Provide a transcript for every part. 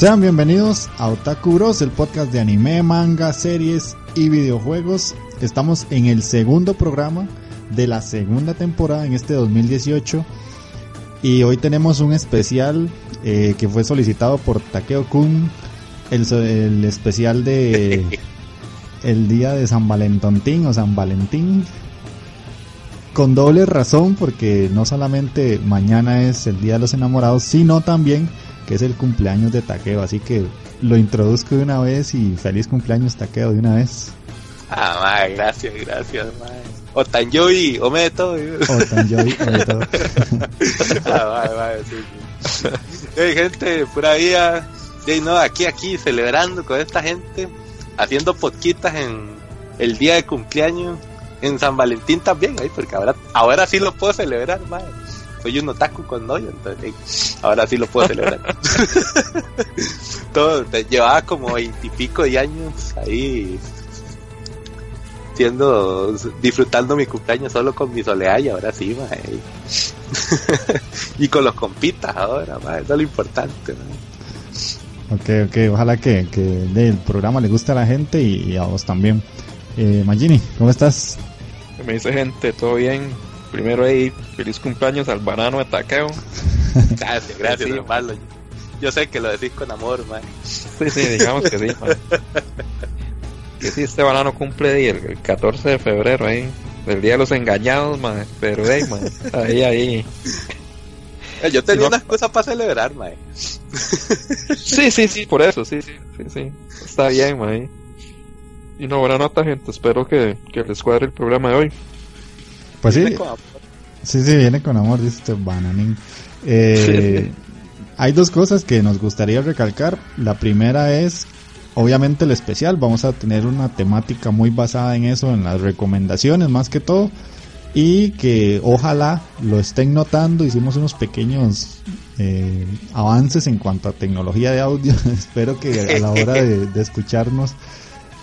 Sean bienvenidos a Otaku Bros, el podcast de anime, manga, series y videojuegos. Estamos en el segundo programa de la segunda temporada en este 2018 y hoy tenemos un especial eh, que fue solicitado por Takeo Kun, el, el especial de el día de San Valentín o San Valentín. Con doble razón porque no solamente mañana es el Día de los Enamorados, sino también que es el cumpleaños de Taqueo, así que lo introduzco de una vez y feliz cumpleaños Taqueo de una vez. Ah, mae, gracias, gracias, mae. Otanjoy, Ometo. Otanjoy, Ometo. ah, mae, mae, sí, sí. Hey, gente, por ahí, hey, no, aquí, aquí, celebrando con esta gente, haciendo podquitas en el día de cumpleaños, en San Valentín también, ahí, porque ahora, ahora sí lo puedo celebrar, mae soy un otaku con novio, entonces ahora sí lo puedo celebrar. Todo, llevaba como veintipico de años ahí siendo, disfrutando mi cumpleaños solo con mi soledad y ahora sí, mae. y con los compitas ahora, mae, eso es lo importante. Ok, ok, ojalá que, que el programa le guste a la gente y, a vos también. Eh, Magini, ¿cómo estás? Me dice gente, todo bien, primero ahí, feliz cumpleaños al banano de taqueo. Gracias, gracias, sí, hermano. Yo sé que lo decís con amor, man. Sí, sí, digamos que sí, man. Que sí, este banano cumple el, 14 de febrero ahí, el día de los engañados, man. Pero hey, man, ahí, ahí. Eh, yo tenía unas cosas para celebrar, man. Sí, sí, sí, por eso, sí, sí, sí, sí. Está bien, man. Y no, buena nota, gente. Espero que, que les cuadre el programa de hoy. Pues sí. Sí, sí, viene con amor, dice este bananín. Eh, hay dos cosas que nos gustaría recalcar. La primera es, obviamente, el especial. Vamos a tener una temática muy basada en eso, en las recomendaciones más que todo. Y que ojalá lo estén notando. Hicimos unos pequeños eh, avances en cuanto a tecnología de audio. Espero que a la hora de escucharnos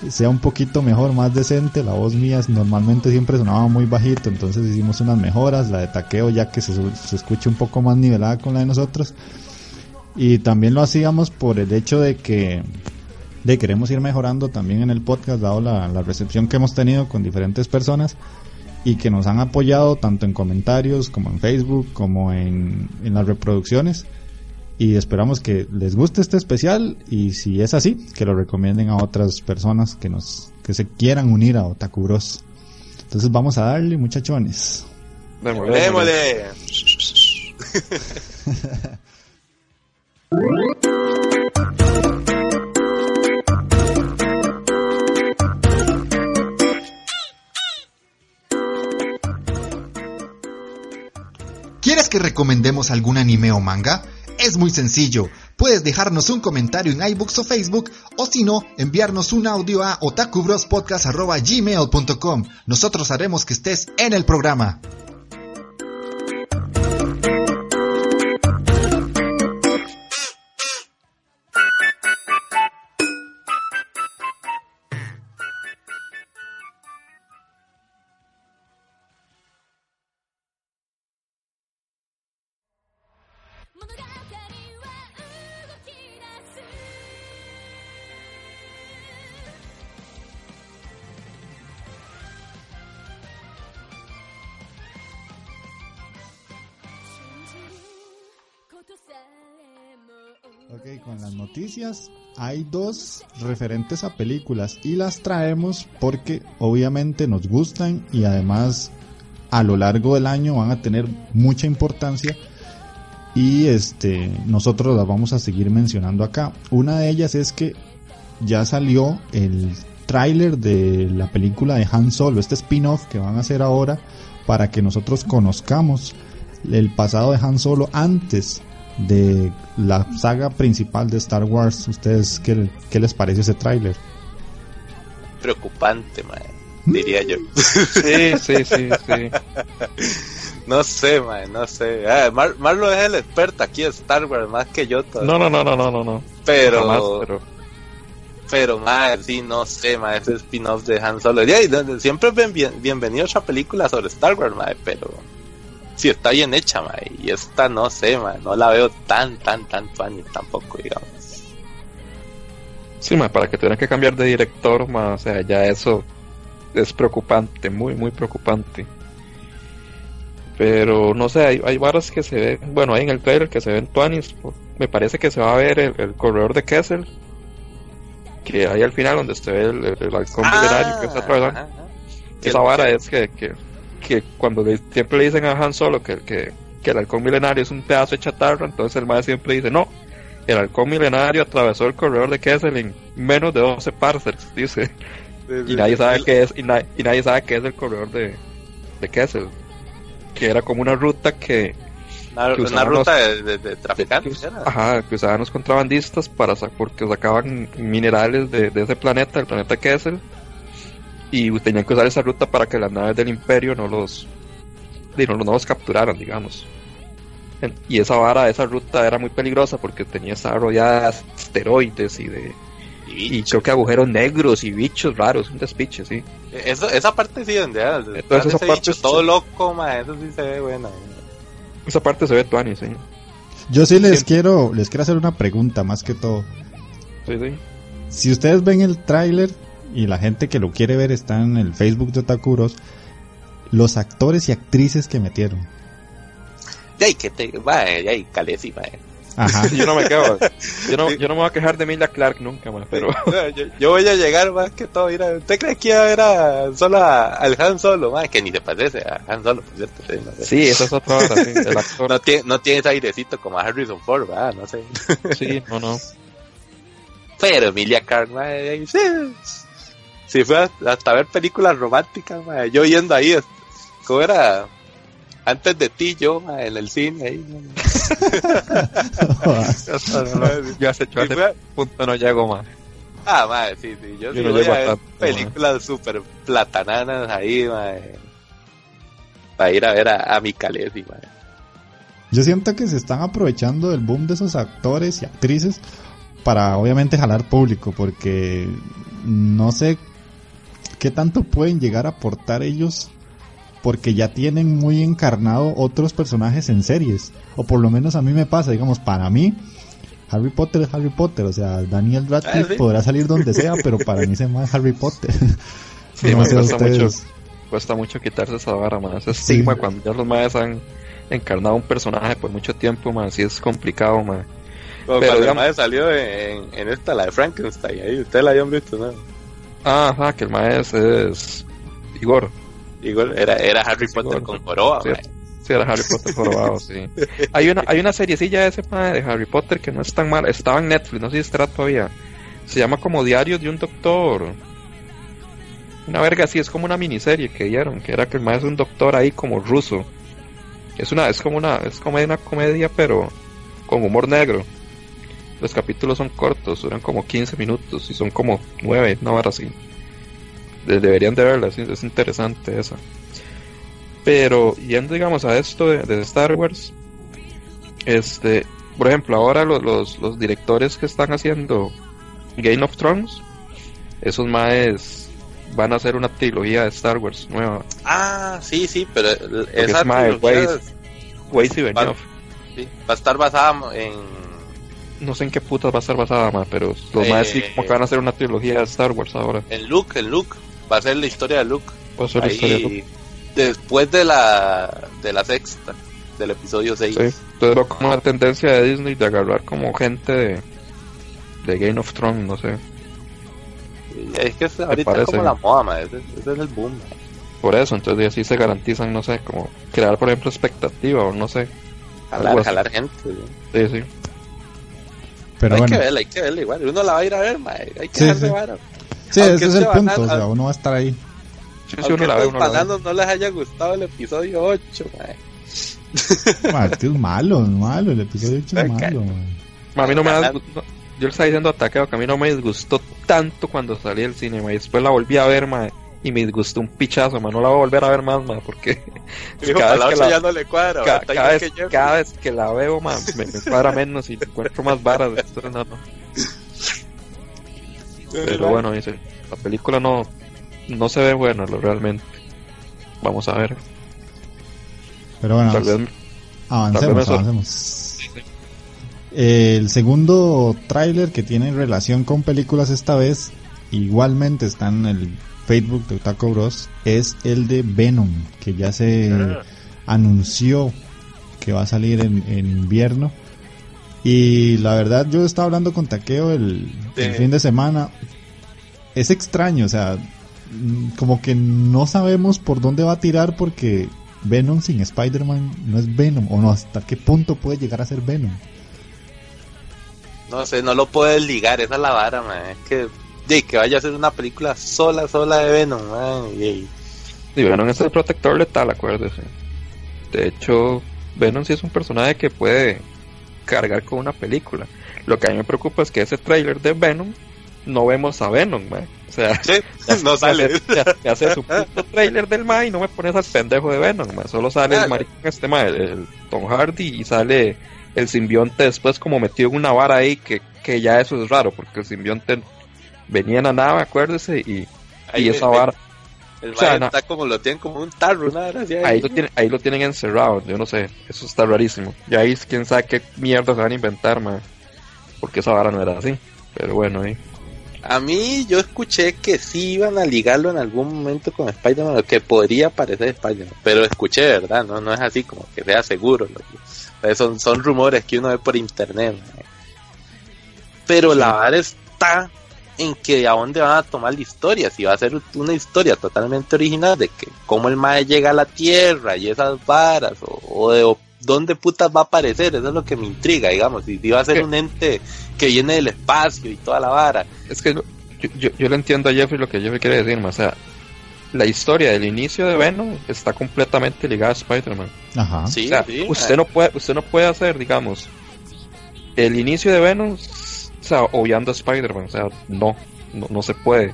sea un poquito mejor, más decente. La voz mía normalmente siempre sonaba muy bajito, entonces hicimos unas mejoras. La de taqueo ya que se, se escuche un poco más nivelada con la de nosotros. Y también lo hacíamos por el hecho de que de queremos ir mejorando también en el podcast, dado la, la recepción que hemos tenido con diferentes personas y que nos han apoyado tanto en comentarios como en Facebook como en, en las reproducciones y esperamos que les guste este especial y si es así, que lo recomienden a otras personas que nos que se quieran unir a Otaku Bros. Entonces vamos a darle, muchachones. Démosle. ¿Quieres que recomendemos algún anime o manga? Es muy sencillo. Puedes dejarnos un comentario en iBooks o Facebook o si no, enviarnos un audio a otakubrospodcast.gmail.com. Nosotros haremos que estés en el programa. Hay dos referentes a películas y las traemos porque obviamente nos gustan y además a lo largo del año van a tener mucha importancia y este nosotros las vamos a seguir mencionando acá. Una de ellas es que ya salió el tráiler de la película de Han Solo, este spin-off que van a hacer ahora para que nosotros conozcamos el pasado de Han Solo antes de la saga principal de Star Wars. ¿Ustedes qué, qué les parece ese tráiler? Preocupante, man, diría yo. Sí, sí, sí, sí. No sé, man, no sé. Ah, Mar Marlo es el experto aquí de Star Wars, más que yo todavía. No, no, no, no, no, no. no. Pero, Jamás, pero pero, madre, sí, no sé, madre, ese spin-off de Han Solo. Y, siempre bien, bien, bienvenidos a películas sobre Star Wars, madre, pero sí está bien hecha, madre. Y esta, no sé, madre, no la veo tan, tan, tan funny tampoco, digamos. Sí, ma, para que tuvieran que cambiar de director, ma, o sea, ya eso es preocupante, muy, muy preocupante. Pero no sé, hay, hay varas que se ven, bueno, hay en el trailer que se ven tuanis, me parece que se va a ver el, el corredor de Kessel, que hay al final donde se ve el, el, el halcón milenario que está atravesando. Esa vara es que, que, que cuando le- siempre le dicen a Han Solo que, que, que el halcón milenario es un pedazo de chatarra, entonces el maestro siempre dice, no, el halcón milenario atravesó el corredor de Kessel en menos de 12 parsecs, dice. Y nadie sabe qué es, y, na- y nadie sabe qué es el corredor de, de Kessel. Que era como una ruta que, Una, que una usaban ruta los- de, traficantes, que, ¿era? ajá, que usaban los contrabandistas para porque sacaban minerales de, de ese planeta, el planeta Kessel, y tenían que usar esa ruta para que las naves del imperio no los y no, no los capturaran, digamos. Y esa vara, esa ruta era muy peligrosa porque tenía estaba rodeada de asteroides y de Y, y creo que agujeros negros y bichos raros, un despiche, sí. eso, esa parte sí, donde Entonces esa ese parte bicho es- todo loco, ma, eso sí se ve bueno. Esa parte se ve tuani, sí. Yo sí les quiero, les quiero hacer una pregunta más que todo. Sí, sí. Si ustedes ven el tráiler y la gente que lo quiere ver está en el Facebook de Otakuros, los actores y actrices que metieron. Ya, y que te, va, ya, y Calesi, ma. Ajá. Yo no me quedo. Yo no, yo no me voy a quejar de Emilia Clark nunca más, pero. yo, yo voy a llegar más que todo. Mira, ¿usted cree que iba a ver a, solo a- al Han Solo? ma? Que ni se parece a Han Solo, por cierto. sí, no, sé. Sí, esa es otra hora, sí. El actor. no, tiene, no tiene ese airecito como Harrison Ford, ¿verdad? No sé. Sí, no, no. Pero Emilia Clarke, ma, ahí, sí. Si fue hasta, hasta ver películas románticas, ma, yo yendo ahí, ¿cómo era? Antes de ti, yo, ma, en el cine, ahí. ma. Yo hace, punto no llego más. Ah, madre, sí, sí. Yo, Yo sí no voy llego a a ver tanto, películas súper platananas ahí, madre. Para ir a ver a, a mi Calesi, madre. Yo siento que se están aprovechando del boom de esos actores y actrices para obviamente jalar público, porque no sé qué tanto pueden llegar a aportar ellos, porque ya tienen muy encarnado otros personajes en series, o por lo menos a mí me pasa, digamos, para mí, Harry Potter es Harry Potter, o sea, Daniel Radcliffe Ah, sí. podrá salir donde sea, pero para mí se llama Harry Potter. Sí, no me sé cuesta ustedes. mucho. Cuesta mucho quitarse esa vara, más. Ese estigma Sí. cuando ya los maes han encarnado un personaje por mucho tiempo, más. Sí es complicado, más. Como Pero cuando digamos- salió en, en esta, la de Frankenstein, ahí ustedes la habían visto, ¿no? Ah, ajá, que el maes es Igor. Igual era, era Harry Potter Igor. con joroba, Sí. madre. Sí, era Harry Potter jorobado, sí. Hay una, hay una seriecilla de ese mae de Harry Potter que no es tan mala. Estaba en Netflix, no sé si estará todavía. Se llama como Diario de un Doctor. Una verga así, es como una miniserie que dieron, que era que el mae es un doctor ahí como ruso. Es una, es como una, es como una comedia, pero con humor negro. Los capítulos son cortos, duran como 15 minutos y son como 9, una hora así. De- Deberían de verla, sí, es interesante esa. Pero yendo, digamos, a esto de, de Star Wars, este, por ejemplo, ahora lo- los, los directores que están haciendo Game of Thrones, esos maes van a hacer una trilogía de Star Wars nueva. Ah, sí, sí, pero esa es güey. es- Weiss y Benioff. sí, va a estar basada en... No sé en qué putas va a estar basada, ma, pero los Eh, maes sí como que van a hacer una trilogía de Star Wars ahora. en Luke, en Luke. Va a ser la historia de Luke. Va a ser la historia de Ahí, después de la, de la sexta, del episodio 6. Sí. Entonces veo como una tendencia de Disney de agarrar como gente de, de Game of Thrones, no sé. Es que es, ahorita es como la moda, ma. Ese, ese, es el boom. Ma. Por eso, entonces así se garantizan, no sé, como crear, por ejemplo, expectativa o no sé. Jalar, jalar gente. Sí, sí. Pero hay bueno. que verla, hay que verla igual. Uno la va a ir a ver, ma. Hay que Sí, dejarse sí. vara. Sí, Aunque ese es el punto. O sea, uno va a estar ahí. Sí, Aunque uno la ve, uno la ve. no les haya gustado el episodio 8, ma. Ma, es que es malo, es malo. El episodio 8 es malo. ma. Ma, A mí no me da, no, yo le estaba diciendo a Takeo que a mí no me disgustó tanto cuando salí del cine, ma, y después la volví a ver, ma, y me disgustó un pichazo, ma, no la voy a volver a ver más, ma, porque cada vez 8 que la- ya no le cuadra. ca- ma, está cada, igual vez, que Jeffrey. cada vez que la veo, ma, me, me cuadra menos y encuentro más varas, entonces no, no. Pero bueno, dice, la película no, no se ve buena, lo realmente. Vamos a ver. Pero bueno, Tal vez, avancemos, tal vez me avancemos. El segundo tráiler que tiene relación con películas esta vez, igualmente está en el Facebook de Otaku Bros, es el de Venom, que ya se Ah. anunció que va a salir en, en invierno. Y la verdad, yo estaba hablando con Takeo el, fin de semana. Es extraño, o sea, mm, como que no sabemos por dónde va a tirar porque Venom sin Spider-Man no es Venom, o no, hasta qué punto puede llegar a ser Venom. No sé, no lo puedes ligar, esa es la vara, man. Es que, de, que vaya a ser una película sola, sola de Venom, man. Y, Venom es el protector letal, acuérdese. De hecho, Venom sí es un personaje que puede cargar con una película. Lo que a mí me preocupa es que ese trailer de Venom no vemos a Venom, man. O sea, sí, no sale. Ya hace su puto trailer del ma y no me pones al pendejo de Venom, ma. Solo sale Claro. el maricón este ma, el, el Tom Hardy y sale el simbionte después como metido en una vara ahí que, que ya eso es raro porque el simbionte venía en la nave, acuérdese, y, Ahí y esa vara, El o sea, man está como, lo tienen como un tarro, una vara así ahí lo tienen, ahí lo tienen encerrado, yo no sé, eso está rarísimo. Y ahí quién sabe qué mierda se van a inventar, ma. Porque esa vara no era así. Pero bueno, ahí. A mí yo escuché que sí iban a ligarlo en algún momento con Spider-Man, que podría parecer Spider-Man, pero escuché, ¿verdad? No, no es así como que sea seguro. sea, Son, son rumores que uno ve por internet. man. Pero la vara está en que a dónde van a tomar la historia, si va a ser una historia totalmente original de que cómo el mae llega a la Tierra y esas varas, o, o de o dónde putas va a aparecer, eso es lo que me intriga, digamos, si, si va a ser un ente que viene del espacio y toda la vara. Es que yo, yo, yo le entiendo a Jeffrey lo que Jeffrey quiere decir, ma. o sea, la historia del inicio de Venom está completamente ligada a Spider-Man. Ajá. Sí, o sea, sí, usted no puede, usted no puede hacer, digamos, el inicio de Venom, sea, obviando a Spider-Man, o sea, no, no, no se puede,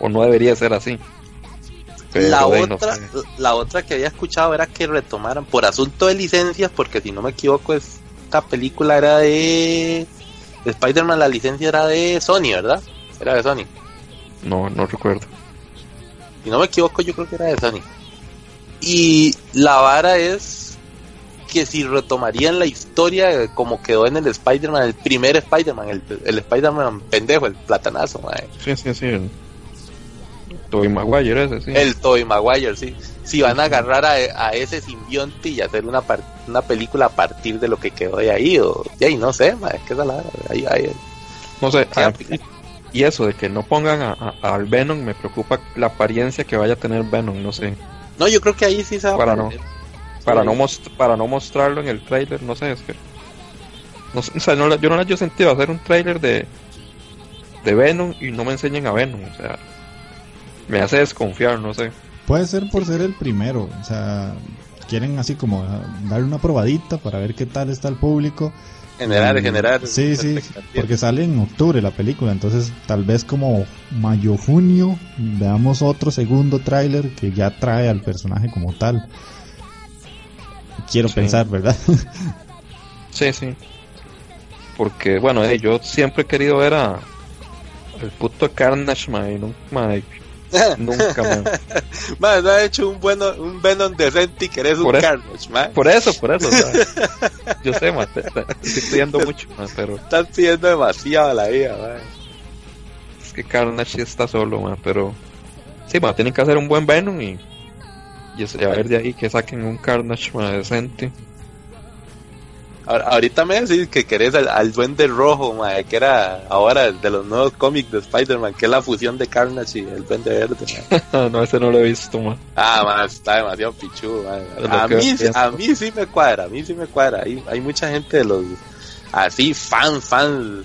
o no debería ser así. Pero, la no otra, sé. la otra que había escuchado era que retomaran por asunto de licencias, porque si no me equivoco esta película era de, de Spider-Man, la licencia era de Sony, ¿verdad? Era de Sony. no, no recuerdo. Si no me equivoco yo creo que era de Sony. Y la vara es que si retomarían la historia como quedó en el Spider-Man, el primer Spider-Man, el, el Spider-Man pendejo, el platanazo, mae. Sí, sí, sí. El... Tobey Maguire ese, sí. El Tobey Maguire, sí. Si van a agarrar a, a ese simbionte y hacer una, par- una película a partir de lo que quedó de ahí, o de ahí, no sé, ma, es que esa la, ahí, ahí, No sé, ah, y eso de que no pongan a, a- al Venom, me preocupa la apariencia que vaya a tener Venom, no sé. No, yo creo que ahí sí se va Para a no. Para Sí. no, most- para no mostrarlo en el trailer, no sé, es que... No sé, o sea, no, yo no le he sentido hacer un trailer de, de Venom y no me enseñen a Venom, o sea... Me hace desconfiar, no sé. Puede ser por ser el primero, o sea, quieren así como darle una probadita para ver qué tal está el público. Generar, Mm, generar. Sí, sí, porque sale en octubre la película, entonces tal vez como mayo, junio veamos otro segundo tráiler que ya trae al personaje como tal. Quiero Sí. pensar, ¿verdad? Sí, sí. Porque, bueno, eh, yo siempre he querido ver a... El puto Carnage, man, y nunca, man, nunca, man. Man, no ha hecho un bueno, un Venom decente y que eres un Por eso- Carnage, man. Por eso, por eso, yo sé, man, te- te- estoy pidiendo mucho, man, pero Estás pidiendo demasiado a la vida, man. es que Carnage sí está solo, man, pero sí, man, tienen que hacer un buen Venom y, y a ver de ahí que saquen un Carnage, man, decente. ahorita me decís que querés al, al Duende Rojo, que era ahora de los nuevos cómics de Spider-Man, que es la fusión de Carnage y el Duende Verde. no, ese no lo he visto, man. Ah, man, está demasiado pichudo, A mí, a mí sí me cuadra, a mí sí me cuadra. Hay, hay mucha gente de los así, fans, fans,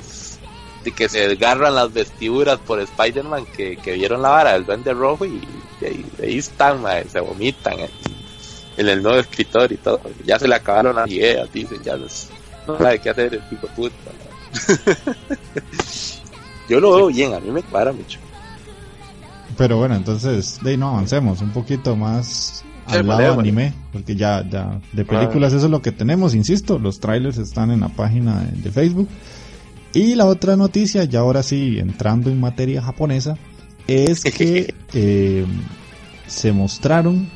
de que se desgarran las vestiduras por Spider-Man que, que vieron la vara del Duende Rojo y, ahí, están, se vomitan en el nuevo escritor y todo. Ya se le acabaron las ideas, dicen, ya no sabe qué hacer el tipo puta. Yo lo veo bien, a mí me cuadra mucho. Pero bueno, entonces, de no avancemos un poquito más al lado anime, porque ya, ya, de películas eso es lo que tenemos, insisto, los trailers están en la página de, Facebook. Y la otra noticia, ya ahora sí, entrando en materia japonesa, es que eh, se mostraron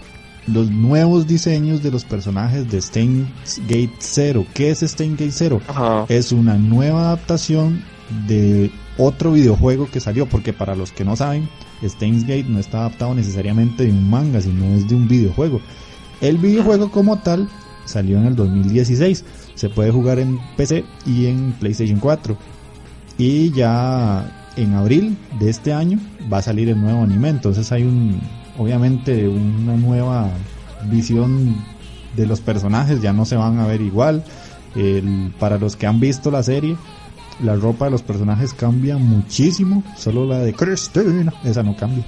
los nuevos diseños de los personajes de Steins Gate Zero. ¿Qué es Steins Gate Zero? Es una nueva adaptación de otro videojuego que salió, porque para los que no saben, Steins Gate no está adaptado necesariamente de un manga, sino es de un videojuego. El videojuego como tal salió en el 2016. Se puede jugar en PC y en PlayStation 4. Y ya en abril de este año va a salir el nuevo anime. Entonces hay un, obviamente una nueva visión de los personajes, ya no se van a ver igual. para los que han visto la serie, la ropa de los personajes cambia muchísimo, solo la de Cristina, esa no cambia.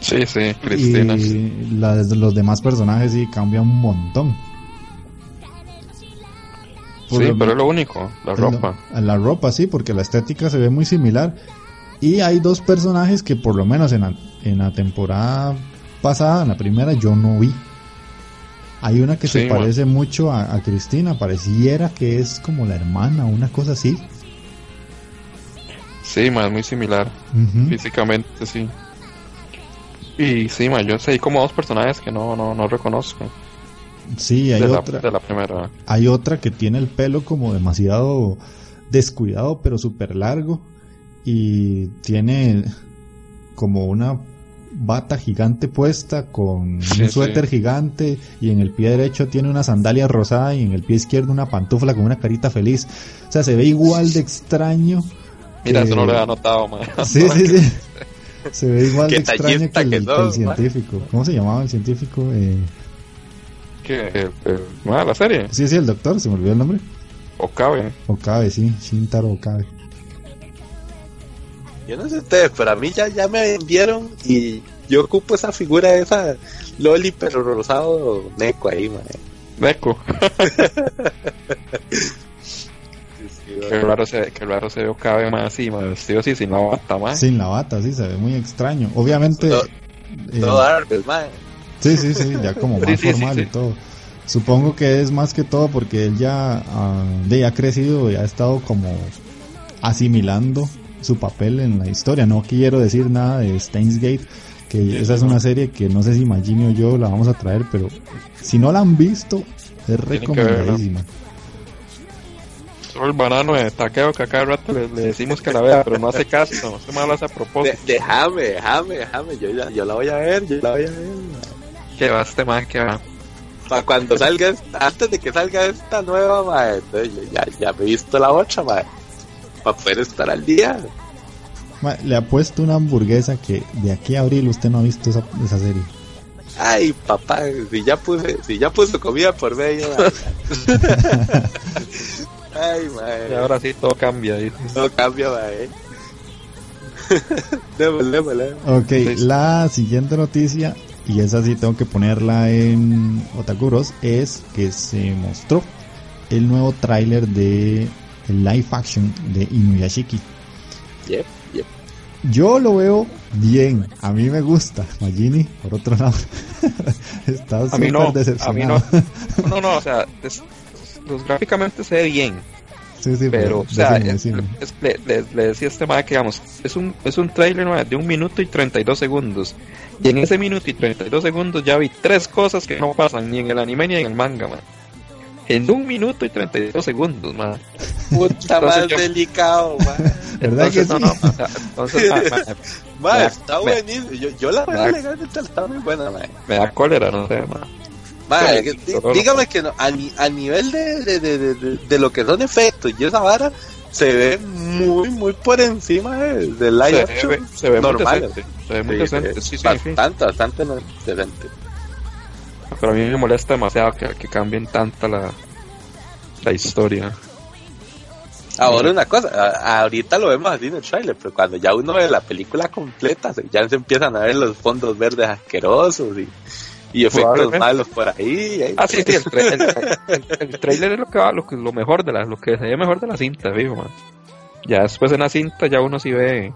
Sí, sí, Cristina. Y la de los demás personajes sí cambia un montón. Sí, pero es lo único, la ropa. La, ropa, sí, porque la estética se ve muy similar. Y hay dos personajes que por lo menos en en la temporada pasada, en la primera, yo no vi. Hay una que se parece mucho a, Cristina, pareciera que es como la hermana, una cosa así. Sí, más muy similar, físicamente, sí. Y sí, ma, yo sé, hay como dos personajes que no, no, no reconozco. Sí, hay otra. de la primera. Hay otra que tiene el pelo como demasiado descuidado, pero súper largo. Y tiene como una bata gigante puesta con un suéter gigante y en el pie derecho tiene una sandalia rosada y en el pie izquierdo una pantufla con una carita feliz. O sea, se ve igual de extraño. Mira, eso no lo había notado, man. Sí, sí, sí. Se ve igual de extraño que el, científico. ¿Cómo se llamaba el científico? Eh... ¿Qué? ¿La serie? Sí, sí, el doctor, se me olvidó el nombre. Okabe. Okabe, sí, Shintaro Okabe. Yo no sé ustedes, pero a mí ya, ya me vendieron y yo ocupo esa figura de esa Loli pero rosado Neko ahí, man. Neko. Qué raro se, qué raro se ve cabe más así, más vestido así, sin la bata, más. Sin la bata, sí, se ve muy extraño. Obviamente. Todo, eh, Sí, sí, sí, ya como más formal y todo. Supongo que es más que todo porque él ya, uh, ha crecido y ha estado como asimilando su papel en la historia. No quiero decir nada de Steins Gate, que esa es una serie que no sé si Magini o yo la vamos a traer, pero si no la han visto, es recomendadísima. Solo el banano de taqueo que a cada rato le, decimos que la vea, pero no hace caso, no se me hablas a propósito. déjame, déjame, déjame, yo, yo la voy a ver, yo la voy a ver. Que va este más que va. Para cuando salga, antes de que salga esta nueva, mae, ya, ya me he visto la otra, mae para poder estar al día. Le ha puesto una hamburguesa que de aquí a abril usted no ha visto esa, esa serie. Ay, papá, si ya puse, si ya puso comida por medio. Ay, madre. Y ahora sí todo cambia. Todo cambia, madre. ok, la siguiente noticia, y esa sí tengo que ponerla en Otakuros, es que se mostró el nuevo tráiler de el live action de Inuyashiki. Yep, yep. Yo lo veo bien, a mí me gusta. Magini, por otro lado, está a mí no, A mí no. no, no, o sea, pues, gráficamente se ve bien. Sí, sí, pero, o sea, le, decía a este madre que, digamos, es un, es un trailer de un minuto y 32 segundos. Y en ese minuto y 32 segundos ya vi tres cosas que no pasan ni en el anime ni en el manga, man en un minuto y 32 segundos, man. Puta más delicado, man. ¿Verdad que sí? No, no, entonces, está buenísimo. Yo, yo la verdad legalmente está muy buena, man. Me da cólera, no sé, man. Dígame que no, a, a nivel de, de, de, de, lo que son efectos y esa vara, se ve muy, muy por encima del live action se ve, normal. se ve muy decente, sí, sí, bastante, bastante decente. Pero a mí me molesta demasiado que, que cambien tanta la, la historia. Ahora una cosa, ahorita lo vemos así en el trailer, pero cuando ya uno ve la película completa, ya se empiezan a ver los fondos verdes asquerosos y, y efectos malos por ahí. Ah, sí, sí, el, trailer es lo que va, lo, lo mejor de la, lo que se ve mejor de la cinta, vivo, man. Ya después en la cinta ya uno sí ve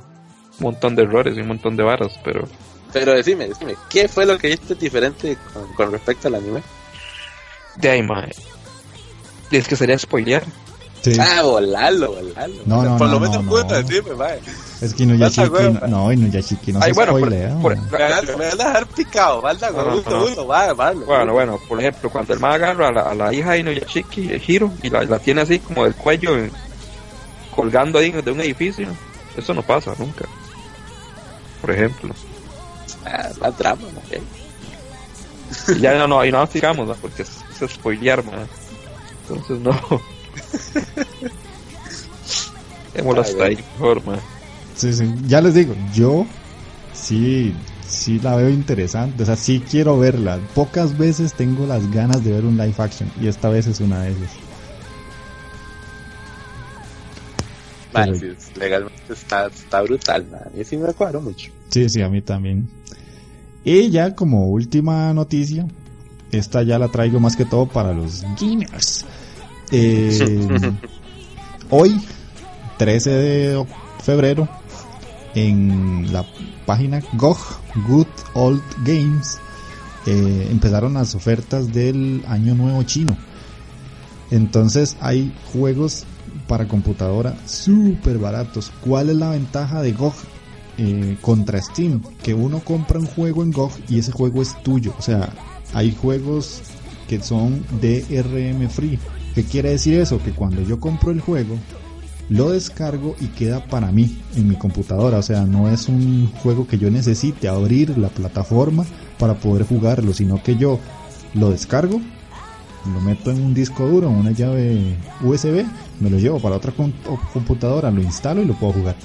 un montón de errores y un montón de varas, pero... Pero decime, decime, ¿qué fue lo que viste diferente con, respecto al anime? De ahí, man. Es que sería spoilear. Ah, volarlo, volarlo. No, no, Por lo menos no, decirme, vaya. Es que Inuyashiki, no, no, Inuyashiki no Ay, se bueno, spoilea. Por, por, me, van a dejar picado, falta no, gusto, gusto, vale, vale. Bueno, bueno, por ejemplo, cuando el man agarra a la, a la hija de Inuyashiki, Hiro, y la, la tiene así como del cuello, colgando ahí de un edificio, eso no pasa nunca. Por ejemplo. Ah, la trama, ¿no? ya no, no, ahí no sigamos, ¿no? porque es, es spoilear, man. Entonces no. Hasta ahí, forma. Sí, sí. Ya les digo, yo sí, sí la veo interesante. O sea, sí quiero verla. Pocas veces tengo las ganas de ver un live action. Y esta vez es una de ellas. Vale, legalmente está, está brutal, man. Y sí me acuerdo mucho. Sí, sí, a mí también. Y ya como última noticia, esta ya la traigo más que todo para los gamers. Eh, hoy, 13 de febrero, en la página GOG, Good Old Games, eh, empezaron las ofertas del Año Nuevo Chino. Entonces hay juegos para computadora súper baratos. ¿Cuál es la ventaja de GOG eh, contra Steam? Que uno compra un juego en GOG y ese juego es tuyo. O sea, hay juegos que son DRM free. ¿Qué quiere decir eso? Que cuando yo compro el juego, lo descargo y queda para mí en mi computadora. O sea, no es un juego que yo necesite abrir la plataforma para poder jugarlo, sino que yo lo descargo, lo meto en un disco duro, en una llave USB, me lo llevo para otra computadora, lo instalo y lo puedo jugar.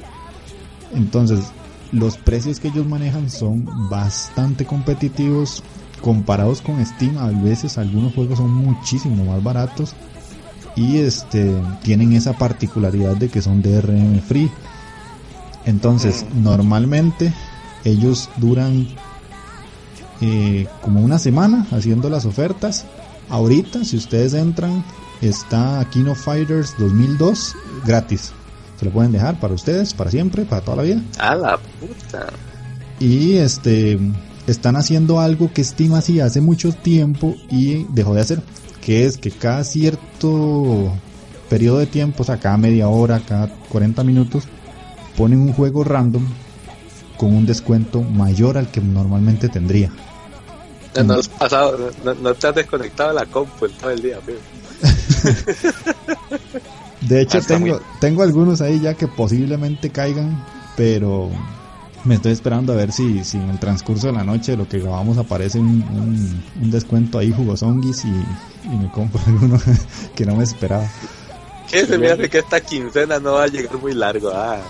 Entonces, los precios que ellos manejan son bastante competitivos comparados con Steam. A veces algunos juegos son muchísimo más baratos y este tienen esa particularidad de que son DRM free. Entonces, mm. normalmente ellos duran eh, como una semana haciendo las ofertas. Ahorita, si ustedes entran, está Kino Fighters 2002 gratis. Se lo pueden dejar para ustedes, para siempre, para toda la vida. A la puta. Y este están haciendo algo que Steam hacía hace mucho tiempo y dejó de hacer que es que cada cierto periodo de tiempo, o sea, cada media hora, cada 40 minutos, ponen un juego random con un descuento mayor al que normalmente tendría. No, has pasado, no, te has desconectado la compu todo el día, De hecho, tengo, tengo algunos ahí ya que posiblemente caigan, pero me estoy esperando a ver si, si en el transcurso de la noche lo que grabamos aparece un, un, descuento ahí jugosonguis y, y me compro alguno que no me esperaba. Que se me hace que esta quincena no va a llegar muy largo. Ah.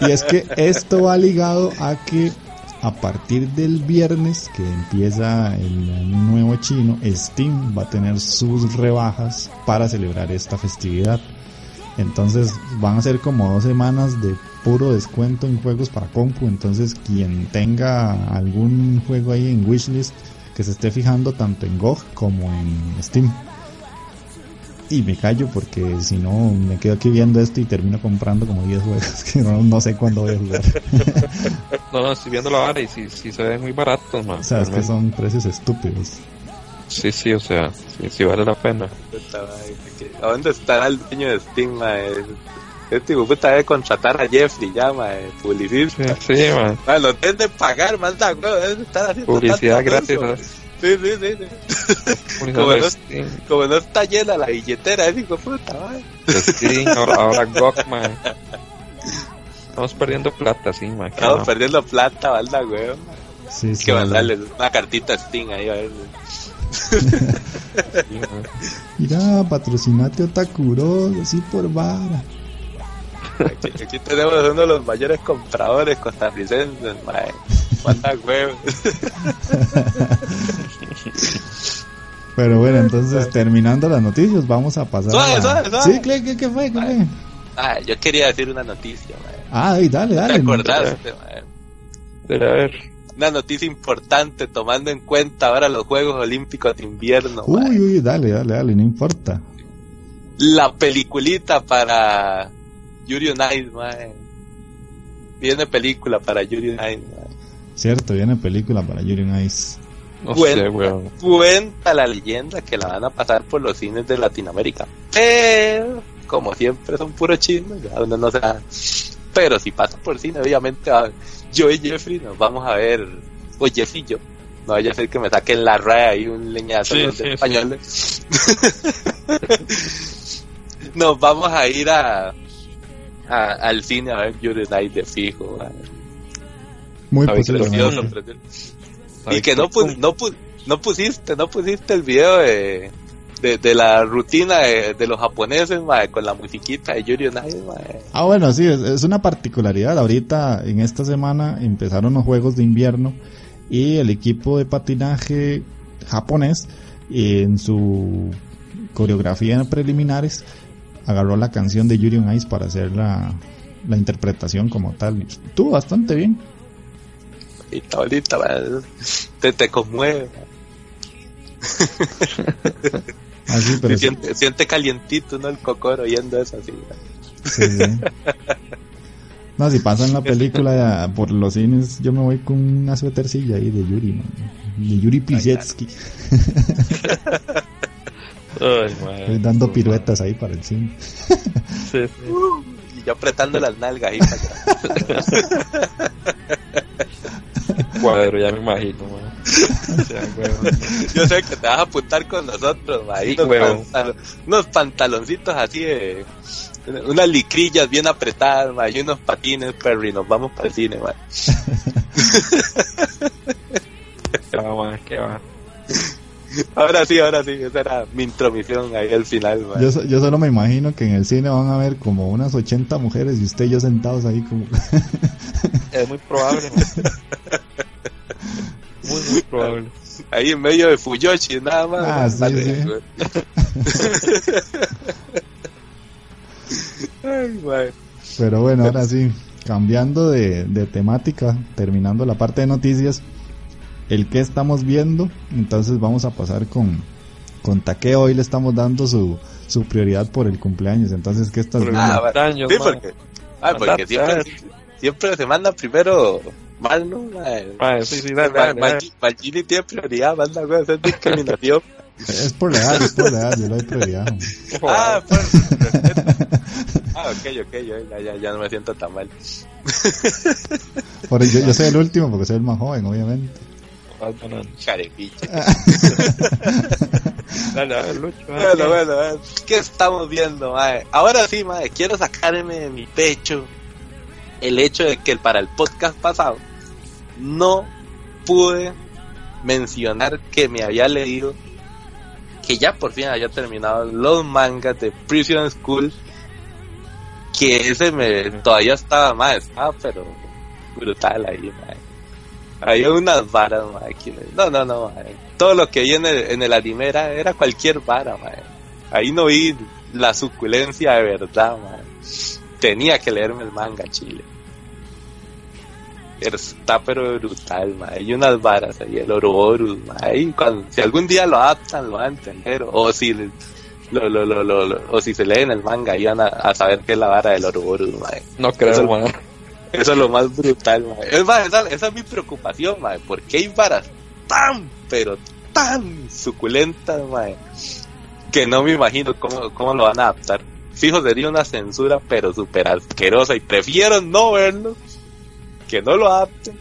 y es que esto va ligado a que a partir del viernes que empieza el nuevo chino, Steam va a tener sus rebajas para celebrar esta festividad. Entonces van a ser como dos semanas de puro descuento en juegos para compu. Entonces quien tenga algún juego ahí en wishlist que se esté fijando tanto en GOG como en Steam. Y me callo porque si no me quedo aquí viendo esto y termino comprando como 10 juegos que no, sé cuándo voy a jugar. no, no, estoy viendo la vara y si, si se ven muy baratos, O sea, es que son precios estúpidos. Sí, sí, o sea, sí, vale la pena. ¿A dónde estará el dueño de Steam, Este hijo puta debe contratar a Jeffrey ya, mae, publicista. Sí, sí man. lo tienen de pagar, manda, deben estar haciendo Publicidad gratis, Sí, sí, sí. sí. como, no, como, no, está llena la billetera, ese hijo puta, mae. Sí, ahora, ahora GOG, man. Estamos perdiendo plata, sí, man. Estamos perdiendo plata, balda, weón. Sí, que mandarle una cartita a Sting ahí a ver. Mira, patrocinate Otakuro, así por vara. Aquí, tenemos uno de los mayores compradores costarricenses, mae. Manda huevos. Pero bueno, entonces terminando las noticias, vamos a pasar. a... Sí, ¿qué, qué, fue? ¿Qué Ah, yo quería decir una noticia, mae. Ah, dale, dale. ¿Te acordaste, mae? Pero a ver. Una noticia importante tomando en cuenta ahora los Juegos Olímpicos de Invierno. Uy, uy, dale, dale, dale, no importa. La peliculita para Yuri on Ice, mae. Viene película para Yuri on Ice, mae. Cierto, viene película para Yuri on Ice. No cuenta, sé, cuenta la leyenda que la van a pasar por los cines de Latinoamérica. Pero, como siempre son puros chinos, ya donde no se Pero si pasa por cine, obviamente yo y Jeffrey nos vamos a ver, o Jeff y yo, no vaya a ser que me saquen la raya y un leñazo de españoles. nos vamos a ir a, al cine a ver Yuri Night de fijo. Muy posible. Y que no, no, no pusiste, no pusiste el video de, de, la rutina de, los japoneses, con la musiquita de Yuri on Ah, bueno, sí, es, una particularidad. Ahorita, en esta semana, empezaron los Juegos de Invierno y el equipo de patinaje japonés, en su coreografía preliminares, agarró la canción de Yuri on Ice para hacer la, la interpretación como tal. Estuvo bastante bien. Y ahorita te, te conmueve. Así, pero siente, siente, calientito, ¿no? El cocoro oyendo eso así. No, si pasan la película por los cines, yo me voy con una suétercilla ahí de Yuri, ¿no? De Yuri Pisetsky. Estoy dando piruetas ahí para el cine. Sí, uh, y yo apretando las nalgas ahí para Cuadro, ya me imagino, Yo sé que te vas a apuntar con nosotros, ahí unos, pantaloncitos así de unas licrillas bien apretadas, y unos patines, pero y nos vamos para el cine, man. qué va, qué va. Ahora sí, ahora sí, esa era mi intromisión ahí al final. Yo, yo solo me imagino que en el cine van a ver como unas 80 mujeres y usted y yo sentados ahí como... es muy probable. muy, muy probable. Ahí en medio de Fuyoshi, nada más. Ah, sí, sí. Pero bueno, ahora sí, cambiando de, de temática, terminando la parte de noticias, el que estamos viendo. Entonces vamos a pasar con, con Takeo. Hoy le estamos dando su, su prioridad por el cumpleaños. Entonces, ¿qué estás viendo? Ah, sí, porque, ah, porque siempre, siempre se manda primero mal, ¿no? Ah, sí, sí, Magini tiene prioridad, manda a hacer discriminación. Es por la edad, es por la edad, yo le doy prioridad. ah, pues. ah, ok, ok, yo ya, ya, ya no me siento tan mal. Por, yo, yo soy el último porque soy el más joven, obviamente. bueno, bueno, ¿qué estamos viendo, mae? Ahora sí, mae, quiero sacarme de mi pecho el hecho de que para el podcast pasado no pude mencionar que me había leído que ya por fin había terminado los mangas de Prison School que ese me todavía estaba más, ah, pero brutal ahí, mae. Hay unas varas, No, no, no, Todo lo que vi en el, anime era, cualquier vara, Ahí no vi la suculencia de verdad, Tenía que leerme el manga, Chile. Está pero brutal, Hay unas varas ahí, el Ouroboros, si algún día lo adaptan, lo van a entender. O si lo, lo, lo, lo, o si se leen el manga, iban a, a saber qué es la vara del Ouroboros, No creo, eso es lo más brutal, Es más, esa, es mi preocupación, mae. Porque hay varas tan, pero tan suculentas, mae. Que no me imagino cómo, cómo lo van a adaptar. Fijo, sería una censura, pero súper asquerosa. Y prefiero no verlo, que no lo adapten,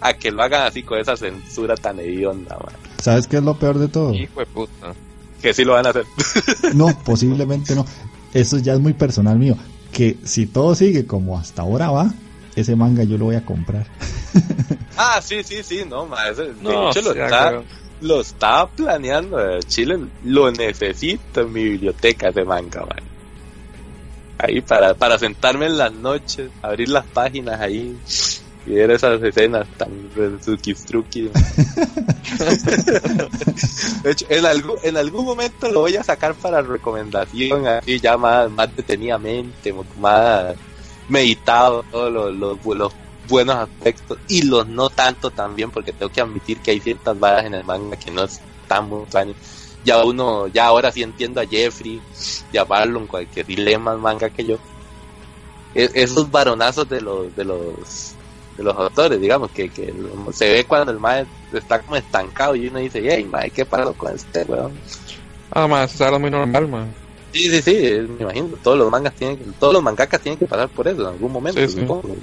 a que lo hagan así con esa censura tan hedionda, mae. ¿Sabes qué es lo peor de todo? Hijo de puta. Que sí lo van a hacer. no, posiblemente no. Eso ya es muy personal mío. Que si todo sigue como hasta ahora va, ese manga yo lo voy a comprar. Ah, sí, sí, sí, no, más. De hecho, lo, está, lo estaba planeando. Chile lo necesito en mi biblioteca de manga, man. Ahí para, para sentarme en las noches, abrir las páginas ahí y ver esas escenas tan truki de hecho, en algún, en algún momento lo voy a sacar para recomendación, así ya más, más detenidamente, más meditado todos los, los, buenos aspectos y los no tanto también, porque tengo que admitir que hay ciertas varas en el manga que no están muy buenas. Ya uno, ya ahora sí entiendo a Jeffrey y a Barlon, cualquier dilema manga que yo. E, esos varonazos de los, de los de los autores, digamos, que, que se ve cuando el mae está como estancado y uno dice, hey, mae, ¿qué pasó con este weón? Ah, eso es algo muy normal, mae. Sí, sí, sí, me imagino, todos los mangas tienen, todos los mangakas tienen que pasar por eso en algún momento, supongo.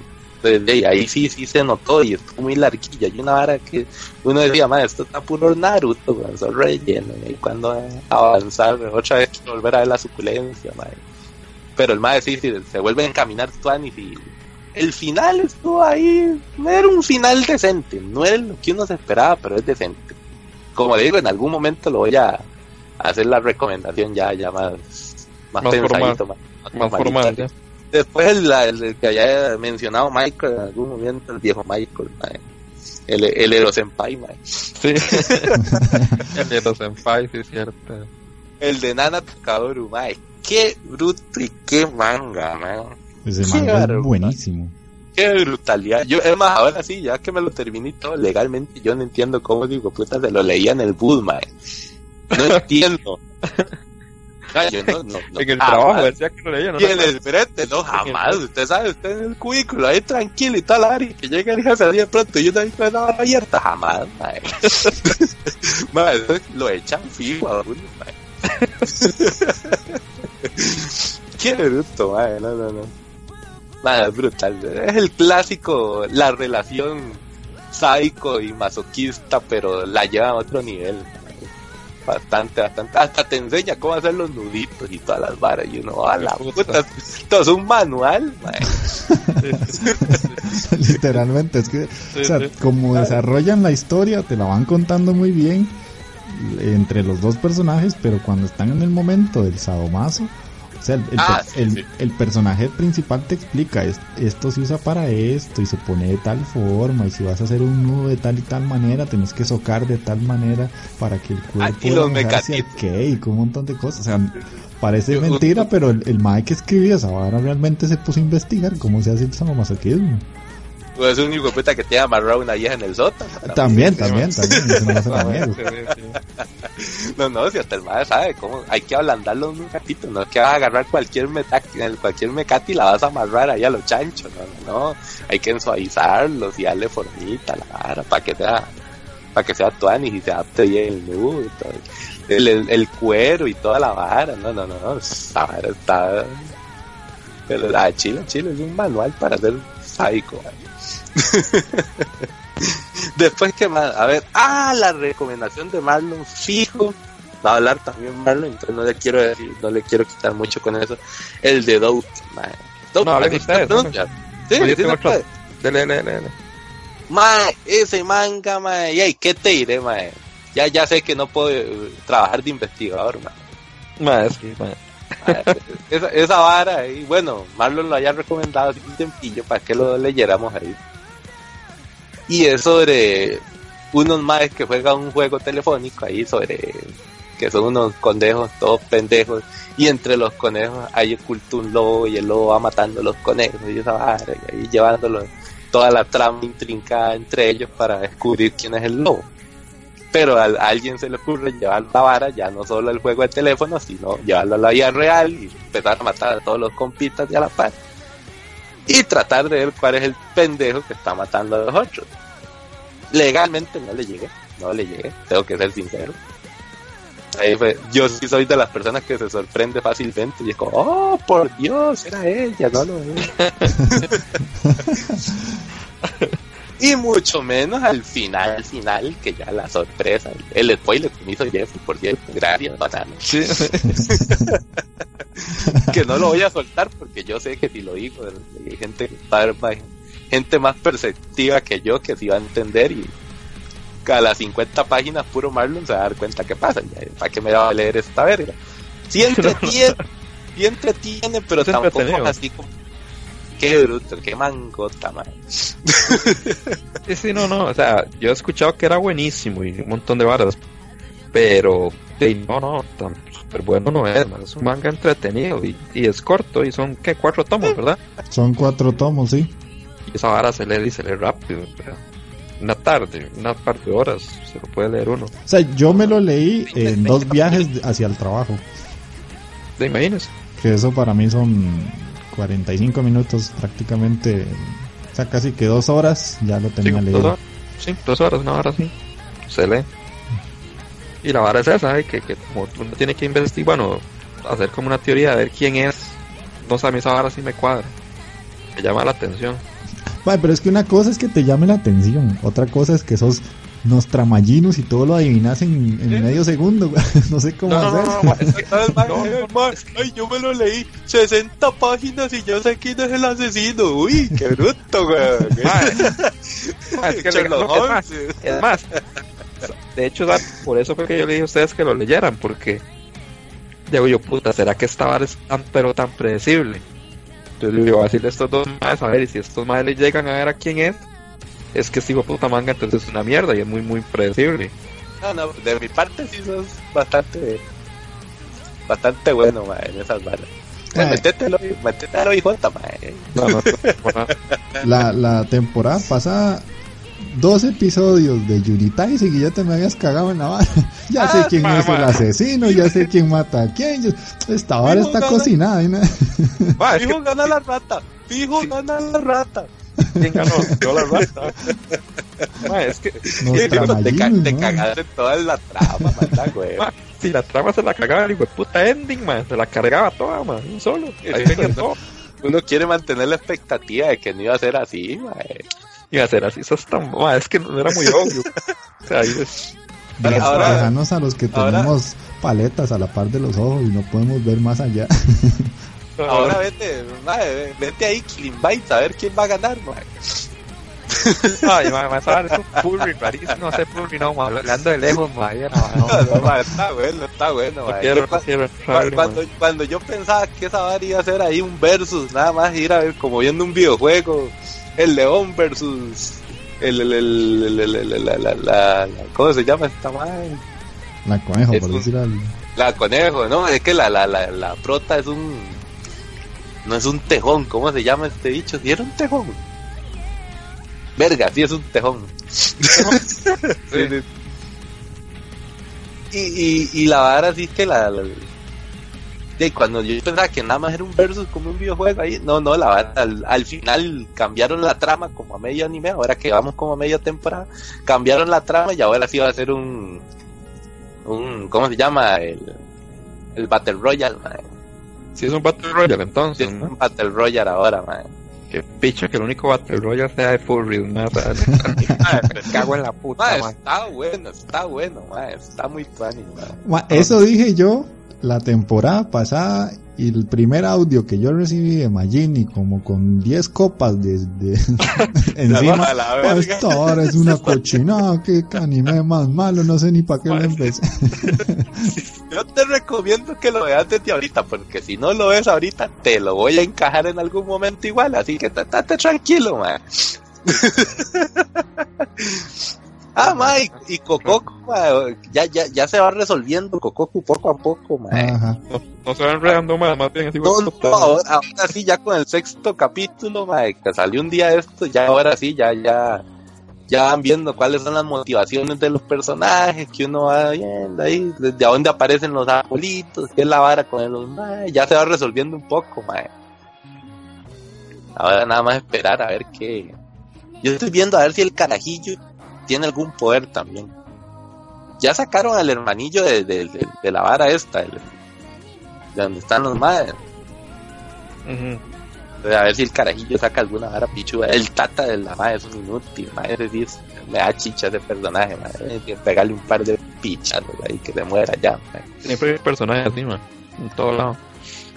ahí sí, sí se notó y estuvo muy larguilla. Y una vara que uno decía, mae, esto está puro Naruto, weón, son relleno. Y cuando avanzar, otra vez volver a ver la suculencia. Pero el mae sí, sí, se vuelve a encaminar Tuanis y el final estuvo ahí, no era un final decente, no era lo que uno se esperaba, pero es decente. Como digo, en algún momento lo voy a hacer la recomendación ya, ya más, más, pensadito, más, formal. Después el, que haya mencionado Michael en algún momento, el viejo Michael, el, el Ero Senpai, Sí, el Ero Senpai, sí es cierto. El de Nana Kaoru, mae. Qué bruto y qué manga, man. Ese manga es buenísimo. Qué brutalidad. Yo, es más, ahora sí, ya que me lo terminé todo legalmente, yo no entiendo cómo digo, puta, se lo leía en el Budma. No entiendo. no, no, en el trabajo decía que lo leía, no. Y en el frente, no, jamás. Usted sabe, usted en el cubículo, ahí tranquilo y tal, Ari, que llega el jefe así de pronto y yo ahí con la abierta, jamás, mae. mae, lo echan fijo a uno. Qué bruto, mae, no, no, no. Nada, brutal. Es el clásico, la relación sádico y masoquista, pero la lleva a otro nivel. Bastante, bastante. Hasta te enseña cómo hacer los nuditos y todas las varas. Y uno, a la puta, esto es un manual. Literalmente, es que, o sea, como desarrollan la historia, te la van contando muy bien entre los dos personajes, pero cuando están en el momento del sadomaso, o sea, ah, el, personaje principal te explica, esto se usa para esto y se pone de tal forma y si vas a hacer un nudo de tal y tal manera, tienes que socar de tal manera para que el cuerpo y los y un montón de cosas. O sea, parece mentira, pero el, el Mike que escribía esa realmente se puso a investigar cómo se hace el sadomasoquismo. Pues es un hijo puta que te ha amarrado una vieja en el sótano. También, también, también. no, no, si hasta el madre sabe cómo hay que ablandarlo un ratito, no es que vas a agarrar cualquier mecati, cualquier mecati y la vas a amarrar ahí a los chanchos, no, no, hay que suavizarlos y darle formita a la vara para que sea, para que sea tuanis y se adapte bien el nudo, el, el, cuero y toda la vara, no, no, no, no, esa vara está, pero la ah, Chile, Chile es un manual para hacer psycho, Después que más, a ver, ah, la recomendación de Marlon fijo. Va a hablar también Marlon, entonces no le quiero decir, no le quiero quitar mucho con eso. El de Dout, Dout, no, ¿Sí? Sí, Mae, ese manga, mae, y ¿qué te diré, mae? Ya, ya sé que no puedo eh, trabajar de investigador, mae. Mae, sí, mae. esa, esa vara, y bueno, Marlon lo haya recomendado hace un tempillo para que lo leyéramos ahí. Y es sobre unos maes que juegan un juego telefónico ahí sobre que son unos conejos todos pendejos y entre los conejos hay oculto un lobo y el lobo va matando a los conejos y esa y ahí llevándolo toda la trama intrincada entre ellos para descubrir quién es el lobo. Pero a, alguien se le ocurre llevar la vara ya no solo el juego de teléfono sino llevarlo a la vida real y empezar a matar a todos los compitas de a la par y tratar de ver cuál es el pendejo que está matando a los otros legalmente no le llegué, no le llegué, tengo que ser sincero. Ahí fue, yo sí soy de las personas que se sorprende fácilmente y es como, oh, por Dios, era ella, no lo es. y mucho menos al final, al final, que ya la sorpresa, el spoiler que me hizo Jeffrey, por cierto, gracias, banana. que no lo voy a soltar porque yo sé que si lo digo, hay gente que está gente más perceptiva que yo que se iba a entender y a las 50 páginas puro Marlon se va a dar cuenta qué pasa. ¿Para qué me va a leer esta verga? Sí entretiene, sí entretiene, pero tampoco así como qué bruto, qué mangota, man. Sí, sí, no, no, o sea, yo he escuchado que era buenísimo y un montón de varas, pero no, no, tan super bueno no es, man. es un manga entretenido y, y es corto y son, ¿qué? Cuatro tomos, ¿verdad? Son cuatro tomos, sí. Y esa vara se lee y se lee rápido, pero una tarde, una par de horas, se lo puede leer uno. O sea, yo me lo leí en dos viajes hacia el trabajo. ¿Te imaginas? Que eso para mí son 45 minutos prácticamente, o sea, casi que dos horas ya lo tenía sí, leído. Dos sí, dos horas, una hora sí, se lee. Y la vara es esa, ¿eh? que, que como uno tiene que investigar, bueno, hacer como una teoría de ver quién es. No sé, a mí esa vara sí me cuadra. Me llama la atención. Vale, pero es que una cosa es que te llame la atención, otra cosa es que sos nostramallinos y todo lo adivinas en, en medio segundo. no sé cómo No, no, hacer. no, no, es que- Ay, yo me lo leí 60 páginas y yo sé quién es el asesino. Uy, qué bruto, güey. Es que es más, es más, de hecho, ¿sabes? por eso fue que yo le dije a ustedes que lo leyeran, porque digo yo, puta, ¿será que esta vara es tan, pero tan predecible? Entonces le digo, voy a decirle a estos dos más a ver, y si estos más le llegan a ver a quién es, es que este hijo puta manga entonces es una mierda y es muy, muy predecible. No, no, de mi parte sí sos bastante, bastante bueno, man, en esas balas. Ay. Métetelo, métetelo, hijo de man. No, no, no, no. La, la temporada pasada, dos episodios de Yuritai y ya te me habías cagado en la vara. Ya sé Ah, quién es el asesino, ya sé quién mata a quién. Yo- esta vara está gana. cocinada. ¿eh? Es que- Fijo gana la rata, fijo Sí. gana la rata. ¿Quién ganó? Yo la rata. Ma, es que Nos te, ca- te ¿no? cagaste toda la trama, manda, güey. ma, si la trama se la cagaba el hijo de puta ending, man, se la cargaba toda, man, un solo. Ahí venía todo. Uno quiere mantener la expectativa de que no iba a ser así, man. Iba a ser así, eso está, ma, es que no era muy obvio. O sea, ahí es, Deja- Ahora- Déjanos a los que ahora- tenemos paletas a la par de los ojos y no podemos ver más allá. Ahora vete, vete ahí, Killing Bites, a ver quién va a ganar, man. Ay, ma, ma, esa vara es un furry rarísimo, no sé furry, no, ma, hablando de lejos, ma, ya no, está bueno, está bueno, quiero, Yo quiero cuando, cuando yo pensaba que esa vara iba a ser ahí un versus, nada más ir a ver como viendo un videojuego, el león versus el, el, el, el- el- el- la, la, la- la- ¿cómo se llama esta madre? La conejo, Es por un- decir algo. La conejo, no, es que la, la, la, la prota es un, no es un tejón, ¿cómo se llama este bicho? Si era un tejón. Verga, sí es un tejón. Sí, sí. Y, y, y la vara sí es que la, la- de cuando yo pensaba que nada más era un versus como un videojuego ahí, no, no, la al, al final cambiaron la trama como a medio anime, ahora que vamos como a media temporada, cambiaron la trama y ahora sí va a ser un, un, ¿cómo se llama? El, el Battle Royale, man. Si es un Battle Royale, Sí, entonces, es ¿no? un Battle Royale ahora, man. Qué picho que el único Battle Royale sea de furry, ma, o sea, me cago en la puta, Man, está bueno, está bueno, man. Está muy funny, man. Eso dije yo la temporada pasada y el primer audio que yo recibí de Magini como con 10 copas de, de- encima. A la "Ah, verga. Esta hora es una cochinada, qué anime más malo, no sé ni para qué lo empecé. Yo te recomiendo que lo veas desde ahorita, porque si no lo ves ahorita, te lo voy a encajar en algún momento igual, así que estate tranquilo, man. Ah, ma, y, y Cococo, ma, ya, ya, ya se va resolviendo Cococo poco a poco, ma. Ajá. No, no se va enredando más, más bien así, No, ahora sí, ya con el sexto capítulo, ma, que salió un día esto, ya ahora sí, ya, ya, ya van viendo cuáles son las motivaciones de los personajes, que uno va viendo ahí, desde dónde aparecen los arbolitos, qué es la vara con los ma, ya se va resolviendo un poco, ma. Ahora nada más esperar a ver qué. Yo estoy viendo a ver si el carajillo tiene algún poder también. Ya sacaron al hermanillo de, de, de- de la vara esta, el- de donde están los madres. Ujú. A ver si el carajillo saca alguna vara pichuda. El tata de la madre es un inútil, madre. Es- me da chicha ese personaje, madre. Hay que pegarle un par de pichazos ahí que se muera ya, madre. Siempre hay personajes así, man, en todo lado.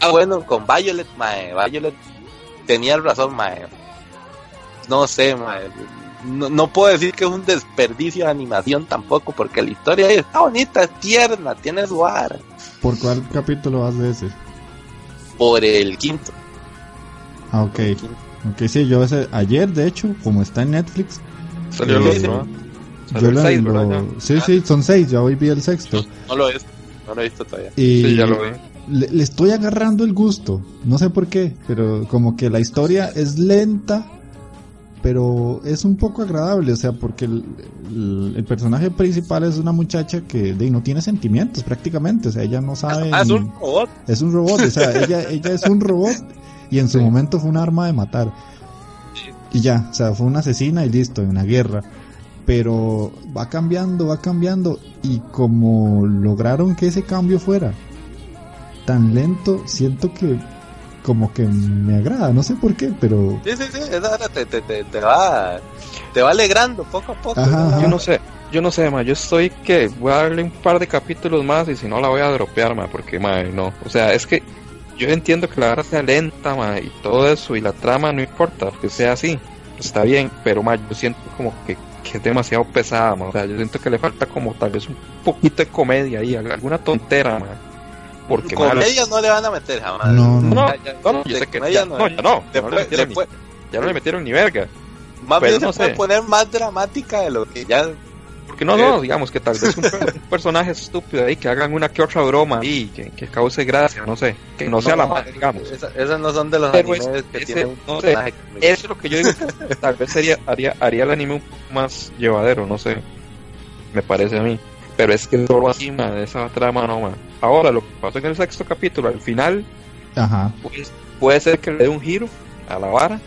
Ah, bueno, con Violet, madre. Violet tenía razón, madre. no sé, mae. No, no puedo decir que es un desperdicio de animación tampoco, porque la historia ahí está bonita, es tierna, tiene su ar. ¿Por cuál capítulo vas de ese? Por el quinto. Ah, ok. Ok, sí, yo ese, ayer, de hecho, como está en Netflix, Salió Eh, yo lo, seis, lo- sí, sí, son seis, ya hoy vi el sexto. No lo he visto, no lo he visto todavía. Y Sí, ya lo vi. le, le estoy agarrando el gusto, no sé por qué, pero como que la historia es lenta, pero es un poco agradable, o sea, porque el, el- el personaje principal es una muchacha que de, no tiene sentimientos prácticamente, o sea, ella no sabe... Ah, es un robot. es un robot, o sea, ella, ella es un robot y en su momento fue un arma de matar. Y ya, o sea, fue una asesina y listo, en una guerra. Pero va cambiando, va cambiando y como lograron que ese cambio fuera tan lento, siento que como que me agrada, no sé por qué, pero Sí, sí, sí, esa hora te, te, te, te va, te va alegrando poco a poco. Ajá, ajá. Yo no sé, yo no sé, ma, yo estoy que voy a darle un par de capítulos más y si no la voy a dropear, ma, porque, ma, no. O sea, es que yo entiendo que la vara sea lenta, ma, y todo eso, y la trama no importa que sea así, está bien, pero, ma, yo siento como que, que es demasiado pesada, ma. O sea, yo siento que le falta como tal vez un poquito de comedia ahí, alguna tontera, ma. Porque, ma, Comedia no le van a meter jamás. No, no, no, Ya- no, no, yo de sé que comedia ya, no, ya no, ya no le Después- metieron ni- después- ya no le metieron ni verga. más pero bien no se puede sé. poner más dramática de lo que ya Porque no, no, digamos que tal vez un, per- un personaje estúpido ahí que hagan una que otra broma ahí, que, que cause gracia, no sé, que no sea la madre, digamos. esa- esas no son de los Pero animes es- que ese- tienen un no sé. Eso es lo que yo digo, que tal vez sería, haría, haría el anime un poco más llevadero, no sé, me parece a mí. Pero es que solo así, man, esa trama no, man. Ahora, lo que pasó en el sexto capítulo, al final, ajá. pues, puede ser que le dé un giro a la vara.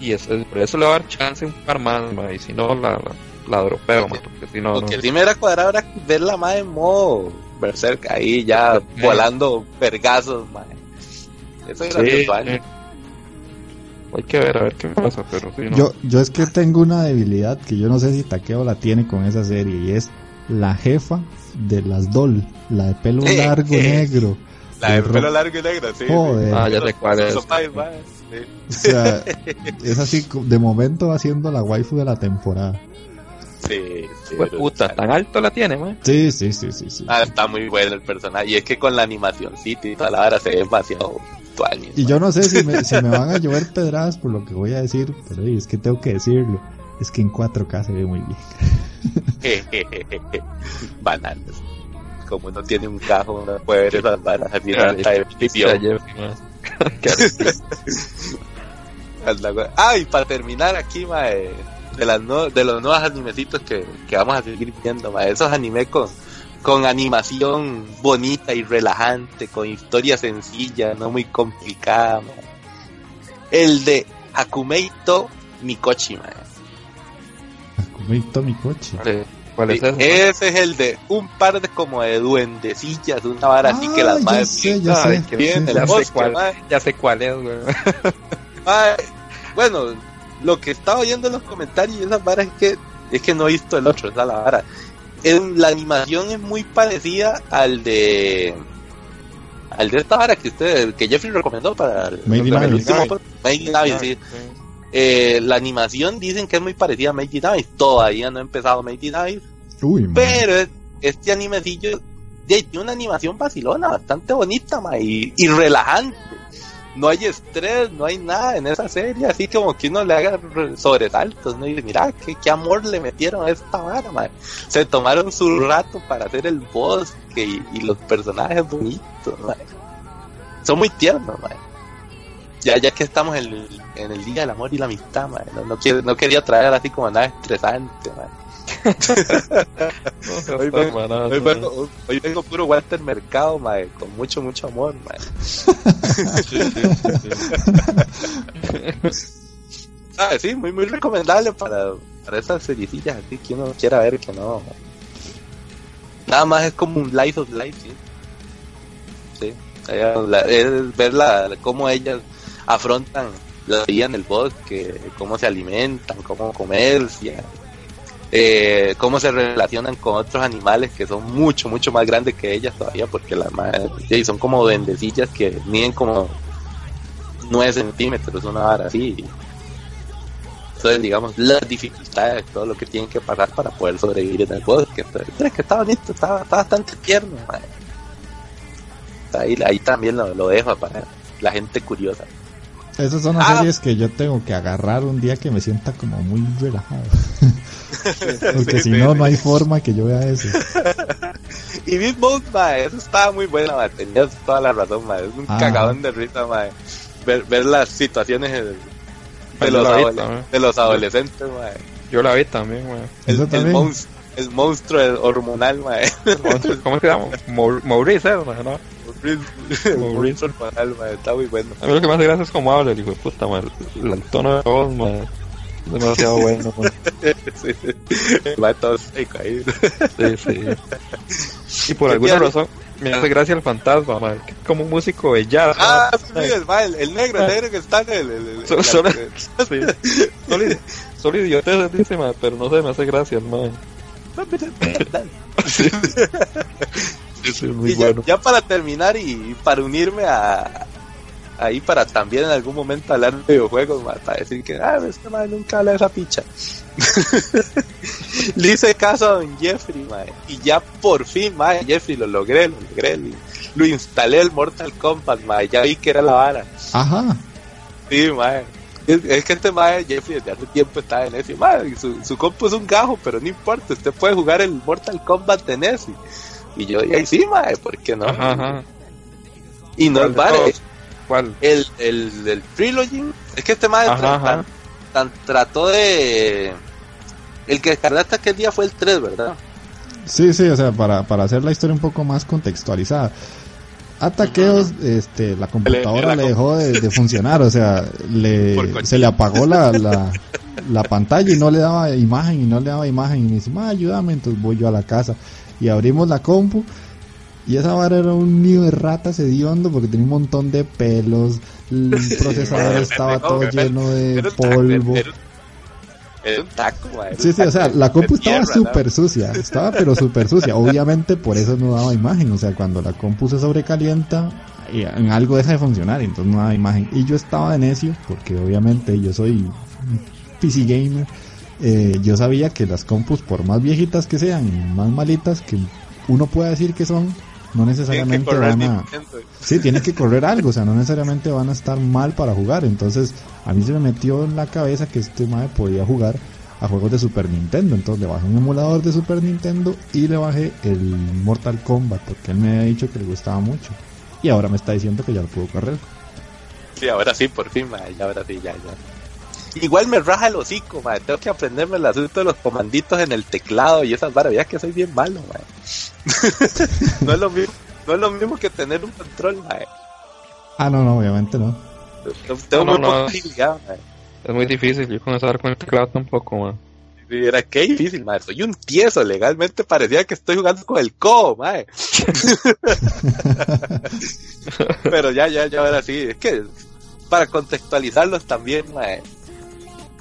Y eso, por eso le va a dar chance un par más, man, y si no, la, la, la dropeo, man, porque si no, Lo no. que sí me era cuadrado era ver la madre en modo berserk ahí ya volando vergazos, madre. Eso era Sí, eh. Hay que ver, a ver qué pasa, pero sí, no. Yo, yo es que tengo una debilidad que yo no sé si Takeo la tiene con esa serie y es la jefa de las Doll, la de pelo Eh, largo eh. negro. La de pelo largo y negro, sí. Joder. Ah, ya sé cuál es. Eso, pa, pa, sí. O sea, es así, de momento va siendo la waifu de la temporada. Sí, sí, Pues, puta, tan alto la tiene, man. Sí, sí, sí, sí, sí. Ah, está muy bueno el personaje. Y es que con la animación y toda la hora se ve demasiado actual. Y yo no sé si me, si me van a llover pedradas por lo que voy a decir, pero es que tengo que decirlo. Es que en 4K se ve muy bien. Bananas. Como no tiene un cajo, no puede ver esas varas así man. Ah, y para terminar aquí, mae, de, las no- de los nuevos animecitos que, que vamos a seguir viendo, mae, esos animes con, con animación bonita y relajante, con historia sencilla, no muy complicada. El de Hakumeito Mikochi, mae. Akumito mi coche. Vale, ¿Cuál es Sí, ese? ese es el de un par de como de duendecillas, una vara así que Ah, las madres sé, ya sé. Sí, sé bosque, cuál. Ya sé cuál es, güey. Bueno, lo que estaba oyendo en los comentarios y esas varas es que es que no he visto el otro, esa es la vara. En- la animación es muy parecida al de al de esta vara que usted que Jeffrey recomendó para el, último Abyss, sí. Eh, la animación dicen que es muy parecida a in Abyss. Todavía no he empezado Uy, man. pero es- este animecillo tiene una animación vacilona, bastante bonita ma, y, y relajante. No hay estrés, no hay nada en esa serie, así como que uno le haga re- sobresaltos, ¿no? Y dice, mira, qué, qué amor le metieron a esta vara, ma. Se tomaron su rato para hacer el bosque y, y los personajes bonitos, ma. Son muy tiernos, ma. Ya, ya que estamos en el, en el Día del Amor y la Amistad, ma. No, no, quiero- no quería traer así como nada estresante, ma. Hoy vengo, hoy, vengo, hoy vengo puro Walter Mercado, mae, con mucho, mucho amor. Ah, sí, muy, muy recomendable para, para esas seriecillas así que uno quiera ver que no. Nada más es como un life of life, sí. Sí, ella- la- es ver la, cómo ellas afrontan la vida en el bosque, cómo se alimentan, cómo comercian, eh, cómo se relacionan con otros animales que son mucho, mucho más grandes que ellas todavía, porque las sí, son como duendecillas que miden como 9 centímetros, una vara así. entonces digamos las dificultades, todo lo que tienen que pasar para poder sobrevivir en el bosque. Entonces, que está bonito, está, bastante tierno. Ahí, ahí también lo, lo dejo para la gente curiosa. Esas son las ah. series que yo tengo que agarrar un día que me sienta como muy relajado. Porque si no, no hay forma que yo vea eso. y Beat Mode, eso estaba muy bueno, tenías toda la razón, ma. es un ah. cagadón de risa, ma. Ver, ver las situaciones de, los, de los, adolescentes, ma. Yo la vi también. El, el, monstruo, el monstruo hormonal, ma. ¿Cómo se llama? Maurice, ¿no? Maurice hormonal, ma. Está muy bueno. A mí lo que más gracia es como habla el hijo de puta, ma. El, tono de voz, ma demasiado bueno. Va todo seco ahí. Sí, sí. Y por alguna razón me hace gracia el fantasma, man. Como un músico de jazz. Ah, sí, el, el, negro, el negro que está en el. el, solo, solo, sí. solo, idiotez dice, man, pero no sé, me hace gracia el man. sí. Sí, muy bueno. ya, para terminar y para unirme a, ahí para también en algún momento hablar de videojuegos, para decir que, ah, este madre nunca habla de esa picha. Le hice caso a don Jeffrey, y ya por fin, madre, Jeffrey, lo logré, lo logré, lo, instalé el Mortal Kombat, madre, ya vi que era la vara. Ajá. Sí, madre. Es, que este madre, Jeffrey, desde hace tiempo está en ese, madre, su, su compu es un gajo, pero no importa, usted puede jugar el Mortal Kombat en ese. Y yo dije, sí, madre, ¿por qué no? Ajá, Y no es vale. El, el, el Trilogy. Es que este más tan, trató de. El que descargaste aquel día fue el 3, ¿verdad? Sí, sí, o sea, para, para hacer la historia un poco más contextualizada. Ataqueos, este, la computadora le, dejó de, funcionar, o sea, le, se le apagó la, la, la, pantalla y no le daba imagen y no le daba imagen y me dice, ayúdame, entonces voy yo a la casa y abrimos la compu y esa vara era un nido de ratas hediondo porque tenía un montón de pelos. El procesador estaba todo lleno de polvo. Era un taco, Sí, sí, o sea, la compu estaba súper sucia. Estaba pero súper sucia. Obviamente por eso no daba imagen. O sea, cuando la compu se sobrecalienta, en algo deja de funcionar. Entonces no daba imagen. Y yo estaba de necio porque obviamente yo soy PC gamer. Eh, yo sabía que las compus, por más viejitas que sean y más malitas que uno pueda decir que son, no necesariamente van a... Sí, tiene que correr algo, o sea, no necesariamente van a estar mal para jugar. Entonces, a mí se me metió en la cabeza que este madre podía jugar a juegos de Super Nintendo. Entonces le bajé un emulador de Super Nintendo y le bajé el Mortal Kombat, porque él me había dicho que le gustaba mucho. Y ahora me está diciendo que ya lo puedo correr. Sí, ahora sí, por fin, ya ahora sí, ya, ya. Igual me raja el hocico, madre. Tengo que aprenderme el asunto de los comanditos en el teclado y esas maravillas que soy bien malo, madre. no, es lo mismo, no es lo mismo que tener un control, madre. Ah, no, no, obviamente no. Tengo muy no, Es muy difícil, yo con eso con el teclado tampoco, madre. Era que difícil, madre. Soy un tieso, legalmente parecía que estoy jugando con el co, madre. Pero ya, ya, ya ahora sí. Es que para contextualizarlos también, madre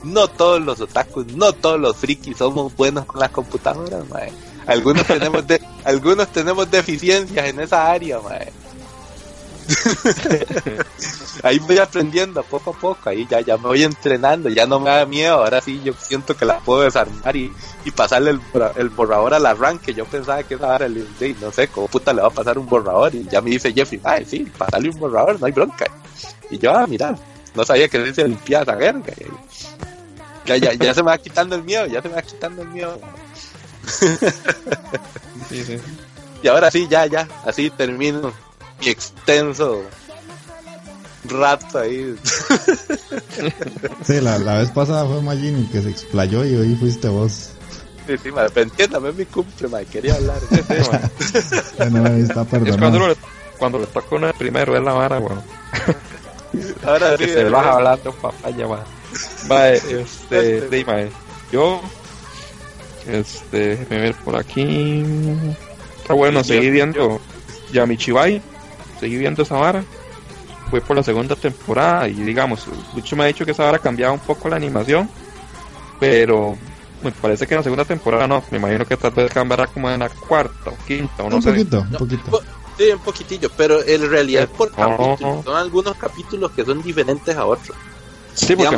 no todos los otakus, no todos los frikis somos buenos con las computadoras, mae. Algunos tenemos de, algunos tenemos deficiencias en esa área, mae. ahí voy aprendiendo poco a poco, ahí ya, ya me voy entrenando, ya no me da miedo, ahora sí yo siento que la puedo desarmar y, y pasarle el, el borrador al arranque, yo pensaba que esa el no sé, cómo puta le va a pasar un borrador y ya me dice Jeffrey, ay sí, pasarle un borrador, no hay bronca. Y yo, ah, mira, no sabía que se limpiaba esa verga. Ya, ya, ya se me va quitando el miedo, ya se me va quitando el miedo. Y ahora sí, ya, ya, así termino mi extenso rato ahí. Sí, la, vez pasada fue Magini que se explayó y hoy fuiste vos. Sí, sí, madre, pero entiéndame, es mi cumple, madre, quería hablar. bueno, está es cuando, le, cuando le tocó uno primero, es la vara, bueno. Ahora sí. se vas hablando papaya, madre. Vale, este, de yo, este, déjeme ver por aquí. Está bueno, seguí viendo Yamichibai, seguí viendo esa vara. Fue por la segunda temporada y digamos, mucho me ha dicho que esa vara cambiaba un poco la animación, pero me parece que en la segunda temporada no, me imagino que tal vez cambiará como en la cuarta o quinta o no un sé. Poquito, un poquito. Sí, un poquitillo, pero en realidad por capítulos, son algunos capítulos que son diferentes a otros. Sí, porque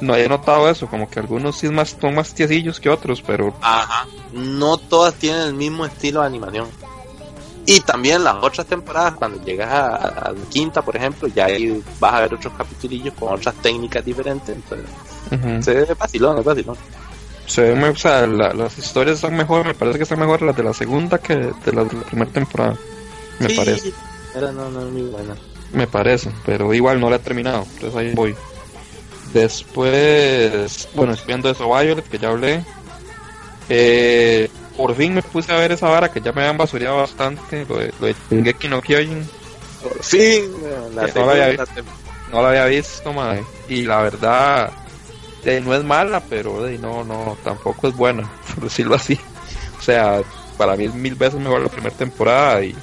no he notado eso, como que algunos sí más, son más tiesillos que otros, pero... Ajá. No todas tienen el mismo estilo de animación. Y también las otras temporadas, cuando llegas a, la quinta, por ejemplo, ya ahí vas a ver otros capitulillos con otras técnicas diferentes. Entonces, se ve vacilón, es vacilón. Se ve, o sea, las historias son mejor, me parece que están mejor las de la segunda que de la, de la primera temporada. Me parece. Era no, no, muy buena. Me parece, pero igual no la he terminado, entonces ahí voy. Después, bueno, estoy viendo eso Violet, que ya hablé. Eh, por fin me puse a ver esa vara que ya me habían basureado bastante, lo de, lo de Shingeki no Kyojin. Por fin, la no, la había, no la había visto, madre. Y la verdad, no es mala, pero no, no, tampoco es buena, por decirlo así. O sea, para mí es mil veces mejor la primera temporada y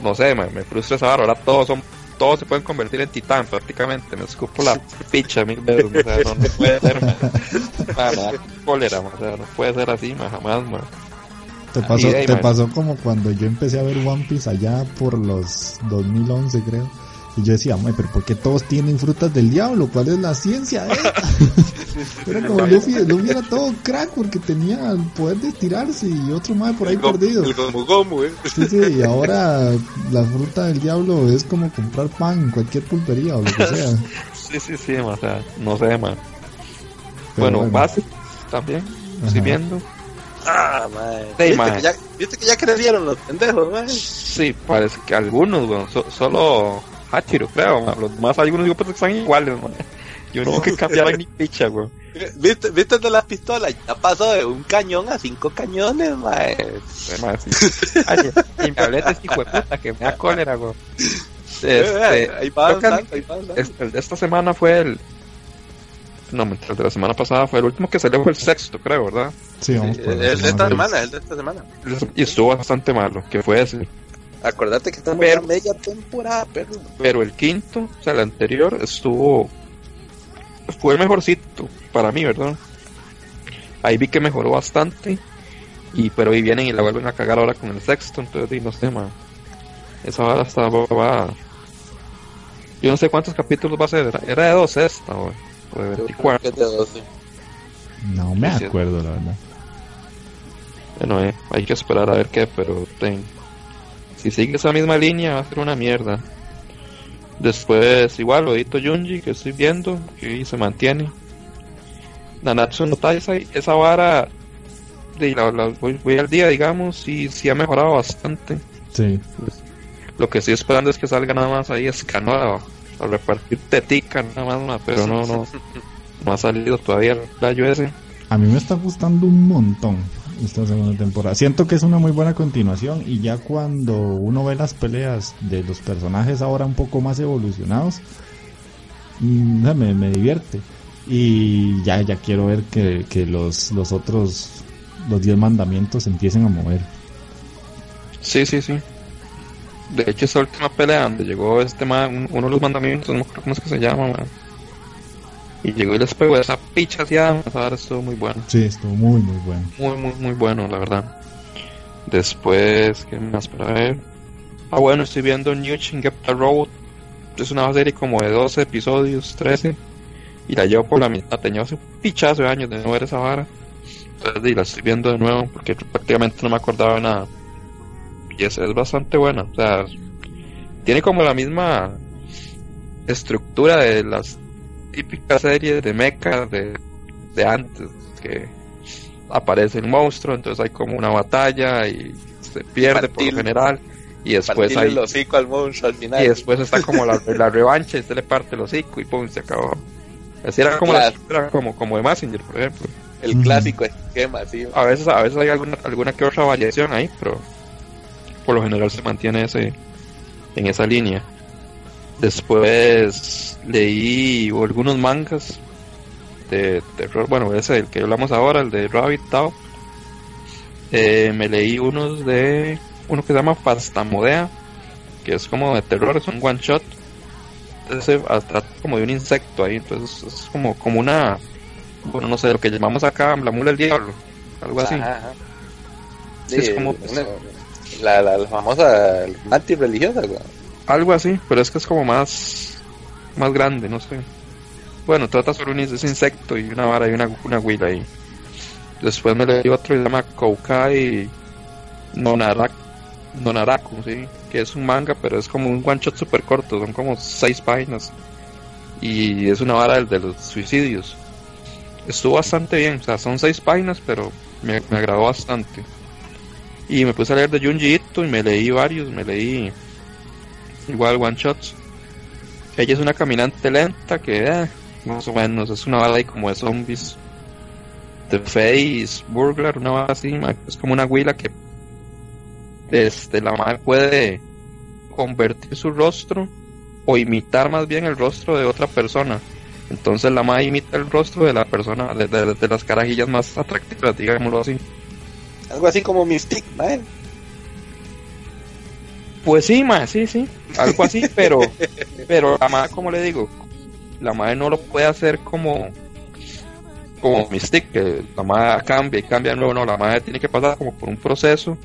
no sé, me, me frustra esa vara. Ahora todos son todos se pueden convertir en titán prácticamente. Me escupo la picha mil veces. O sea, no, puede ser. cólera, o sea, no puede ser así, jamás, man. Te pasó, te pasó como cuando yo empecé a ver One Piece allá por los 2011, creo. Y yo decía, pero ¿por qué todos tienen frutas del diablo? ¿Cuál es la ciencia de Era como Luffy, Luffy era todo crack porque tenía el poder de estirarse y otro más por ahí perdido. El gomu gomu, ¿eh? Sí, sí, y ahora la fruta del diablo es como comprar pan en cualquier pulpería o lo que sea. Sí, sí, sí, o sea, no sé, más. Bueno, bueno, base también, estoy viendo. Ah, madre. ¿Viste, que ya, ¿Viste que ya crecieron los pendejos, man? Sí, parece que algunos, bueno, solo Hachiro, creo. Los demás algunos digo, pues están iguales, man. Yo no que cambiar ni picha, güey. ¿Viste, ¿Viste de las pistolas? Ya pasó de un cañón a cinco cañones, mae. y me hablé de este hijo de puta que me da cólera, güey. Este, ahí pasa, ahí este, el de esta semana fue el. No, el de la semana pasada fue el último que salió fue el sexto, creo, ¿verdad? Sí, vamos por el de esta semana, el de esta semana. Y estuvo bastante malo, que fue ese. Acordate que estamos en media temporada, pero... Pero el quinto, o sea, el anterior, estuvo... Fue el mejorcito para mí, ¿verdad? Ahí vi que mejoró bastante. Y pero ahí vienen y la vuelven a cagar ahora con el sexto, entonces no sé, man. Esa hora está va. Yo no sé cuántos capítulos va a ser. Era de 12 esta, o de 24. No me acuerdo, la verdad. Bueno, eh, hay que esperar a ver qué, pero ten, si sigue esa misma línea va a ser una mierda. Después, igual, Odito Junji, que estoy viendo, que se mantiene. Nanatsu no Taisai, esa vara, de la, voy, al día, digamos, y sí ha mejorado bastante. Sí. Lo que estoy esperando es que salga nada más ahí escanado a, repartir tetica, nada más, pero no, no, no ha salido todavía el playo ese. A mí me está gustando un montón esta segunda temporada. Siento que es una muy buena continuación y ya cuando uno ve las peleas de los personajes ahora un poco más evolucionados, mm, me, me divierte. Y ya, ya quiero ver que, que los, los otros, los 10 mandamientos empiecen a mover. Sí, sí, sí. De hecho, esa última pelea donde llegó este man, uno de los mandamientos, no me acuerdo cómo es que se llama, y llegó y les pegó esa picha hacia ahora estuvo muy bueno. Sí, estuvo muy, muy bueno. Muy, muy, muy bueno, la verdad. Después, ¿qué más para ver? Ah, bueno, estoy viendo New the Road. Es una serie como de 12 episodios, 13. Y la llevo por la mitad. Tenía hace un pichazo de años de no ver esa vara. Entonces, y la estoy viendo de nuevo porque prácticamente no me acordaba de nada. Y es, es bastante buena. O sea, tiene como la misma estructura de las típica serie de mecha de, de antes, que aparece el monstruo, entonces hay como una batalla y se pierde por lo general. Y después hay. El hocico al monstruo al final. Y después está como la, la revancha y se le parte el hocico y pum, se acabó. Así era como, la, era como, como de Messenger, por ejemplo. El clásico esquema, sí. A veces, a veces hay alguna, alguna que otra variación ahí, pero por lo general se mantiene ese en esa línea. Después leí algunos mangas de terror, bueno, ese el que hablamos ahora, el de Rabbit Tao. Eh, me leí unos de uno que se llama Fastamodea, que es como de terror, es un one shot. Ese hasta como de un insecto ahí, entonces es como, como una, bueno, no sé, lo que llamamos acá la mula del diablo, algo así. es como la, la, famosa mártir religiosa, algo así, pero es que es como más más grande, no sé. bueno, trata sobre un insecto y una vara y una, una huila ahí. Después me leí otro que se llama Koukai Nonaraku, Nonaraku, ¿sí? que es un manga, pero es como un one shot super corto, son como seis páginas. Y es una vara de los suicidios. Estuvo bastante bien, o sea, son seis páginas, pero me, me agradó bastante. Y me puse a leer de Junji Ito y me leí varios, me leí igual one shots. Ella es una caminante lenta que eh, más o menos es una bala ahí como de zombies. The Face, Burglar, una bala así, es como una huila que este, la madre puede convertir su rostro o imitar más bien el rostro de otra persona. Entonces la madre imita el rostro de la persona, de, las carajillas más atractivas, digámoslo así. Algo así como Mystic, ¿vale? Pues sí, ma, sí, sí. Algo así, pero, pero la madre, como le digo, la madre no lo puede hacer como, como Mystic, que la madre cambia y cambia nuevo, no, la madre tiene que pasar como por un proceso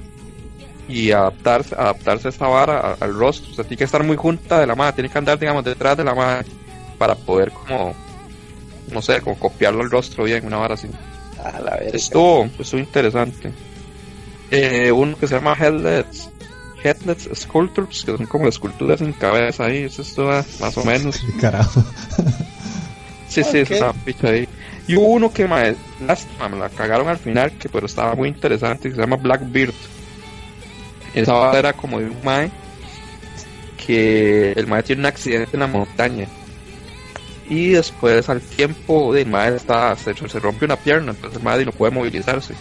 y adaptarse, adaptarse a esta vara al rostro, o sea, tiene que estar muy junta de la madre, tiene que andar, digamos, detrás de la madre para poder como, no sé, como copiarlo al rostro bien, una vara así. A la verga. Estuvo, estuvo interesante. Eh, uno que se llama Headless, Headless Sculptures, que son como esculturas sin cabeza ahí, eso es todo, más o menos. Carajo. Sí, sí, es una picha ahí. Y hubo uno que me, lástima, me la cagaron al final, que pero estaba muy interesante, que se llama Blackbeard. Esa bala era como de un mae, que el mae tiene un accidente en la montaña. Y después al tiempo, el mae está, se, se rompe una pierna, entonces el mae no puede movilizarse.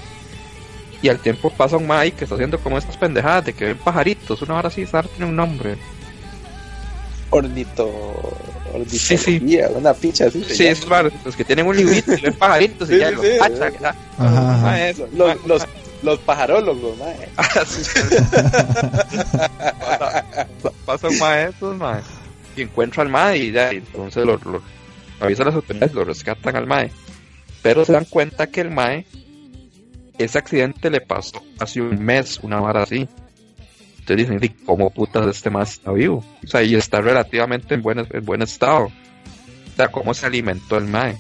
Y al tiempo pasa un mae que está haciendo como estas pendejadas de que ven pajaritos, una hora así, Sar tiene un nombre. Ornito. Ornito. Sí, sí. Una picha así. Sí, es claro, los que tienen un librito y ven pajaritos y Sí, ya sí, los sí. ya. Ajá, ajá. Mae, eso, Los, mae, los, los pajarólogos, mae. pasa, pasa un maestro, mae, y encuentra al mae y ya, y entonces lo, lo avisa a las autoridades, lo rescatan al mae. Pero se dan cuenta que el mae, ese accidente le pasó hace un mes, una vara así. Entonces dicen, "Di, ¿cómo putas este mae está vivo? O sea, y está relativamente en buen, en buen estado. O sea, ¿cómo se alimentó el mae?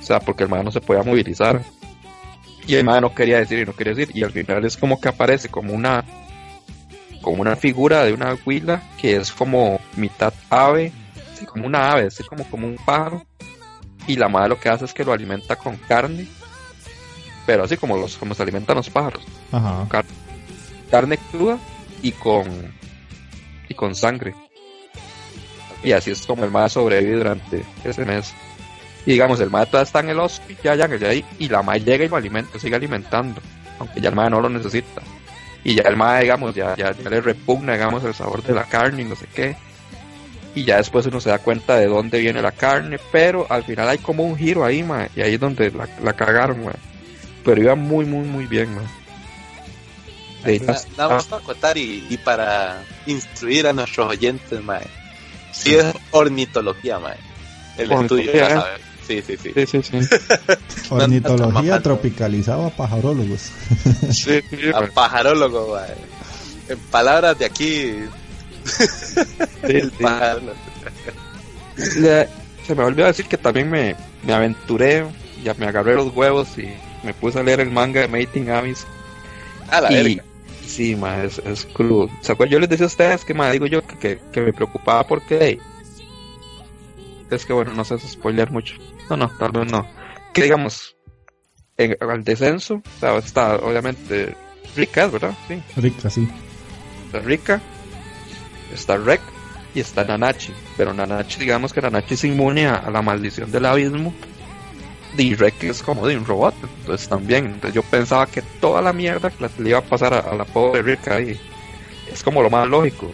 O sea, porque el mae no se podía movilizar. Y el mae no quería decir y no quería decir. Y al final es como que aparece como una como una figura de una huila que es como mitad ave, como una ave, así como, como un pájaro. Y la madre lo que hace es que lo alimenta con carne, pero así como los como se alimentan los pájaros, Ajá. car- carne cruda y con y con sangre. Y así es como el madre sobrevive durante ese mes. Y digamos, el todavía está en el hospital, ya, ya, ya ahí, y la madre llega y lo alimenta, sigue alimentando, aunque ya el madre no lo necesita. Y ya el madre, digamos, ya, ya, ya le repugna, digamos, el sabor de la carne y no sé qué. Y ya después uno se da cuenta de dónde viene la carne, pero al final hay como un giro ahí, ma, y ahí es donde la, la cagaron, ma. Pero iba muy, muy, muy bien, ma. De las- Nada más para contar y, y para instruir a nuestros oyentes, mae. Sí es ornitología, mae. El estudio, Ornitología, ya ¿eh? sabes. Sí, sí, sí. Sí, sí, sí. Ornitología tropicalizado a pajarólogos. sí, A ma. pajarólogo, mae. En palabras de aquí, Sí, el sí. pajarólogo. Le- se me olvidó decir que también me, me aventuré, ya me agarré los huevos y me puse a leer el manga de Mating Abyss. A la y verga. sí, ma, es, es crudo. ¿Se acuerdan? Yo les decía a ustedes que, ma, digo yo que, que, que me preocupaba porque, hey, es que bueno, no sé spoilear mucho. No, no, tal vez no. Que digamos, en, al descenso, o sea, está obviamente Rika, ¿verdad? Sí, Rica, sí. está Rika, está Rek y está Nanachi. Pero Nanachi, digamos que Nanachi es inmune a, a la maldición del abismo. Rek es como de un robot, entonces también. Entonces yo pensaba que toda la mierda que le iba a pasar a, la pobre Rika y es como lo más lógico.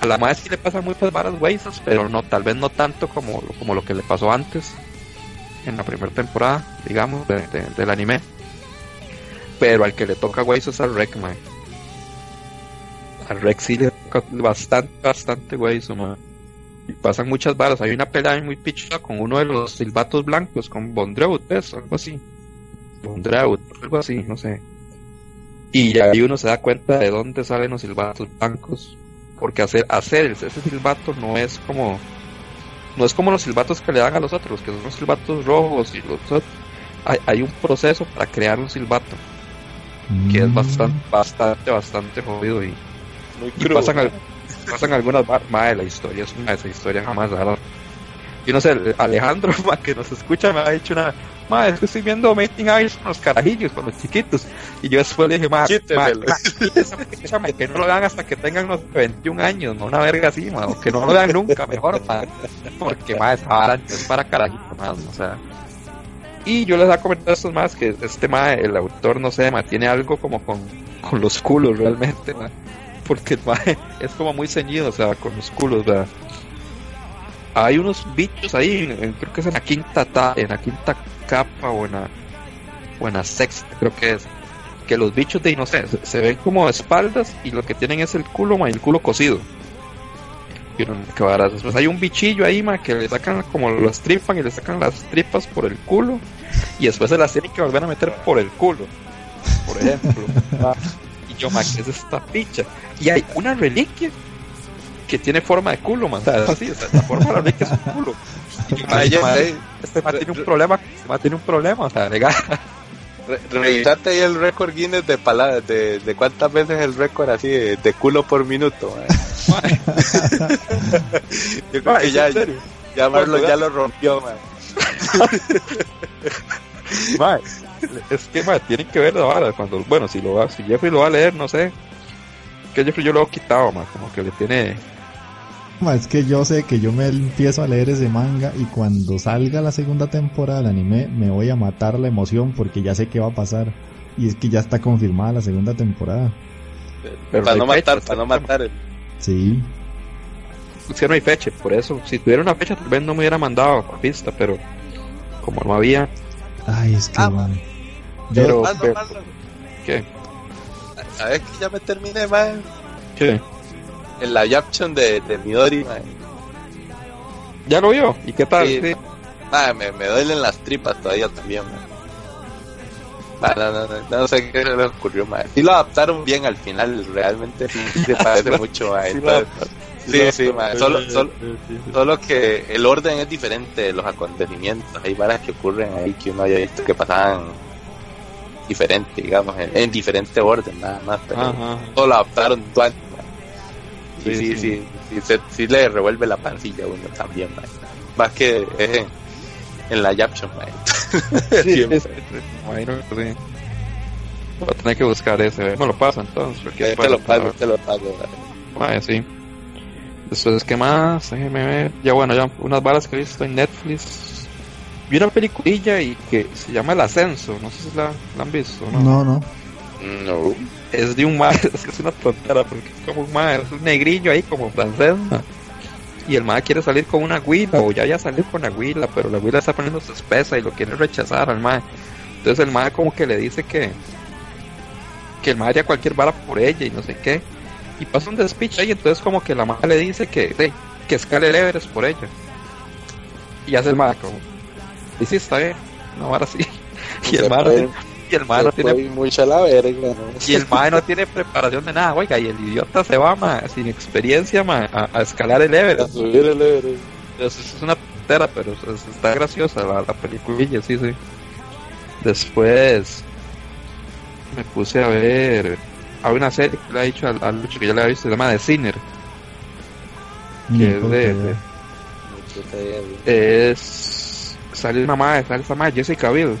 A la madre sí le pasan muchas varas huesos, pero no, tal vez no tanto como, como lo que le pasó antes, en la primera temporada, digamos, de- de- del anime. Pero al que le toca huesos es al Rek, man. Al Rek sí le toca bastante, bastante hueso, man. Pasan muchas varas. Hay una pelea muy pichuda con uno de los silbatos blancos, con Bondreut, ¿ves? Algo así. Bondreut, algo así, no sé. Y ahí uno se da cuenta de dónde salen los silbatos blancos. Porque hacer, hacer ese silbato no es como no es como los silbatos que le dan a los otros, que son los silbatos rojos y los otros. Hay, hay un proceso para crear un silbato que es Mm. bastante, bastante, bastante jodido y, Muy y pasan, al- pasan algunas más de la historia, es una esa historia jamás la Yo no sé, Alejandro, ma, que nos escucha, me ha dicho una, ma, es que estoy viendo Making Eyes con los carajillos, con los chiquitos. Y yo después le dije, ma, ma, ma, que no lo vean hasta que tengan unos 21 años, no una verga así, ma, o que no lo vean nunca, mejor, ma, porque, ma, esa vara es para carajitos más, o sea. Y yo les he comentado a estos más que este ma, el autor, no sé, ma, tiene algo como con, con los culos realmente, ma, porque el es como muy ceñido, o sea, con los culos, ¿verdad? Hay unos bichos ahí, creo que es en la quinta ta- capa o en la, o sexta, creo que es, que los bichos de, no se, ven como espaldas y lo que tienen es el culo, ma, el culo cocido. Y uno, qué. Después hay un bichillo ahí, ma, que le sacan como las tripan y le sacan las tripas por el culo. Y después se las tienen que volver a meter por el culo. Por ejemplo. y yo, ma, ¿qué es esta picha? Y hay una reliquia que tiene forma de culo, man. O sea, así, o sea, la forma de la reliquia es un culo. Y yo, ma, Ay, ya ma, sé. este ma tiene un problema, este ma tiene un problema, o sea, legal. Re- Revisate ahí el récord Guinness de palabras, de, de cuántas veces el récord así de, de culo por minuto. mae. Yo creo que ¿es ya, serio? ya Marlon ya lo rompió, man. Ma, es que ma, tienen que ver la vara cuando bueno si lo va, si Jeffrey lo va a leer no sé que Jeffrey yo lo he quitado ma, como que le tiene Ma, Es que yo sé que yo me empiezo a leer ese manga y cuando salga la segunda temporada del anime me voy a matar la emoción porque ya sé qué va a pasar. Y es que ya está confirmada la segunda temporada. pero para no fecha, matar, para no matar. Sí. es que no hay fecha por eso si tuviera una fecha tal vez no me hubiera mandado por pista pero como no había Ay, es que Ah, man. Pero, Marlon, pero- ¿qué? a ver que ya me terminé, man. ¿Qué? En la Yaption de, de Midori, man. ya lo vio y qué tal Sí. Sí. Ah, me, me duelen las tripas todavía también, man. Ah, no, no, no, no sé qué se le ocurrió, man. Sí lo adaptaron bien al final, realmente sí se parece mucho, man. Sí, Sí, sí, man. Solo, solo, solo que el orden es diferente de los acontecimientos. Hay varas que ocurren ahí que uno haya visto que pasaban diferente, digamos, en, en diferente orden, nada más. Pero Ajá. todo lo adaptaron. Y Sí, sí, sí, sí. sí, se- sí le revuelve la pancilla a uno también, man. Más que es en, la Yaption, man. Sí, es-. Voy a tener que buscar ese. Me lo pasa entonces. Porque Te lo pago, te lo man. Vaya, sí. Después, ¿qué más? Déjeme ver. Ya bueno, ya unas balas que he visto en Netflix. Vi una peliculilla y que se llama El Ascenso. No sé si la, la han visto, ¿no? no, no. No. Es de un mar, es que es una tontera porque es como un mar, es un negrillo ahí como francés. Y el mar quiere salir con una huila, o ya ya salió con la huila, pero la huila está poniéndose espesa y lo quiere rechazar al mar. Entonces el mar como que le dice que que el mar haría cualquier vara por ella y no sé qué. Y pasa un despiche ahí, entonces como que la madre le dice que, sí, que escale el Everest por ella. Y hace el mar como, y sí, está bien, una vara así. Y el mar, no tiene- y el mar no tiene mucha la verga, ¿no? y el mae no tiene preparación de nada, oiga, y el idiota se va, ma, sin experiencia, ma, a, a escalar el A Everest. subir el Everest. Es una tontera, pero es- es- está graciosa la, la peliculilla, sí, sí. Después me puse a ver, hay una serie que le ha dicho al, al Lucho que ya le había visto, se llama The Sinner, Ni que es de- es sale una madre, sale esa madre, Jessica Biel,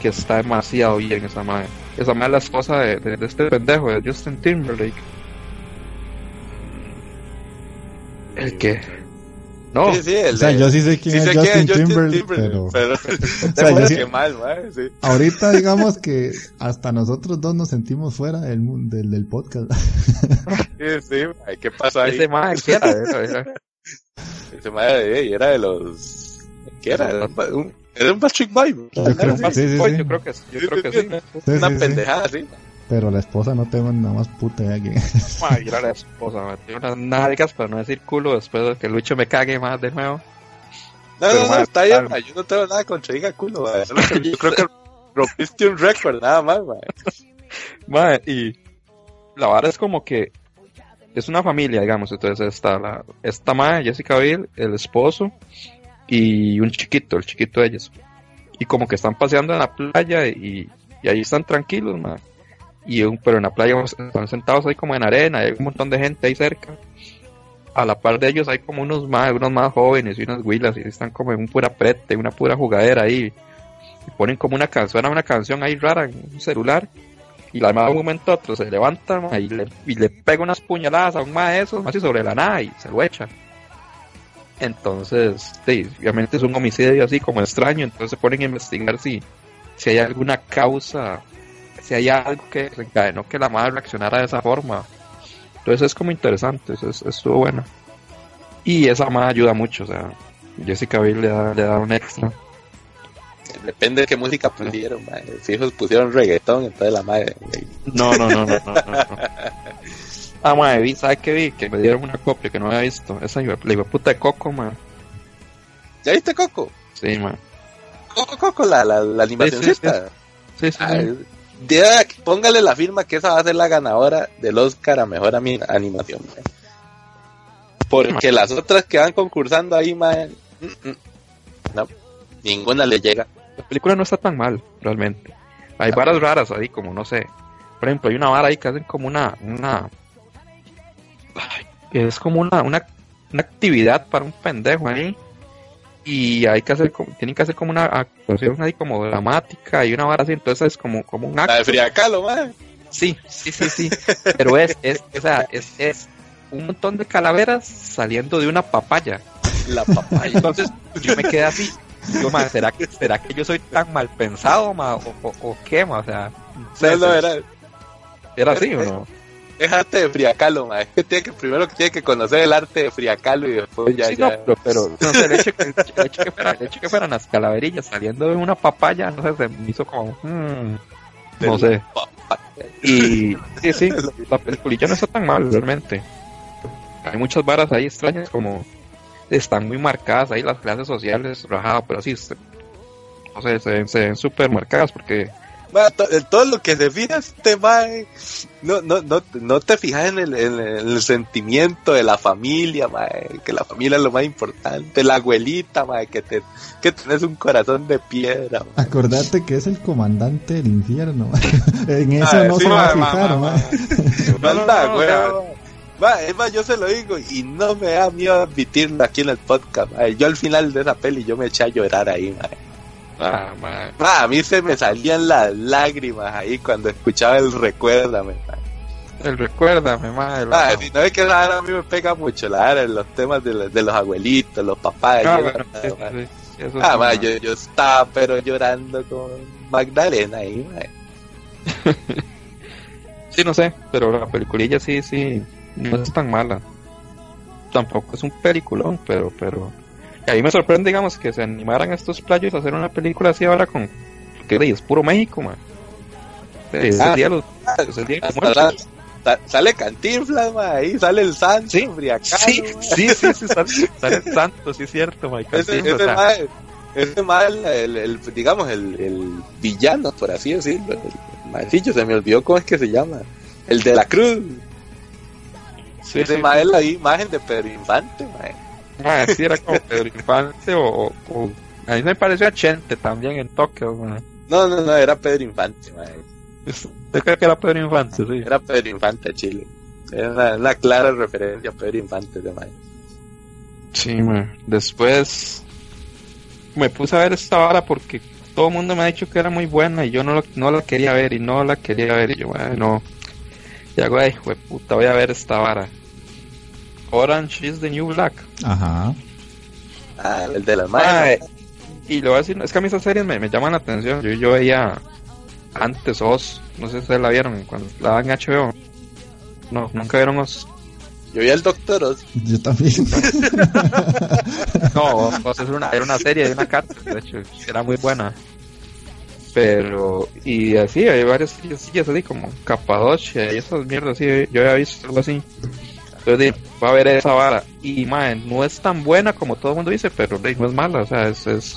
que está demasiado bien esa madre. Esa madre es la esposa de, de- de este pendejo, de Justin Timberlake. El que no, Sí, sí, el O sea, de- yo sí sé quién sí es Justin, Justin Timberlake, Timberlake, pero... pero... sea, yo sí- Qué mal, sí. Ahorita digamos que hasta nosotros dos nos sentimos fuera del, del, del podcast. Sí, sí, man, ¿qué pasó ahí? ese madre que era, Ese madre, y era de los... ¿Qué era? Era un, era un Boy. Yo creo, era- sí, sí, Oye, sí. yo creo que sí, yo creo que Una pendejada así. Pero la esposa no tengo nada más puta idea que... Era la esposa. Tiene unas nalgas para no decir culo después de que Lucho me cague más de nuevo. No, Pero, no, no, está bien, yo no tengo nada contra diga culo, man. Solo que Yo creo que rompiste un récord, nada más, y la vara es como que es una familia, digamos, entonces está la, esta madre, Jessica Biel, el esposo y un chiquito, el chiquito de ellos. Y como que están paseando en la playa y, ahí están tranquilos, madre. Y un, pero en la playa están sentados ahí como en arena, hay un montón de gente ahí cerca. A la par de ellos hay como unos más, unos más jóvenes y unas huilas y están como en un pura prete, una pura jugadera ahí. Y ponen como una canción, una canción ahí rara en un celular y la madre de un momento a otro se levanta y, le, y pega unas puñaladas a un de esos, así sobre la nada y se lo echa. Entonces, sí, obviamente es un homicidio así como extraño, entonces se ponen a investigar si, si hay alguna causa, si hay algo que desencadenó que la madre reaccionara de esa forma. Entonces es como interesante, eso es, estuvo bueno. Y esa madre ayuda mucho, o sea, Jessica Biel le da, le da un extra depende de qué música pusieron, madre. Si hijos pusieron reggaetón, entonces la madre. No, no, no, no, no. no, Ah, madre, vi, ¿sabes qué vi? Que me dieron una copia que no había visto. Esa la iba puta de Coco, man. ¿Ya viste Coco? Sí, man. Coco, Coco, la, la, la. Sí, sí, sí. póngale la firma que esa va a ser la ganadora del Oscar a mejor animación. Porque las otras que van concursando ahí, man, mm, mm, no, ninguna le llega. La película no está tan mal, realmente. Hay varas raras ahí, como no sé. Por ejemplo, hay una vara ahí que hacen como una. una es como una, una, una actividad para un pendejo ahí. Y hay que hacer, tienen que hacer como una actuación ahí como dramática y una vara así. Entonces es como, como un acto. La de Friacalo, man. Sí, sí, sí, sí. Pero es, es, o sea, es, es un montón de calaveras saliendo de una papaya. La papaya. Entonces yo me quedé así yo, ¿será que, ¿será que yo soy tan mal pensado, ma? O, o, qué, ma? O sea, no, era, ¿era así o no? Es arte de Friacalo, ma. Es que tiene que, primero que tiene que conocer el arte de Friacalo y después ya. Sí, No, pero, pero no sé, el hecho, que, el, hecho que fuera, el hecho que fueran las calaverillas saliendo de una papaya, no sé, se me hizo como. Hmm, no sé. Y sí, sí, la peliculilla no está tan mal, realmente. Hay muchas varas ahí extrañas como están muy marcadas ahí las clases sociales, rajadas, pero sí, se, no sé, se ven súper marcadas porque... todo lo que define este mae, no, no, no, no te fijas en el, en el sentimiento de la familia, mae, que la familia es lo más importante, la abuelita, mae, que, te, que tenés un corazón de piedra. Acordate que es el comandante del infierno. en eso no se va a fijar, mae. Va, es más, yo se lo digo y no me da miedo admitirlo aquí en el podcast. Yo al final de esa peli yo me eché a llorar ahí, Ah, a mí se me salían las lágrimas ahí cuando escuchaba el recuérdame. El recuérdame, madre. Ah, si no es que la a mí me pega mucho, la los temas de, los, abuelitos, los papás. Ah, ah yo, yo, estaba pero llorando con Magdalena ahí, sí, no sé, pero la peliculilla sí, sí, no es tan mala. Tampoco es un peliculón, pero, pero. A mí me sorprende, digamos, que se animaran estos playos a hacer una película así ahora con. que es puro México, man. Es ah, día los, sale Cantinflas, man, ahí sale el santo, sí, sí, sí, sí, sí, sale, el santo, sí es cierto, man, ese, ese, mal, ese mal, el, el, digamos, el, el, villano, por así decirlo, el, se me olvidó cómo es que se llama, el de la cruz, Sí, Ese sí, es la imagen de Pedro Infante, mae. Ah, sí, era como Pedro Infante o, A mí me pareció a Chente también en Tokio, No, no, no, era Pedro Infante, mae. Yo creo que era Pedro Infante, sí. Era Pedro Infante Chile. Era una, clara referencia a Pedro Infante de mae. Sí, mae. Después me puse a ver esta hora porque todo el mundo me ha dicho que era muy buena y yo no, no la quería ver y no la quería ver y yo, bueno, y hago, ay, puta, voy a ver esta vara. Orange is the New Black. Ajá. Ah, el de la madre. y lo voy a decir, es que a mí esas series me, me llaman la atención. Yo, yo veía antes Oz, no sé si ustedes la vieron cuando la daban en HBO. No, nunca vieron Oz. Yo vi al Doctor Oz. Yo también. no, Oz era una, era una serie de una carta, de hecho, era muy buena. Pero, y así, hay varias sillas así como Capadocia y esas mierdas así. Yo había visto algo así. Entonces, va a ver esa vara. Y, man, no es tan buena como todo el mundo dice, pero no es mala, o sea, es, es,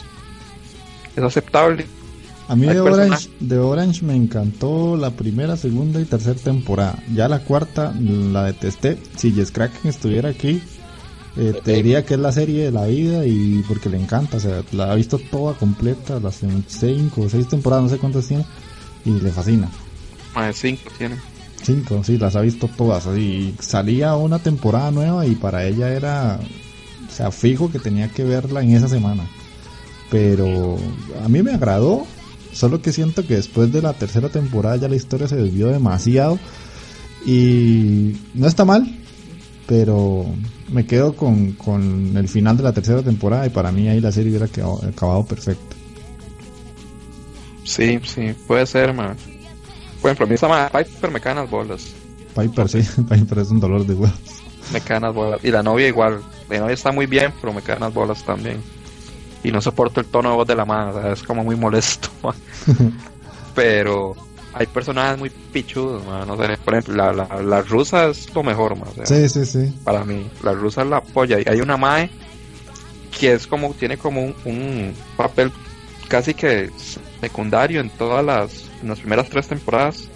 es aceptable. A mí de Orange, de Orange me encantó la primera, segunda y tercera temporada. Ya la cuarta la detesté. Si Jess Kraken estuviera aquí, eh, te diría que es la serie de la vida y porque le encanta. O sea, la ha visto toda completa, las cinco o seis temporadas, no sé cuántas tiene, y le fascina. Más de cinco tiene. Cinco, sí, las ha visto todas. Y salía una temporada nueva y para ella era, o sea, fijo que tenía que verla en esa semana. Pero a mí me agradó, solo que siento que después de la tercera temporada ya la historia se desvió demasiado. Y no está mal, pero me quedo con, con el final de la tercera temporada y para mí ahí la serie hubiera quedado, acabado perfecto. Sí, sí, puede ser, man. Por ejemplo, a mí esa Piper me caen las bolas. Piper, sí, Piper es un dolor de huevos. Me caen las bolas. Y la novia igual. La novia está muy bien, pero me caen las bolas también. Y no soporto el tono de voz de la mano, es como muy molesto. pero hay personajes muy pichudos, man. No sé, por ejemplo, la, la, la rusa es lo mejor, man. sí, sí, sí. Para mí, la rusa es la polla. Y hay una mae que es como, tiene como un, un papel casi que secundario en todas las, en las primeras tres temporadas.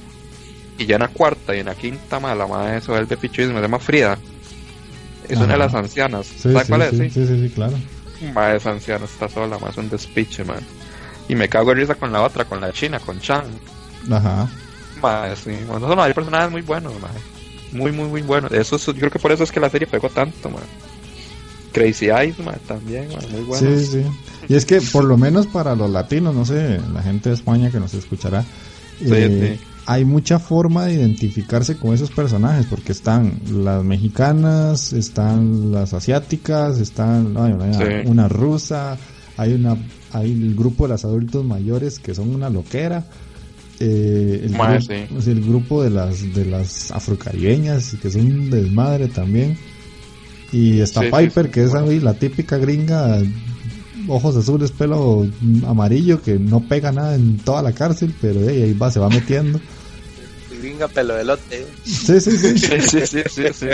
Y ya en la cuarta y en la quinta, ma, la madre eso es de pichuismo, se llama Frida. Es una de las ancianas. ¿Sabes cuál es? Sí, sí, sí, claro. Madre esa anciana está sola, más un despiche, man. Y me cago en risa con la otra, con la china, con Chan. Ajá. Madre, sí. Bueno, no, hay personajes muy buenos, madre. Muy, muy, muy buenos. Eso es, yo creo que por eso es que la serie pegó tanto, man. Crazy Eyes, man, también, man, muy bueno. Sí, sí. Y es que por lo menos para los latinos, no sé, la gente de España que nos escuchará, eh, hay mucha forma de identificarse con esos personajes, porque están las mexicanas, están las asiáticas, están hay una, una rusa, hay una hay el grupo de las adultos mayores que son una loquera. Eh, el, Ma, grupo, sí. el grupo de las de las afrocaribeñas que son un desmadre también y está Sí, Piper sí, que es bueno. la típica gringa ojos azules pelo amarillo que no pega nada en toda la cárcel pero eh, ahí va se va metiendo Gringa pelo de lote. sí sí sí Sí, sí, sí, sí, sí.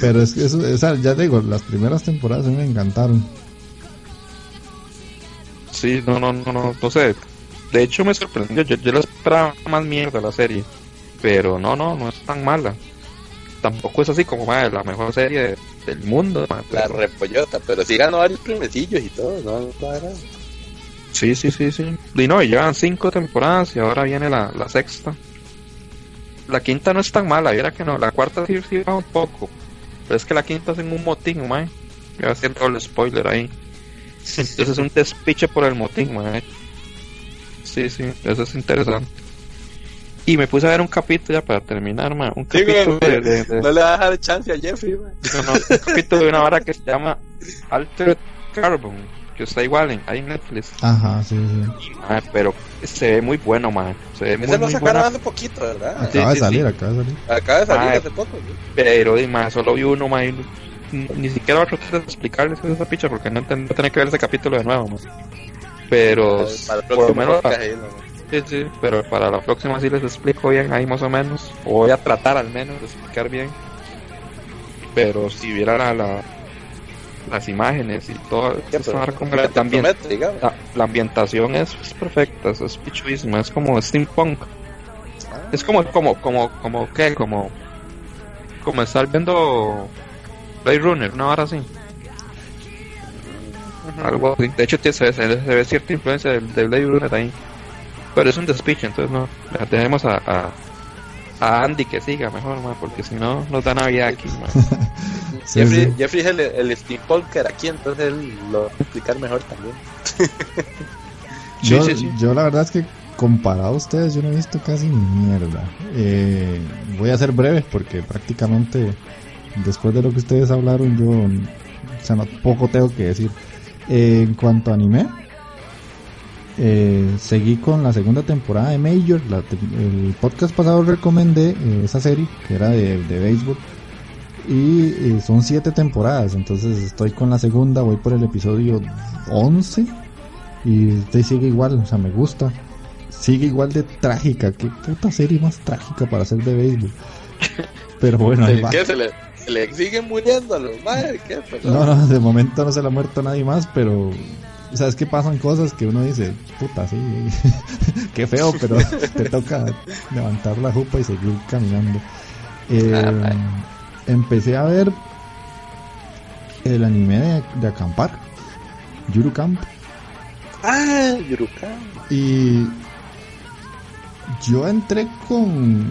pero es que eso o sea, ya digo las primeras temporadas a mí me encantaron Sí, no, no, no, no, no sé. De hecho me sorprendió, yo, yo le esperaba más mierda la serie. Pero no, no, no es tan mala. Tampoco es así como madre, la mejor serie de- del mundo. madre, La repollota, pero sí ganó varios premiecillos y todo, ¿no? era- Sí, sí, sí, sí. Y no, y llevan cinco temporadas y ahora viene la, la sexta. La quinta no es tan mala, viera que no. La cuarta sí, sí baja un poco. Pero es que la quinta es en un motín, mae. Voy a hacer todo el spoiler ahí. Entonces es un despiche por el motín, mae. Sí, sí, eso es interesante. Y me puse a ver un capítulo ya para terminar, mae. Un Sí, capítulo güey, de, de- de- No le va a dejar chance a Jeffrey, no, no, un capítulo de una vara que se llama Altered Carbon. Que está igual en, ahí en Netflix. ajá sí sí Ah, pero se ve muy bueno, man. Se ve muy, Ese lo muy sacaron bueno. hace poquito, ¿verdad? Sí, acaba de sí, salir sí. acaba de salir Acaba de salir Ah, hace poco, güey. Pero, di, man, solo vi uno, man. y Ni, siquiera voy a tratar de explicarles esa picha porque no tener que ver ese capítulo de nuevo, man. Pero, Para el por lo menos, ahí, ¿no? Sí, sí, pero para la próxima sí les explico bien ahí más o menos. O voy a tratar al menos de explicar bien. Pero si viera la, la- las imágenes y todo, la, la ambientación es, es perfecta, es, es es como steampunk. Es como, como, como, como, ¿qué? Como, como estar viendo Blade Runner, una hora así. Algo así. De hecho, tiene- se, se- se ve cierta influencia de, de Blade Runner ahí. Pero es un despiche, entonces no. La tenemos a, a, a Andy que siga mejor, ma, porque si no nos da Navidad aquí. Sí, Jeffrey, sí. Jeffrey es el, el steampunker aquí, entonces él lo va a explicar mejor también. Sí, yo, sí, sí. yo la verdad es que comparado a ustedes yo no he visto casi ni mierda. Eh, voy a ser breve porque prácticamente después de lo que ustedes hablaron yo o sea, no, poco tengo que decir. Eh, en cuanto a anime, eh, seguí con la segunda temporada de Major. La te- el podcast pasado recomendé eh, esa serie que era de, de béisbol. Y eh, son siete temporadas, entonces estoy con la segunda, voy por el episodio 11 y usted sigue igual, o sea, me gusta. Sigue igual de trágica, qué puta serie más trágica para ser de béisbol. Pero bueno, ahí va. ¿Qué? ¿Se le, se le siguen muriendo a los madres? No, no, de momento no se le ha muerto nadie más, pero o sea, es que pasan cosas que uno dice, puta, sí, qué feo, pero te toca levantar la jupa y seguir caminando. Eh, ah, empecé a ver el anime de, acampar, Yuru Camp. Ah, Yuru Y yo entré con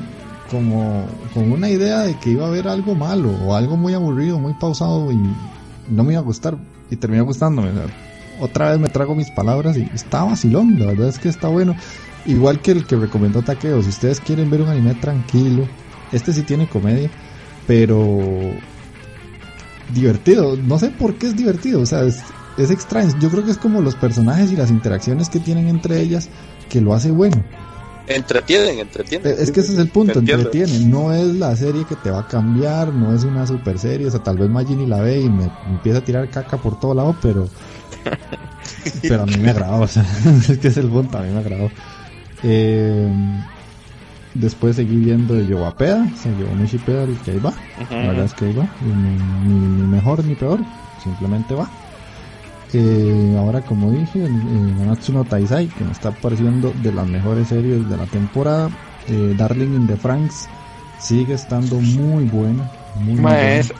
como con una idea de que iba a haber algo malo o algo muy aburrido, muy pausado y no me iba a gustar y terminó gustándome. Otra vez me trago mis palabras y está vacilón, la verdad es que está bueno. Igual que el que recomendó Takeo, si ustedes quieren ver un anime tranquilo, este sí tiene comedia, pero divertido. No sé por qué es divertido, o sea, es, es extraño. Yo creo que es como los personajes y las interacciones que tienen entre ellas que lo hace bueno. Entretienen, entretienen. Es que ese es el punto, entretienen. No es la serie que te va a cambiar, no es una super serie. O sea, tal vez Magini la ve y me, empieza a tirar caca por todo lado, pero. Pero a mí me agradó, o sea, es que es el punto, a mí me agradó. Eh, después seguí viendo de Yowapeda, se llevó Nishipeda el que ahí va. La verdad es que ahí va. ni mejor ni peor, simplemente va ahora como dije, Nanatsu no Taisai, que me está pareciendo de las mejores series de la temporada. Eh, Darling in the Franks sigue estando muy buena. Muy, Es,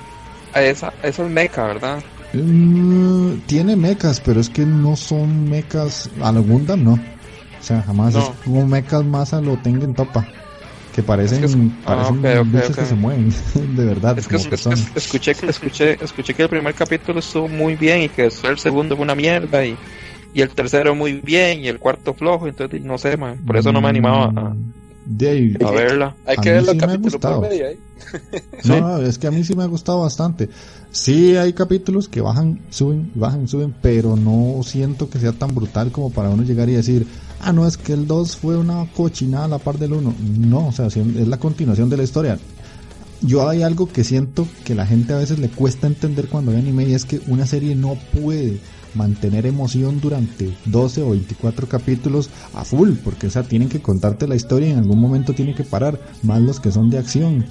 esa, es mecha, ¿verdad? Mm, tiene mechas, pero es que no son mechas a lo Gundam, no. O sea, jamás es como mechas más a lo Tengen Topa que parecen, es parecen ah, que se mueven, de verdad. Es que, escuché, escuché, escuché que el primer capítulo estuvo muy bien y que el segundo fue una mierda y, y el tercero muy bien y el cuarto flojo, entonces no sé, por eso no me animaba a, a verla. Hay que ver los capítulos por medio ahí. No, es que a mí sí me ha gustado bastante. Sí hay capítulos que bajan, suben, bajan, suben, pero no siento que sea tan brutal como para uno llegar y decir, ah, no, es que el 2 fue una cochinada a la par del 1. No, o sea, es la continuación de la historia. Yo hay algo que siento que la gente a veces le cuesta entender cuando ve anime y es que una serie no puede mantener emoción durante 12 o 24 capítulos a full, porque o sea, tienen que contarte la historia y en algún momento tienen que parar, más los que son de acción.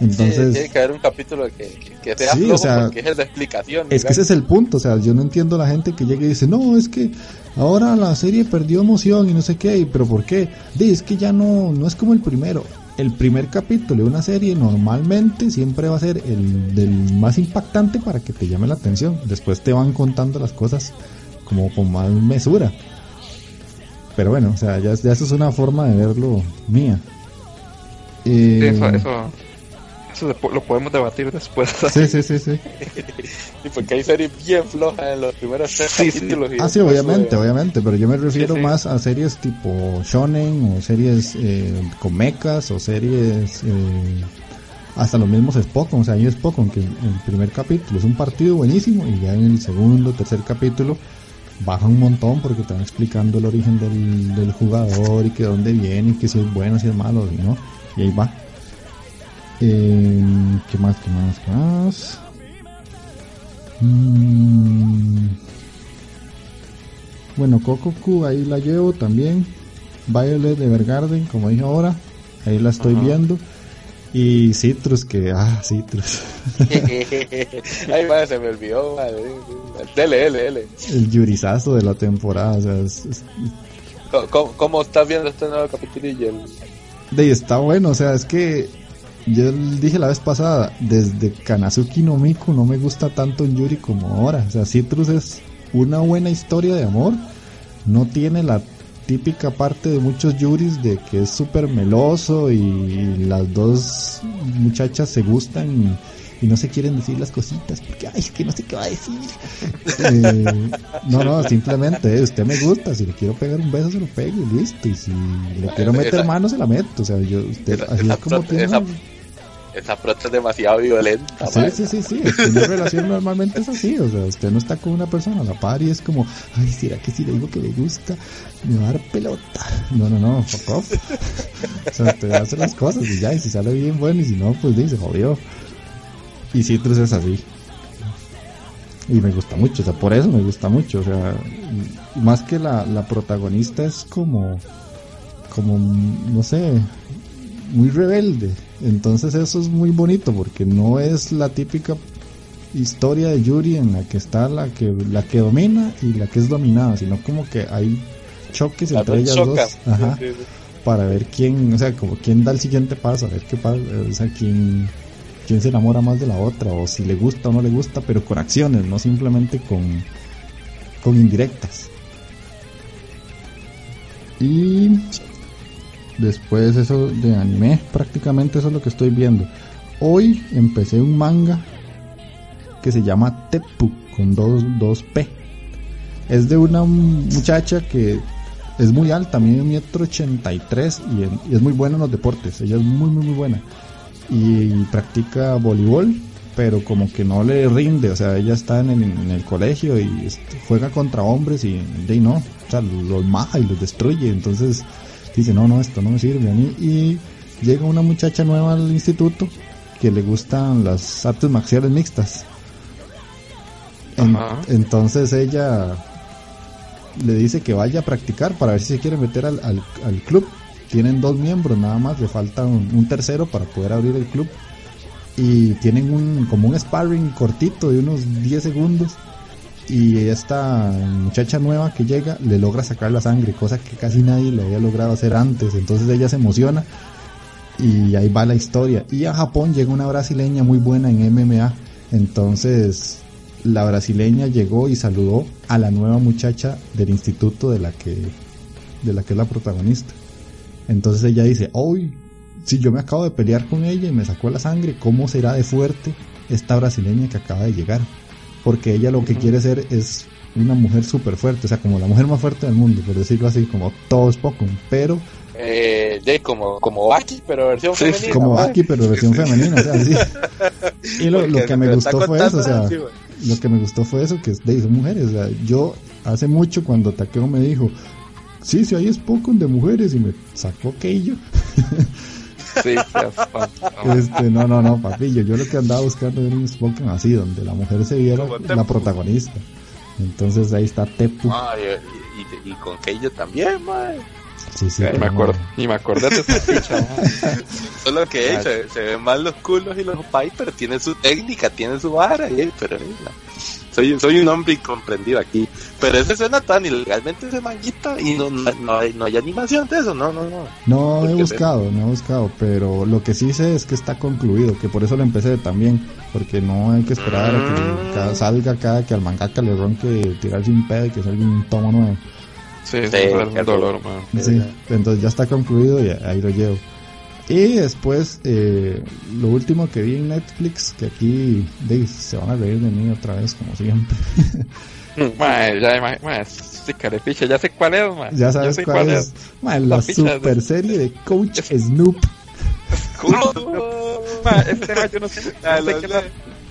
Entonces, tiene que haber un capítulo que, que, sea sí, o sea, porque es de explicación. Es que ese es el punto, o sea, yo no entiendo a la gente que llega y dice, no, es que ahora la serie perdió emoción y no sé qué, pero ¿por qué? es que ya no, no es como el primero. El primer capítulo de una serie normalmente siempre va a ser el del más impactante para que te llame la atención. Después te van contando las cosas como con más mesura. Pero bueno, o sea, ya, ya eso es una forma de verlo mía. Eh, eso lo podemos debatir después. Sí, sí, sí, sí. porque hay series bien flojas en los primeros tres capítulos. Ah, sí, obviamente, obviamente, pero yo me refiero más a series tipo shonen o series eh, con mechas o series... Eh, hasta los mismos Spock, o sea, hay Spock, aunque el primer capítulo es un partido buenísimo y ya en el segundo, tercer capítulo baja un montón porque te van explicando el origen del, del jugador y que dónde viene y que si es bueno, si es malo, ¿no? Y ahí va. Eh, ¿Qué más? ¿Qué más? ¿Qué más? Mm. Bueno, Cocoku, ahí la llevo también. Violet de Evergarden, como dije ahora. Ahí la estoy viendo. Y Citrus, que. Ah, Citrus. Ay, madre, se me olvidó, madre. Dele, dele, dele. El yurizazo de la temporada. O sea, ¿Cómo, estás viendo este nuevo capítulo? De está bueno, o sea, es que yo dije la vez pasada, desde Kanazuki no Miku no me gusta tanto en Yuri como ahora. O sea, Citrus es una buena historia de amor. No tiene la típica parte de muchos Yuris de que es súper meloso y las dos muchachas se gustan y, no se quieren decir las cositas porque, ay, es que no sé qué va a decir. Eh, no, no, simplemente eh, usted me gusta. Si le quiero pegar un beso, se lo pego y listo. Y si le quiero meter mano, se la meto. O sea, yo, usted, así es como tiene esa prota es demasiado violenta. Sí, sí, sí, sí. una relación normalmente es así. O sea, usted no está con una persona a la par y es como, ay, ¿será que si le digo que le gusta, me va a dar pelota? No, no, no, fuck off. o sea, usted hace las cosas y ya, y si sale bien, bueno, y si no, pues dice, jodió. Y Citrus es así. Y me gusta mucho, o sea, por eso me gusta mucho. O sea, más que la, la protagonista es como, como, no sé, muy rebelde. Entonces eso es muy bonito porque no es la típica historia de Yuri en la que está la que la que domina y la que es dominada, sino como que hay choques entre ellas dos. Ajá para ver quién, o sea, como quién da el siguiente paso, a ver qué pasa, o sea, quién, quién se enamora más de la otra, o si le gusta o no le gusta, pero con acciones, no simplemente con, con indirectas. Y después eso de anime, prácticamente eso es lo que estoy viendo. Hoy empecé un manga que se llama Teppu con dos, dos P. Es de una muchacha que es muy alta, mide un metro ochenta y tres y es muy buena en los deportes. Ella es muy, muy, muy buena. Y practica voleibol, pero como que no le rinde. O sea, ella está en el, colegio y juega contra hombres y de no, o sea, los maja y los destruye. Entonces dice, no, no, esto no me sirve a mí. Y llega una muchacha nueva al instituto que le gustan las artes marciales mixtas. entonces ella le dice que vaya a practicar para ver si se quiere meter al, al, club. Tienen dos miembros nada más, le falta un, tercero para poder abrir el club. Y tienen un, como un sparring cortito de unos 10 segundos. Y esta muchacha nueva que llega le logra sacar la sangre, cosa que casi nadie le había logrado hacer antes. Entonces ella se emociona y ahí va la historia. Y a Japón llega una brasileña muy buena en MMA. Entonces la brasileña llegó y saludó a la nueva muchacha del instituto de la que de la que es la protagonista. Entonces ella dice, hoy, si yo me acabo de pelear con ella y me sacó la sangre, ¿cómo será de fuerte esta brasileña que acaba de llegar? Porque ella lo que quiere ser es una mujer súper fuerte, o sea, como la mujer más fuerte del mundo, por decirlo así, como todos Pokémon, pero... Eh, de como, como Baki, pero versión femenina. Como Baki, pero versión femenina, o sea, sí. Y lo, lo que me gustó fue eso, o sea, lo que me gustó fue eso, que de, son mujeres. yo hace mucho cuando Takeo me dijo, sí, sí, ahí es poco de mujeres y me sacó Keijo. Sí, este, no, no, no, papillo. Yo lo que andaba buscando era un Spoken así, donde la mujer se viera la protagonista. Entonces ahí está Tepu. Ah, y, y, con Keijo también, man. Sí, sí, me acuerdo, ni me acordé de esa ficha. Solo que se, se, ven mal los culos y los Piper, tiene su técnica, tiene su vara, pero soy, soy un hombre incomprendido aquí. Pero ese suena tan ilegalmente ese manguita y no, no, hay, no hay animación de eso, no, no, no. No he buscado, no he buscado, pero lo que sí sé es que está concluido, que por eso lo empecé también, porque no hay que esperar a que mm. salga cada que al mangaka le ronque tirarse un pedo y que salga un tomo nuevo. Sí, es dolor, Sí, entonces ya está concluido y ahí lo llevo. Y después, eh, lo último que vi en Netflix, que aquí se van a reír de mí otra vez, como siempre. Mae, ya, sí, carepicha, ya sé cuál es, mae. Ya sabes cuál, es. la, super serie de Coach Snoop. este yo no sé, yo sé que la,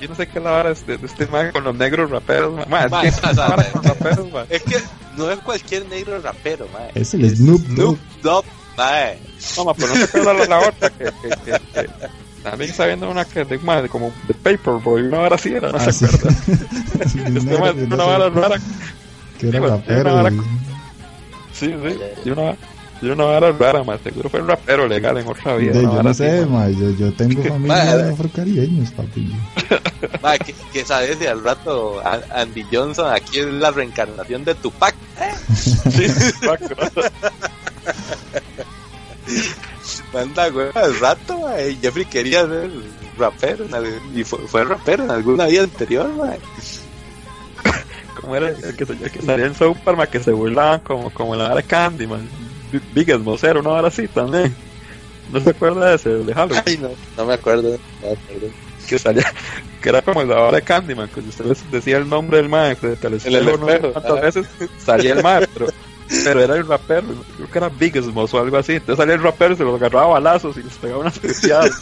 yo no sé qué la vara de, de este man con los negros raperos, man. es, que, es que no es cualquier negro rapero, man. Es el Snoop Dogg. Snoop man. No, ma, pero no se acuerda la, otra que, que, que, también está viendo una que de, man, como de Paperboy, una vara así era, no ah, se acuerda. este man, una vara rara. Que era rapero. Sí, sí, y una yo no era rara, más seguro fue un rapero legal en otra vida. De, yo no sé, ma, yo, yo tengo familia de afrocaribeños, papi. Ma, que, que sabes de al rato Andy Johnson aquí es la reencarnación de Tupac. ¿eh? sí, Tupac, Manda, güey, al rato, Jeffrey quería ser rapero y fue, fue rapero en alguna vida anterior, ma. ¿Cómo era el que, el que salía en South Park, que se burlaban como, como la de Candyman? Biggest Vocero, ¿no? Ahora sí también. ¿No se acuerda de ese de Halloween? Ay, no, no me acuerdo, no me acuerdo. Que salía, que era como la hora de Candyman, que usted decía el nombre del maestro de el no cuántas veces salía el maestro, pero, era el rapero, creo que era Biggest o algo así. Entonces salía el rapero y se los agarraba a balazos y les pegaba unas pisteadas.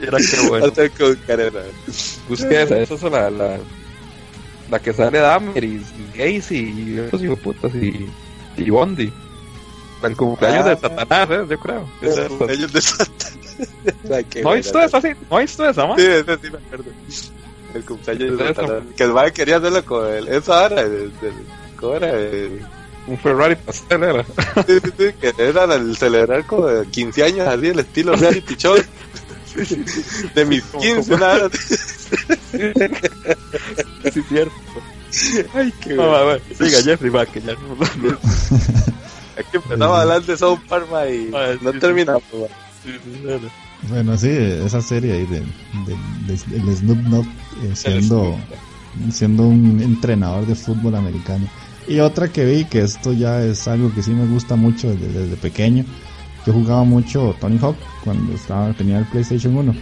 era que bueno. Busqué esa, esa es la, la, la que sale Dahmer y, y Gacy y esos hijos putas y y Bondi. El cumpleaños de ah. Satanás, ¿eh? yo creo. El cumpleaños de Satanás. ¿No visto eso así? ¿No visto eso, man? Sí, ese sí me acuerdo. El cumpleaños de Satanás. Que el man quería hacerlo con el, esa era, el, ¿cómo era? El, un Ferrari pastel era. Sí, sí, sí, que era el celebrar como de 15 años así, el estilo reality show. De mis 15 nada. Sí, cierto. Ay, qué bueno. Siga, Jeffrey, va, que ya no. Aquí empezamos a hablar de South Park, y Ah, no sí, terminamos. Bueno, sí, esa serie ahí de, de, de- el Snoop Dogg eh, siendo, siendo un entrenador de fútbol americano. Y otra que vi, que esto ya es algo que sí me gusta mucho desde, desde pequeño. Yo jugaba mucho Tony Hawk cuando estaba tenía el PlayStation 1.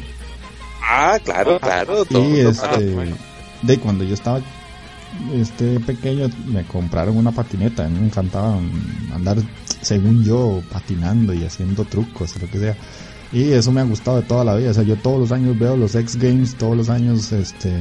Ah, claro, claro. todo Y este, sabe. de cuando yo estaba este pequeño me compraron una patineta, a mí me encantaba andar según yo patinando y haciendo trucos, lo que sea. Y eso me ha gustado de toda la vida, o sea, yo todos los años veo los X Games, todos los años este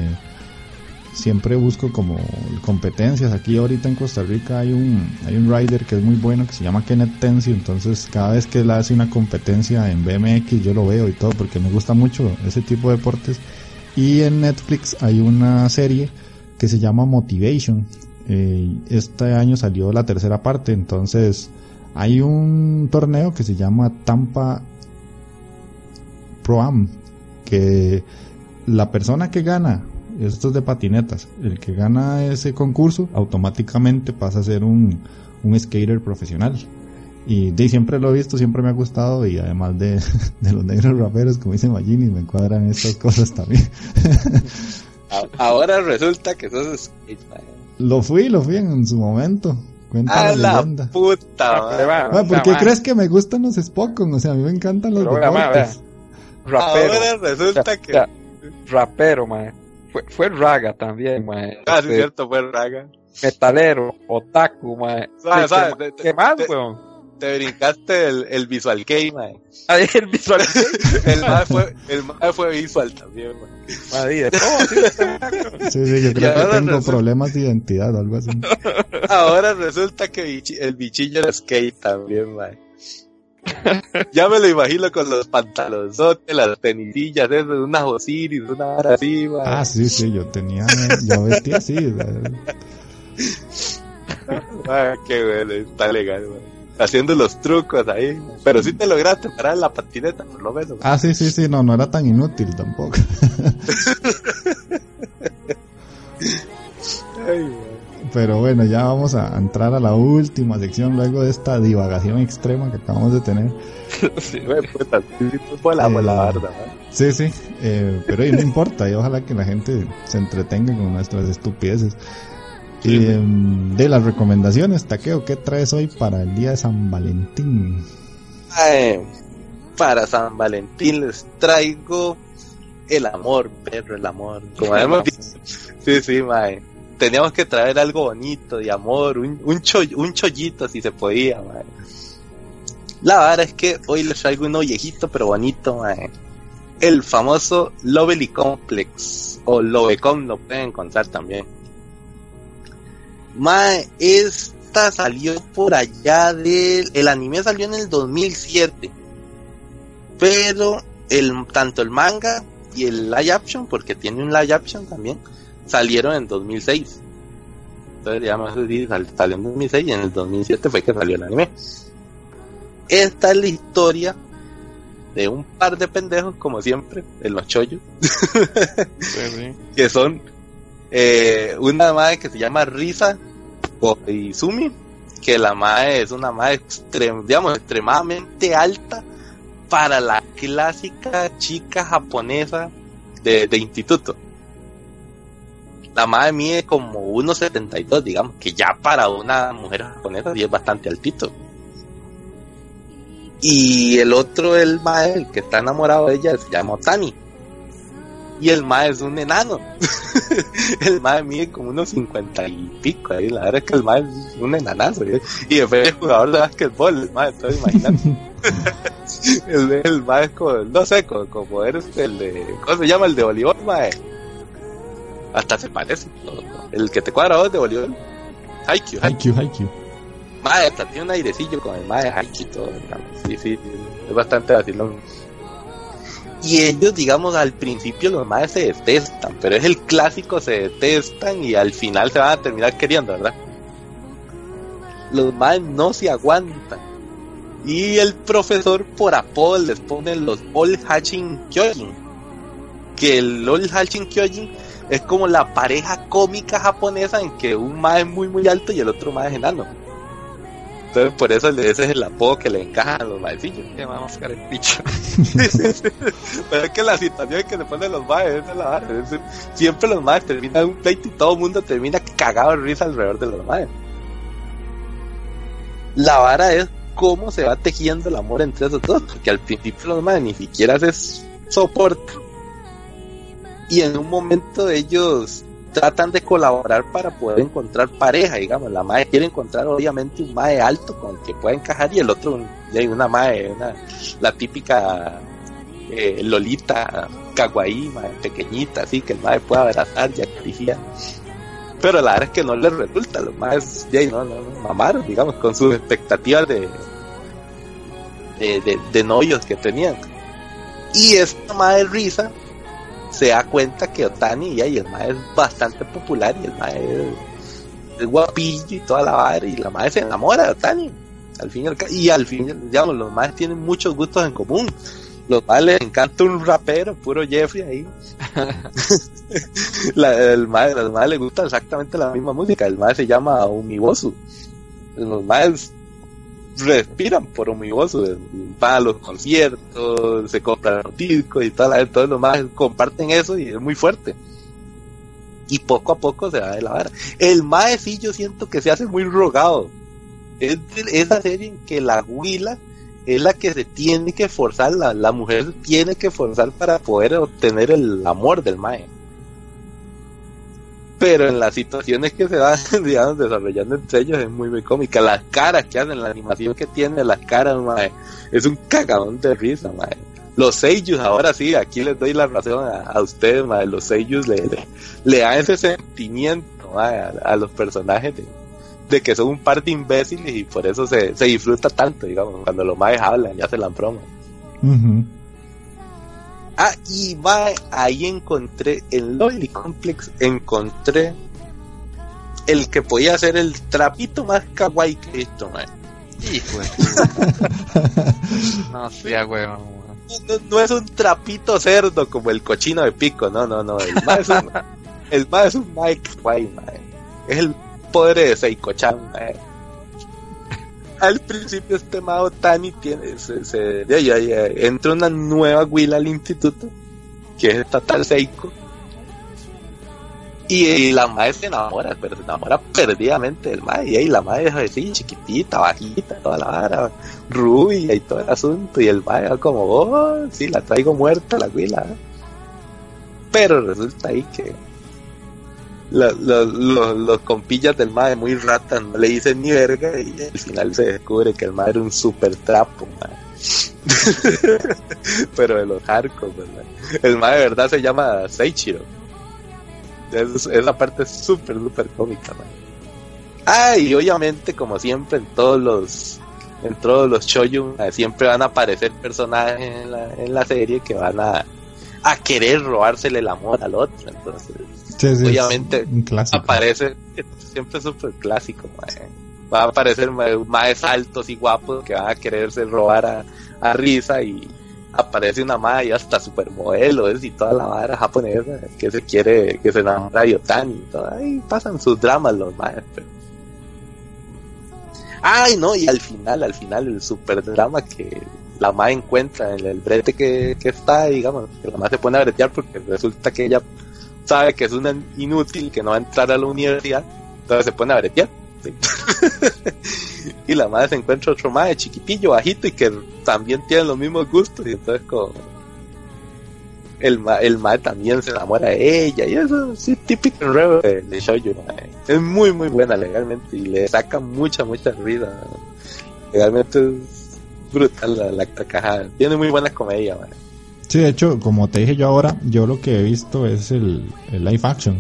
siempre busco como competencias. Aquí ahorita en Costa Rica hay un hay un rider que es muy bueno que se llama Kenneth Tencio, entonces cada vez que él hace una competencia en BMX yo lo veo y todo porque me gusta mucho ese tipo de deportes. Y en Netflix hay una serie que se llama Motivation. Eh, este año salió la tercera parte, entonces hay un torneo que se llama Tampa Pro Am, que la persona que gana, esto es de patinetas, el que gana ese concurso automáticamente pasa a ser un, un skater profesional. Y de siempre lo he visto, siempre me ha gustado y además de, de los negros raperos, como dice Magini, me cuadran estas cosas también. Ahora resulta que sos skate, ma. Lo fui, lo fui en su momento. Cuenta A la la leyenda. puta. Ah, ¿Por qué crees que me gustan los Spokon? O sea, a mí me encantan los Pero. Rapero. Ahora resulta que. Ya, rapero, mae. Fue, fue Raga también, mae. Ah, sí, Este, cierto, fue Raga. metalero, otaku, mae. Suave, ¿Qué- suave, qué- te- ¿Qué más, te- weón? Te brincaste el, el Visual Kei, mae. Ahí el visual. El mae fue, el mae fue visual también, mae. Madre, sí. Sí, yo Y creo que tengo resulta- problemas de identidad o algo así. Ahora resulta que el bichillo era skate también, mae. Ya me lo imagino con los pantalonzotes, las tenisillas, eso, unas Osiris, una vara así. Ah, sí, sí, yo tenía, yo vestía así. Ah, qué bueno, está legal, mae. Haciendo los trucos ahí. Pero sí te lograste parar la patineta, por lo menos. mae. Ah, sí, sí, sí, no, no era tan inútil tampoco. Ay. Pero bueno, ya vamos a entrar a la última sección luego de esta divagación extrema que acabamos de tener. Sí, puta, sí, sí, la eh, pero no importa, y ojalá que la gente se entretenga con nuestras estupideces. Sí. Y em, de las recomendaciones, Taqueo, ¿qué traes hoy para el día de San Valentín? Ay, para San Valentín les traigo el amor, perro, el amor. Como hemos dicho. Sí, sí, mae. Teníamos que traer algo bonito de amor, un, un, cho- un chollito si se podía, mae. La verdad es que hoy les traigo uno viejito pero bonito, mae. El famoso Lovely Complex o Lovecom lo pueden encontrar también. Mae, esta salió por allá del... El anime salió en el 2007. Pero el, tanto el manga y el live action, porque tiene un live action también, salieron en 2006. Entonces, digamos, eso sí, sal- salió en 2006 y en el 2007 fue que salió el anime. Esta es la historia de un par de pendejos, como siempre, en los chollos, que son eh, una madre que se llama Risa Izumi, que la madre es una madre extrem- digamos, extremadamente alta para la clásica chica japonesa de, de instituto. La madre mide como 1,72, digamos, que ya para una mujer japonesa sí es bastante altito. Y el otro, el mae, el que está enamorado de ella, se llama Tani. Y el mae es un enano. el mae mide como unos 50 y pico. Ahí. La verdad es que el mae es un enanazo. ¿eh? Y después es jugador de básquetbol, el mae, entonces imagínate. el, el mae es como, no sé, como, como eres el de, ¿cómo se llama? El de voleibol, mae. Hasta se parece. ¿no? El que te cuadra de voleibol. Haikyuu, Haikyuu. Haikyuu. Mae, hasta tiene un airecillo con el mae de Haikyuu todo. digamos. Sí, sí, es bastante vacilón. Y ellos, digamos, al principio los maes se detestan, pero es el clásico, se detestan y al final se van a terminar queriendo, ¿verdad? Los maes no se aguantan. Y el profesor por apodo les pone los All Hatching Kyojin. Que el All Hatching Kyojin es como la pareja cómica japonesa en que un mae es muy muy alto y el otro mae es enano. Entonces por eso ese es el apodo que le encaja a los maecillos. Que vamos a el picho. Pero es que la situación que le ponen los maes es la siempre los maes terminan un pleito y todo el mundo termina cagado de risa alrededor de los maes. La vara es cómo se va tejiendo el amor entre esos dos, porque al principio los maes ni siquiera se soportan. Y en un momento ellos tratan de colaborar para poder encontrar pareja, digamos, la madre quiere encontrar obviamente un mae alto con el que pueda encajar y el otro una mae, una, la típica eh, Lolita kawaii, pequeñita, así que el mae pueda abrazar y acariciar. Pero la verdad es que no les resulta, los maes ya no, no, no, mamaron, digamos, con sus expectativas de, de, de, novios que tenían. Y esta madre risa se da cuenta que Otani y el mae es bastante popular y el mae es, guapillo y toda la vara y la madre se enamora de Otani al fin y al, fin digamos los maes tienen muchos gustos en común. Los maes les encanta un rapero puro Jeffrey ahí. La, el mae, los maes les gusta exactamente la misma música el mae se llama Umibosu. Los maes respiran por Omiboso, van a los conciertos, se compran discos y toda la, todos los más comparten eso y es muy fuerte. Y poco a poco se va de la vara. El Mae sí yo siento que se hace muy rogado. Es esa serie en que la huila es la que se tiene que forzar, la, la mujer tiene que forzar para poder obtener el amor del Mae pero en las situaciones que se van, digamos, desarrollando entre ellos es muy, muy cómica. Las caras que hacen, la animación que tiene, las caras, mae, es un cagadón de risa, mae. Los seiyus, ahora sí, aquí les doy la razón a, ustedes, mae. Los seiyus le, le, dan ese sentimiento, a, los personajes de, que son un par de imbéciles y por eso se, se disfruta tanto, digamos, cuando los maes hablan y hacen la broma. Ah, y va, ahí encontré, en Loli Complex, encontré el que podía ser el trapito más kawaii que esto, man. Hijo No sea huevón. No, no, es un trapito cerdo como el cochino de pico, no, no, no. El más es un, el más es un Mike Kawaii, man. Es el poder de Seiko-chan, man al principio este mago Tani tiene, se, se ya, ya, entra una nueva huila al instituto, que es esta tal Seiko, y, la madre se enamora, pero se enamora perdidamente del madre, y la madre es así, chiquitita, bajita, toda la vara, rubia y todo el asunto, y el madre como, oh, sí, la traigo muerta la huila, pero resulta ahí que los compillas del madre muy rata no le dicen ni verga y al final se descubre que el madre era un super trapo, Pero de los hardcore, ¿verdad? El madre de verdad se llama Seichiro. Es, esa parte es súper, súper cómica, Ah, y obviamente, como siempre, en todos los en todos los shoyu siempre van a aparecer personajes en la, en la serie que van a, a querer robársele el amor al otro. Entonces, obviamente aparece, siempre es súper clásico, va a aparecer más altos y guapos que van a quererse robar a, a risa y aparece una madre y hasta supermodelo y toda la vara japonesa que se quiere, que se enamora de Yotani y todo, ahí pasan sus dramas los madres, Ay, no, y al final, al final, el super drama que la madre encuentra en el brete que, que está, digamos, que la madre se pone a bretear porque resulta que ella sabe que es una inútil, que no va a entrar a la universidad, entonces se pone a bretear. y la madre se encuentra otro madre chiquitillo, bajito y que también tiene los mismos gustos y entonces como el, el madre también se enamora de ella y eso sí típico de, de Shoujo es muy muy buena legalmente y le saca mucha mucha risa legalmente es brutal la, la, caja tiene muy buena comedia. Sí, de hecho, como te dije yo ahora, yo lo que he visto es el, el live action.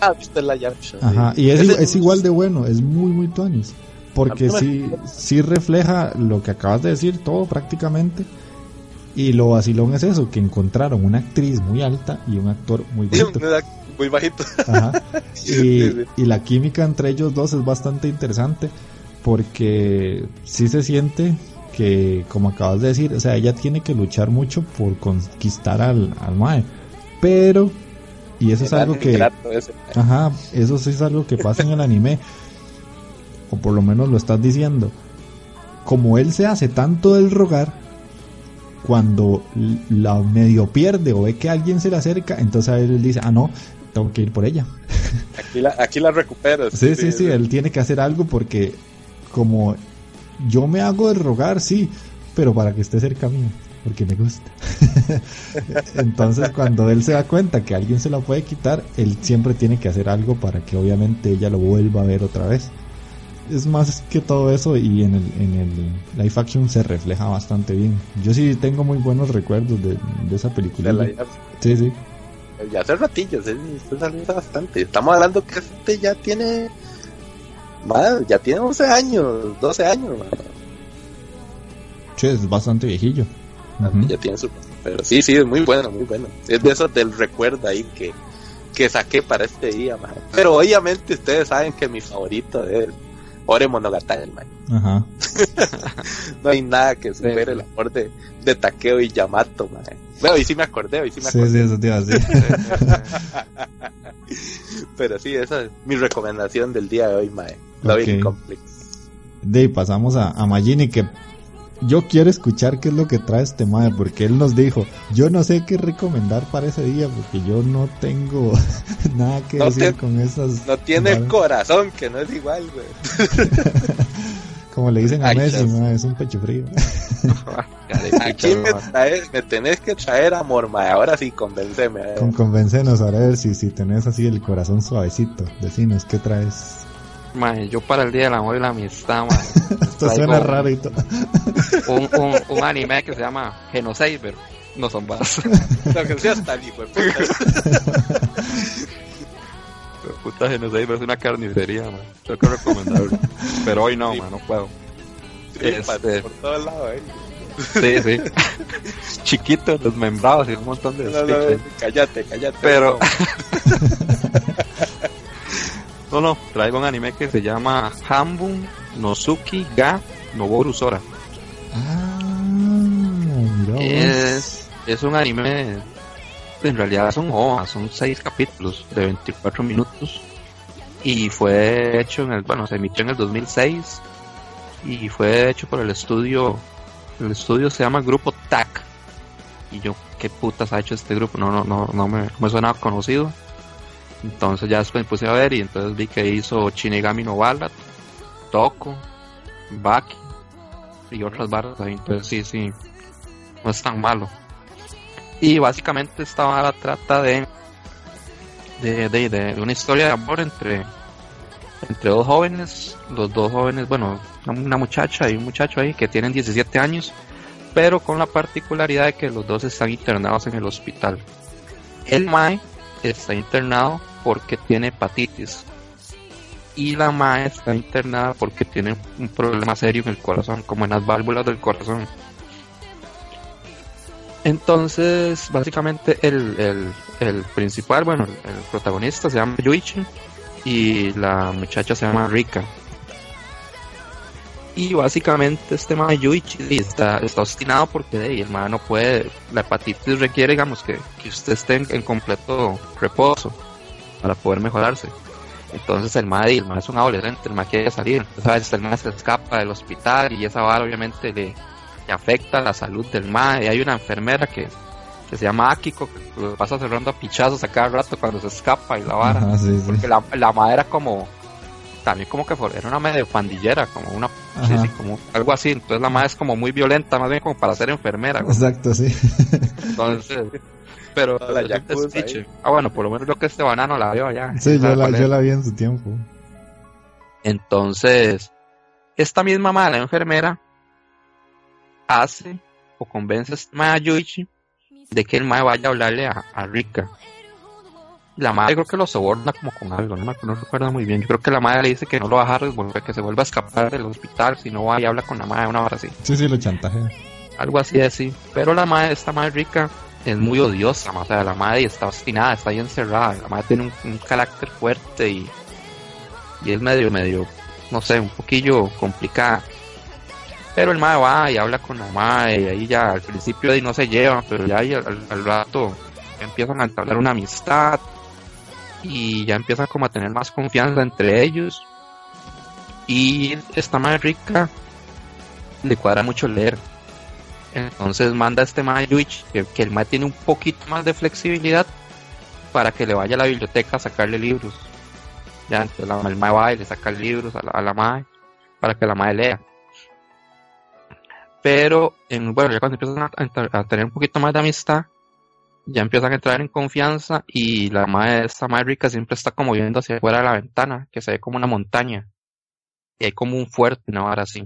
Ah, viste el live action. Ajá, y es, es, igual de bueno, es muy, muy tonis. Porque sí, sí refleja lo que acabas de decir, todo prácticamente. Y lo vacilón es eso, que encontraron una actriz muy alta y un actor muy bajito. muy bajito. Ajá. Y, y la química entre ellos dos es bastante interesante porque sí se siente que, como acabas de decir, o sea, ella tiene que luchar mucho por conquistar al, al Mae. Pero, y eso es algo que... Ajá, eso sí es algo que pasa en el anime. O por lo menos lo estás diciendo. Como él se hace tanto del rogar, cuando la medio pierde o ve que alguien se le acerca, entonces a él dice, ah, no, tengo que ir por ella. Aquí la, aquí la recuperas. Sí, sí, sí, él tiene que hacer algo porque como yo me hago de rogar, sí, pero para que esté cerca mío, porque me gusta. Entonces cuando él se da cuenta que alguien se la puede quitar, él siempre tiene que hacer algo para que obviamente ella lo vuelva a ver otra vez. Es más que todo eso y en el, en el live action se refleja bastante bien. Yo sí tengo muy buenos recuerdos de, esa película. Sí, sí. Ya hace ratillos, se saliendo bastante. Estamos hablando que este ya tiene ya tiene 11 años, 12 años. Che, es bastante viejillo. Ya tiene su... Pero sí, sí, es muy bueno, muy bueno. Es de esos del recuerdo ahí que, que saqué para este día, Pero obviamente ustedes saben que mi favorito es Ore Monogatari, man. Ajá. no hay nada que supere el amor de, de Takeo y Yamato, man. Bueno, y sí me acordé, y sí me acordé. Sí, sí, eso te iba a decir. Pero sí, esa es mi recomendación del día de hoy, mae. Loving okay. De ahí pasamos a, a Magini que yo quiero escuchar qué es lo que trae este mae, porque él nos dijo, yo no sé qué recomendar para ese día, porque yo no tengo nada que decir con esas... No tiene corazón, que no es igual, güey. Como le dicen a Messi, es un pecho frío. Aquí me, me tenés que traer amor, ma. Ahora sí, convenceme. Con convencenos, a ver si, si tenés así el corazón suavecito. Decinos, ¿qué traes? Mae, yo para el Día del Amor y la Amistad, mae. Esto suena raro y todo. Un, un, un, anime que se llama Genosaber. No son más. Lo que sea está hijo de puta. puta Genosaber es una carnicería, man. Tengo que recomendarlo. Pero hoy no, man, no puedo. este... Por todos lados, eh. Sí, sí. Chiquito, desmembrados y un montón de no, no, Cállate, cállate. Pero. No, no, traigo un anime que se llama Hambun Nozuki Ga Noboru Sora. Ah, es, es un anime. En realidad son OVA, son seis capítulos de 24 minutos. Y fue hecho en el. Bueno, se emitió en el 2006. Y fue hecho por el estudio el estudio se llama Grupo TAC. Y yo, ¿qué putas ha hecho este grupo? No, no, no, no me, no me suena conocido. Entonces ya después me puse a ver y entonces vi que hizo Shinigami no Ballat, Toko, Baki y otras barras ahí. Entonces sí, sí, no es tan malo. Y básicamente esta vara trata de de, de, de una historia de amor entre entre dos jóvenes, los dos jóvenes, bueno, una muchacha y un muchacho ahí que tienen 17 años, pero con la particularidad de que los dos están internados en el hospital. El Mae está internado porque tiene hepatitis y la Mae está internada porque tiene un problema serio en el corazón, como en las válvulas del corazón. Entonces, básicamente el, el, el principal, bueno, el protagonista se llama Yuichi y la muchacha se llama Rika. Y básicamente este ma Yuichi está, está obstinado porque el ma no puede, la hepatitis requiere, digamos, que, que usted esté en, completo reposo para poder mejorarse. Entonces el ma, el ma es un adolescente, el ma quiere salir. Entonces el ma se escapa del hospital y esa vara obviamente le, le afecta la salud del ma. Y hay una enfermera que, que se llama Akiko, que lo pasa cerrando a pichazos a cada rato cuando se escapa y la vara. Porque la, la madera como también como que era una medio pandillera, como una como algo así, entonces la madre es como muy violenta, más bien como para ser enfermera. Exacto, sí. Entonces, pero la Ah, bueno, por lo menos lo que este banano la vio allá. Sí, yo la, yo la vi en su tiempo. Entonces, esta misma madre enfermera hace o convence a Yuichi de que el mae vaya a hablarle a, a Rika. La madre creo que lo soborna como con algo, no me no recuerdo muy bien. Yo creo que la madre le dice que no lo va a dejar que se vuelva a escapar del hospital, si no va y habla con la madre una hora así. Sí, sí, lo chantajea. Algo así así. Pero la madre, esta madre rica, es muy odiosa, o sea, la madre está obstinada, está ahí encerrada. La madre tiene un, carácter fuerte y, y es medio, medio, no sé, un poquillo complicada. Pero el mae va y habla con la mae, y ahí ya al principio de no se llevan, pero ya ahí al, rato empiezan a entablar una amistad y ya empiezan como a tener más confianza entre ellos. Y esta madre rica le cuadra mucho leer. Entonces manda a este mae Yuichi, que, que el mae tiene un poquito más de flexibilidad para que le vaya a la biblioteca a sacarle libros. Ya, entonces el mae va y le saca libros a la, a para que la mae lea. Pero, en, bueno, ya cuando empiezan a, tener un poquito más de amistad, ya empiezan a entrar en confianza y la madre, esta madre rica siempre está como viendo hacia afuera de la ventana, que se ve como una montaña. Y hay como un fuerte, una vara así.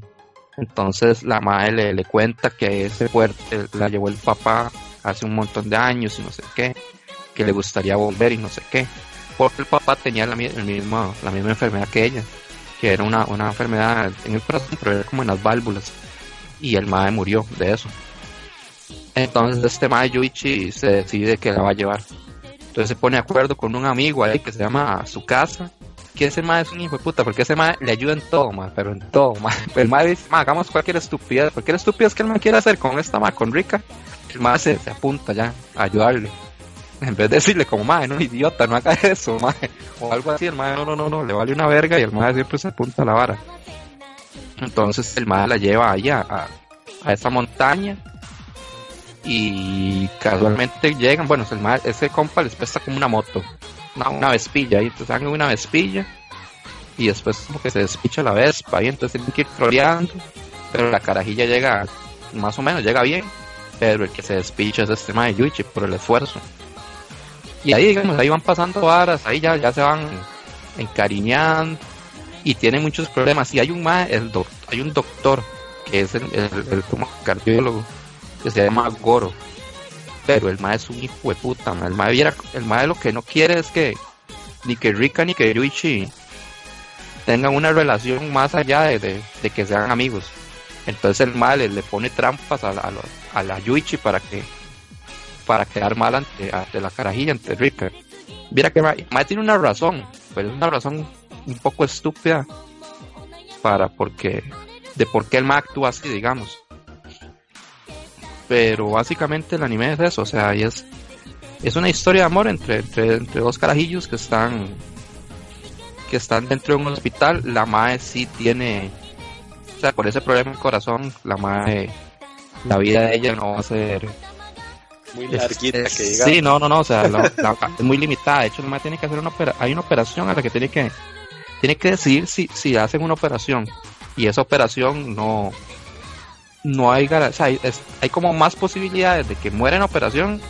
Entonces la madre le, le cuenta que ese fuerte la llevó el papá hace un montón de años y no sé qué, que le gustaría volver y no sé qué. Porque el papá tenía la, el la misma enfermedad que ella, que era una, una enfermedad en el corazón, pero era como en las válvulas y el mae murió de eso. Entonces este mae Yuichi se decide que la va a llevar. Entonces se pone de acuerdo con un amigo ahí que se llama su casa. Que ese mae es un hijo de puta, porque ese mae le ayuda en todo, mae, pero en todo, mae. El mae dice, mae, hagamos cualquier estupidez. Cualquier estupidez que el mae quiera hacer con esta mae, con Rica, el mae se, apunta ya a ayudarle. En vez de decirle como, mae, no idiota, no haga eso, mae. O algo así, el mae, no, no, no, le vale una verga y el mae siempre se apunta a la vara. Entonces el mae la lleva allá a esa montaña y casualmente llegan, bueno, ese compa les presta como una moto, una, una vespilla, y entonces hagan una vespilla y después como que se despicha la vespa y entonces tienen que ir troleando, pero la carajilla llega más o menos, llega bien, pero el que se despicha es este mae Yuichi por el esfuerzo. Y ahí digamos, ahí van pasando varas, ahí ya, ya se van encariñando y tiene muchos problemas. Y hay un mae, el hay un doctor que es el, el, como cardiólogo que se llama Goro. Pero el mae es un hijo de puta, el mae viera, el mae lo que no quiere es que ni que Rika ni que Yuichi tengan una relación más allá de, que sean amigos. Entonces el mae le, pone trampas a, a, a, la Yuichi para que para quedar mal ante, ante la carajilla, ante Rika. Mira que mae, mae tiene una razón, pero es una razón un poco estúpida para porque de por qué el Mac actúa así, digamos. Pero básicamente el anime es eso, o sea, y es, es una historia de amor entre, entre, dos carajillos que están que están dentro de un hospital. La Mae sí tiene, o sea, por ese problema en el corazón, la Mae, la vida de ella no va a ser muy larguita que diga. Sí, no, no, no, o sea, es muy limitada. De hecho, la Mae tiene que hacer una hay una operación a la que tiene que tiene que decidir si, si hacen una operación y esa operación no no hay o sea, hay, hay, como más posibilidades de que muera en operación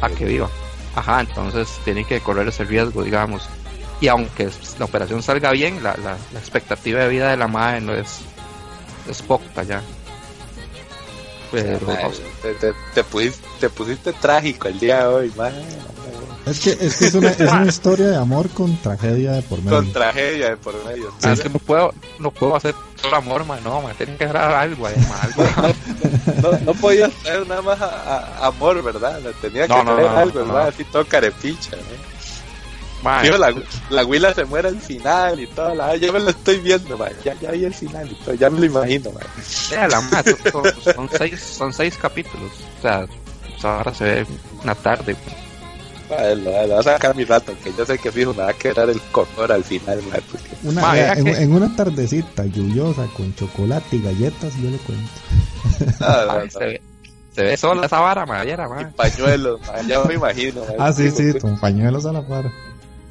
a que viva. Ajá entonces tiene que correr ese riesgo digamos. Y aunque la operación salga bien la, la, expectativa de vida de la madre no es es poca ya. Pero te, te, pusiste, te, pusiste, trágico el día de hoy madre. Es que, es, que es, una, es una historia de amor con tragedia de por medio. Con tragedia de por medio. es que no puedo, no puedo hacer solo amor, man, no, man, tiene que grabar algo, además, algo. no, no, podía hacer nada más a, amor, ¿verdad? Tenía que no, algo, ¿verdad? Así todo carepicha, ¿eh? la, la Willa se muere al final y toda la. Yo me lo estoy viendo, man. Ya, ya vi el final y todo, ya me lo imagino, man. son, son, seis, son seis capítulos. O sea, ahora se ve una tarde. Lo, va a sacar mi rato, que yo sé que fijo, me va a quedar el color al final, Una, en, una tardecita lluviosa con chocolate y galletas, yo le cuento. Ah, se, ve, se, ve, sola esa vara, madera, Y pañuelos, ya me imagino. Ah, sí, sí, con pañuelos a la vara.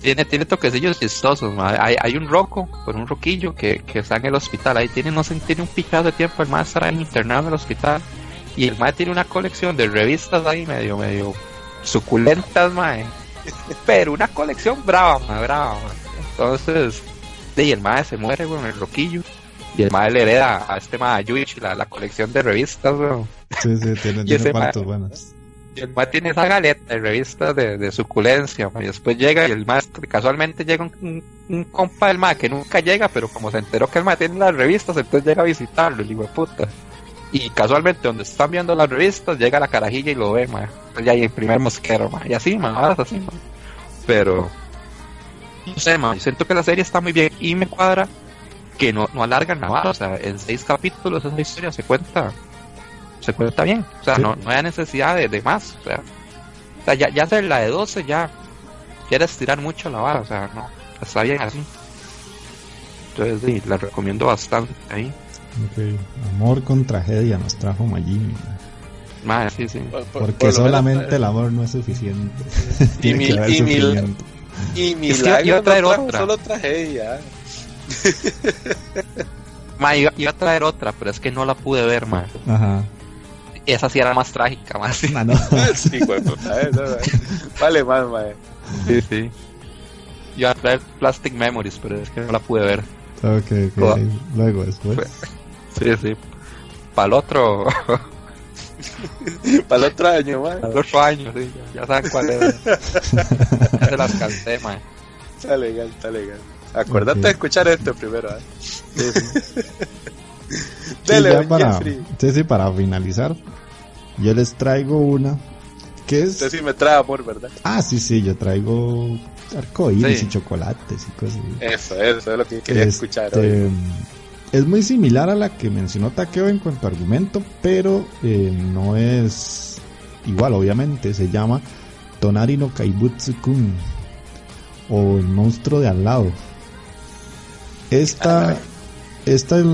Tiene, tiene toquecillos chistosos, hay, hay, un roco, con un roquillo que, que está en el hospital, ahí tiene, no sé, tiene un pichado de tiempo, el más estará internado en el hospital, y el más tiene una colección de revistas ahí medio, medio suculentas, mae. Pero una colección brava, mae, brava, Entonces, y el mae se muere, con el roquillo. Y el mae le hereda a este mae Yuichi la, la colección de revistas, weón. Sí, sí, tiene, tiene partos buenas. Y el mae tiene esa galeta de revistas de, de suculencia, y después llega y el mae casualmente llega un, un, compa del mae que nunca llega, pero como se enteró que el mae tiene las revistas, entonces llega a visitarlo, el hijo de puta. Y casualmente donde están viendo las revistas llega la carajilla y lo ve, ma. Ya hay el primer mosquero, ma. Y así, ma, así, ma. Pero no sé, ma, siento que la serie está muy bien y me cuadra que no, no alargan nada, o sea, en seis capítulos esa historia se cuenta, se cuenta bien, o sea, no, no hay necesidad de, de más, o sea, o sea ya, ya hacer la de 12 ya quiere estirar mucho la vara, o sea, no, está bien así. Entonces sí, la recomiendo bastante ahí. Okay. Amor con tragedia nos trajo Majin. Madre, sí, sí. Por- por- Porque por solamente menos, el amor no es suficiente. Y haber y mil- sufrimiento. Y Es que Milagro iba a traer no otra. solo tragedia. Ma, iba, iba a traer otra, pero es que no la pude ver, ma. Ajá. Esa sí era más trágica, ma. Sí, Ah, no. Sí, güey, puta, no, eh. Vale más, mae. sí. sí. Iba a traer Plastic Memories, pero es que no la pude ver. ok, ok. Toda. Luego, después. Sí, sí. Para el otro, Para el otro año, mae. para el otro año, sí. Ya, ya saben cuál es. Ya se las canté, ma. Está legal, está legal. Acuérdate Ok. de escuchar esto primero, ¿eh? Sí, sí. Sí, Dele, don para, Jeffrey. sí, sí, para finalizar, yo les traigo una que es... Usted sí me trae amor, ¿verdad? Ah, sí, sí, yo traigo arcoíris Sí. y chocolates y cosas. así. Eso, eso es lo que quería Este, escuchar hoy. Es muy similar a la que mencionó Takeo en cuanto a argumento, pero eh, no es igual, obviamente. Se llama Tonari no Kaibutsu-kun o el monstruo de al lado. Esta, esta es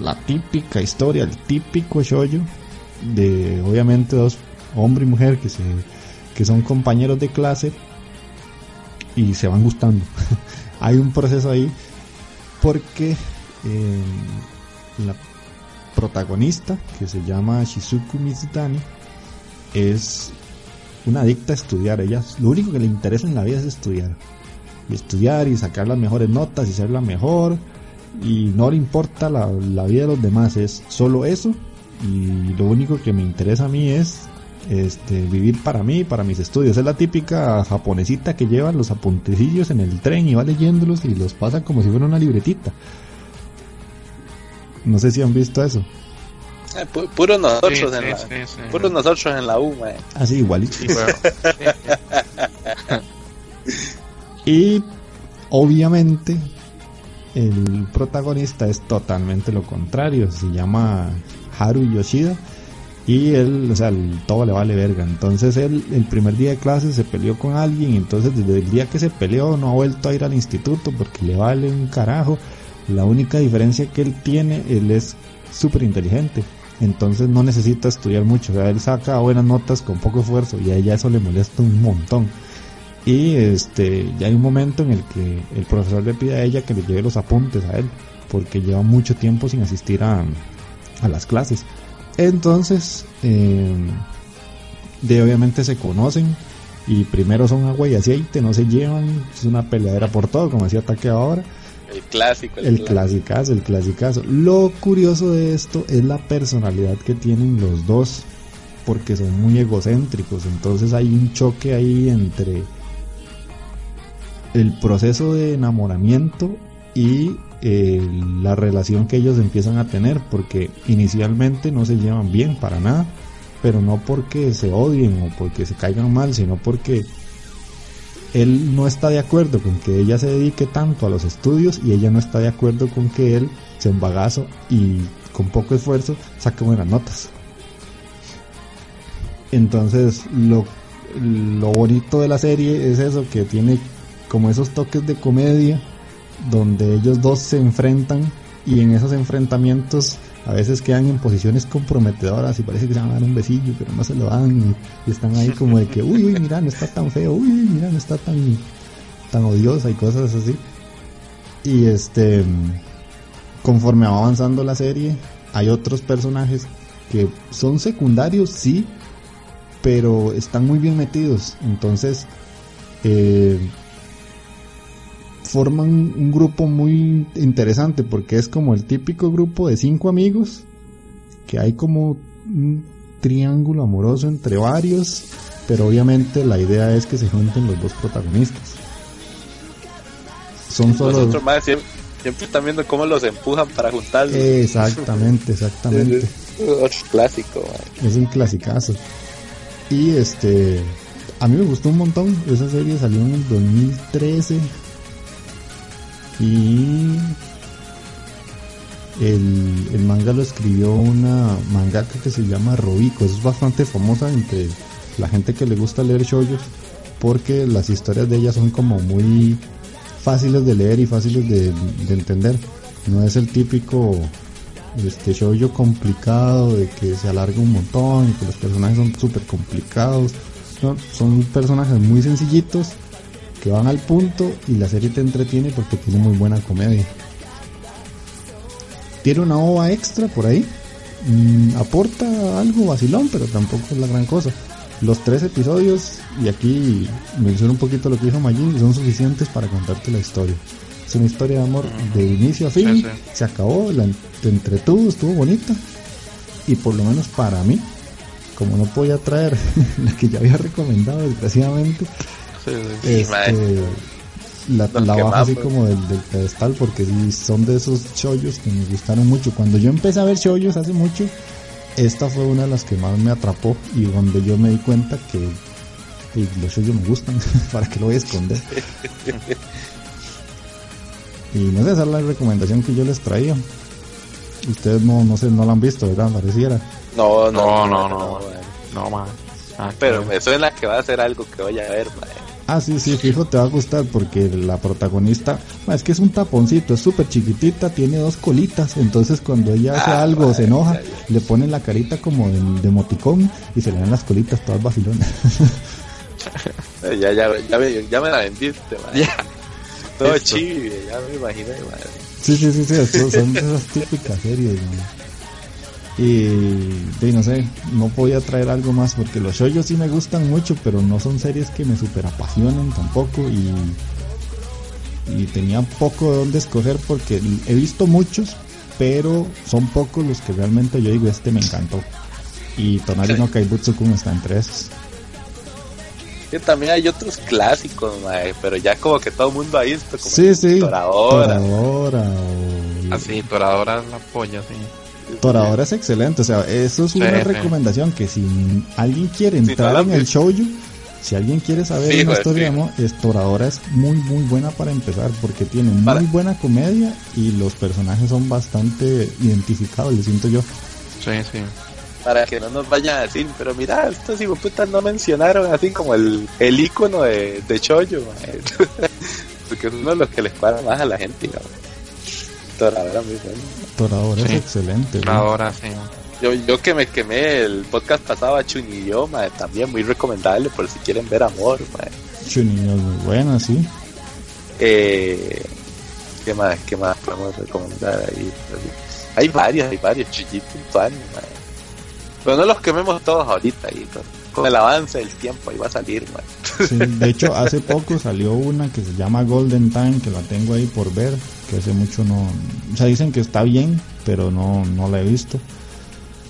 la típica historia, el típico shoyo de obviamente dos hombre y mujer que se que son compañeros de clase y se van gustando. Hay un proceso ahí porque eh, la protagonista que se llama Shizuku Mizutani es una adicta a estudiar. Ella lo único que le interesa en la vida es estudiar. Y estudiar y sacar las mejores notas y ser la mejor. Y no le importa la, vida de los demás, es solo eso. Y lo único que me interesa a mí es este, vivir para mí, para mis estudios. Es la típica japonesita que lleva los apuntecillos en el tren y va leyéndolos y los pasa como si fuera una libretita. No sé si han visto eso. Eh, pu- puro nosotros Sí, en sí, la, sí, sí. puro nosotros en la U. Así igualito. Sí, bueno. Y obviamente el protagonista es totalmente lo contrario. Se llama Haru Yoshida. Y él, o sea, el- todo le vale verga. Entonces él, el primer día de clase se peleó con alguien. Y entonces desde el día que se peleó no ha vuelto a ir al instituto porque le vale un carajo. La única diferencia que él tiene, él es súper inteligente. Entonces no necesita estudiar mucho. O sea, él saca buenas notas con poco esfuerzo. Y a ella eso le molesta un montón. Y este, ya hay un momento en el que el profesor le pide a ella que le lleve los apuntes a él, porque lleva mucho tiempo sin asistir a, a las clases. Entonces, eh, de obviamente se conocen y primero son agua y aceite, no se llevan, es una peleadera por todo, como decía Taque ahora. El clásico. El clásico. clasicazo, el clasicazo. Lo curioso de esto es la personalidad que tienen los dos, porque son muy egocéntricos. Entonces hay un choque ahí entre el proceso de enamoramiento y eh, la relación que ellos empiezan a tener, porque inicialmente no se llevan bien para nada, pero no porque se odien o porque se caigan mal, sino porque él no está de acuerdo con que ella se dedique tanto a los estudios y ella no está de acuerdo con que él sea un bagazo y con poco esfuerzo saque buenas notas. Entonces lo, lo bonito de la serie es eso, que tiene como esos toques de comedia donde ellos dos se enfrentan y en esos enfrentamientos a veces quedan en posiciones comprometedoras y parece que se van a dar un besillo, pero no se lo dan y, están ahí como de que, uy, uy, mira, no está tan feo, uy, uy, mira, no está tan, tan odiosa y cosas así. Y este, conforme va avanzando la serie, hay otros personajes que son secundarios, sí, pero están muy bien metidos. Entonces, eh, forman un grupo muy interesante porque es como el típico grupo de cinco amigos que hay como un triángulo amoroso entre varios pero obviamente la idea es que se junten los dos protagonistas. Son solo Nosotros más siempre, siempre están viendo cómo los empujan para juntarlos. exactamente exactamente. Clásico, es un clasicazo. Y este a mí me gustó un montón. Esa serie salió en el 2013 y El, el manga lo escribió una mangaka que se llama Robiko. Es bastante famosa entre la gente que le gusta leer shoujos porque las historias de ella son como muy fáciles de leer y fáciles de, entender. No es el típico este shoujo complicado de que se alarga un montón y que los personajes son súper complicados. son personajes muy sencillitos que van al punto y la serie te entretiene porque tiene muy buena comedia. Tiene una ova extra por ahí. Mm, aporta algo vacilón, pero tampoco es la gran cosa. Los tres episodios, y aquí menciono un poquito lo que dijo Majin, son suficientes para contarte la historia. Es una historia de amor de inicio a fin, se acabó, la entretuvo, estuvo bonita. Y por lo menos para mí, como no podía traer la que ya había recomendado desgraciadamente, este, la, la baja así como del, pedestal porque son de esos chollos que me gustaron mucho. Cuando yo empecé a ver chollos hace mucho, esta fue una de las que más me atrapó y donde yo me di cuenta que los chollos me gustan, para que lo voy a esconder. y no sé, esa es la recomendación que yo les traía. Ustedes no, no sé, no la han visto, ¿verdad? Pareciera. No, no, no, no. No, no, ah, Pero me suena que va a ser algo que voy a ver, Ah, sí, sí, fijo, te va a gustar porque la protagonista, es que es un taponcito, es súper chiquitita, tiene dos colitas, entonces cuando ella hace ah, algo o se enoja, le ponen la carita como de, de moticón y se le dan las colitas todas vacilonas. ya, ya, ya, me, ya me la vendiste, Ya. Todo chibi, ya me imaginé, Sí, sí, sí, sí, son esas típicas series, y, no sé, no podía traer algo más porque los shows sí me gustan mucho, pero no son series que me super apasionan tampoco y, y tenía poco de dónde escoger porque he visto muchos, pero son pocos los que realmente yo digo, este me encantó. Y Tonari no Kaibutsu Kun está entre esos. Que también hay otros clásicos, pero ya como que todo el mundo ha visto, como sí, sí. Toradora. Toradora Así, ah, Toradora la polla, sí. Toradora es excelente, o sea, eso es una recomendación que si alguien quiere entrar en el shoujo, si alguien quiere saber una historia de amor, Toradora es muy muy buena para empezar porque tiene muy buena comedia y los personajes son bastante identificables, siento yo. Sí, sí. Para que no nos vayan a decir, pero mira, estos putas no mencionaron así como el, el icono de, de Choyo, porque es uno de los que les cuadra más a la gente, Toradora muy bueno. Toradora es excelente. Toradora, sí. Yo, yo que me quemé el podcast pasado a Chunillo, también muy recomendable por si quieren ver amor. Chunillo es muy buena, sí. Eh, ¿Qué más? ¿Qué más podemos recomendar ahí? Hay varios, hay varios. Puntual, Pero no los quememos todos ahorita ahí, con, el avance del tiempo ahí va a salir, sí, de hecho, hace poco salió una que se llama Golden Time, que la tengo ahí por ver que hace mucho no... O sea, dicen que está bien, pero no, no la he visto.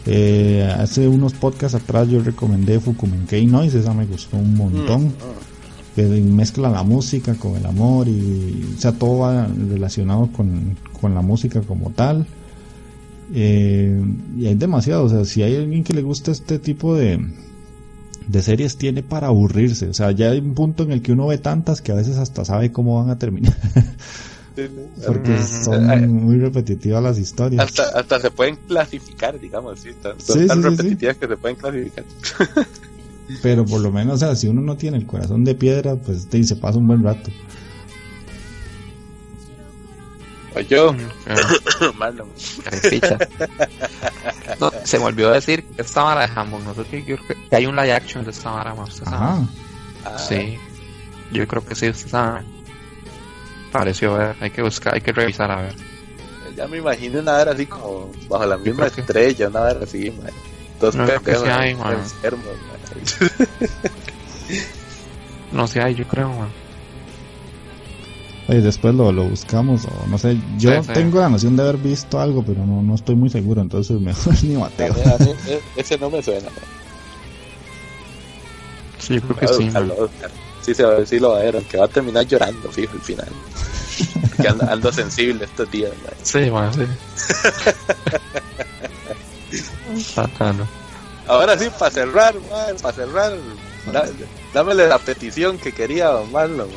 Eh, hace unos podcasts atrás yo recomendé Fukumenkei Noise, esa me gustó un montón. Mm. Que mezcla la música con el amor y, o sea, todo va relacionado con, la música como tal. Eh, y hay demasiado, o sea, si hay alguien que le gusta este tipo de, de series, tiene para aburrirse. O sea, ya hay un punto en el que uno ve tantas que a veces hasta sabe cómo van a terminar. Porque son muy repetitivas las historias. Hasta, hasta se pueden clasificar, digamos, ¿sí? son tan repetitivas que se pueden clasificar. Pero por lo menos, o sea, si uno no tiene el corazón de piedra, pues se pasa un buen rato. O yo, no, se me olvidó decir que esta vara dejamos nosotros que, hay un live action de esta vara más. Ah. Sí, yo creo que sí, está pareció ver, hay que buscar, hay que revisar a ver. Ya me imagino una hora así como bajo la misma estrella, una hora así, man. Dos no pepes hay, no sé, hay, yo creo, man. Oye, después lo, lo buscamos, o no sé, yo tengo la noción de haber visto algo, pero no, no estoy muy seguro, entonces mejor ni mateo. E, ese no me suena. Sí, yo creo que sí sí se va a decir lo va a ver, que va a terminar llorando, fijo, al final. que ando, sensible estos días, Sí, man, sí. Ahora sí, para cerrar, para cerrar, dámele la petición que quería don Marlon,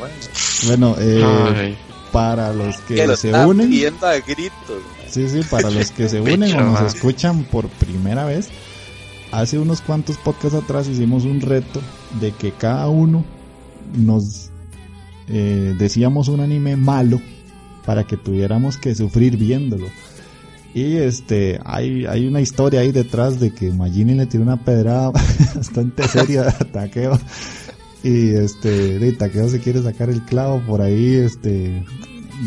Bueno, eh, para los que, se unen. a gritos. Sí, sí, para los que se unen o nos escuchan por primera vez. Hace unos cuantos podcasts atrás hicimos un reto de que cada uno nos eh, decíamos un anime malo para que tuviéramos que sufrir viéndolo. Y este, hay, hay una historia ahí detrás de que Magini le tiró una pedrada bastante seria a Takeo. Y este, de Takeo se quiere sacar el clavo por ahí, este,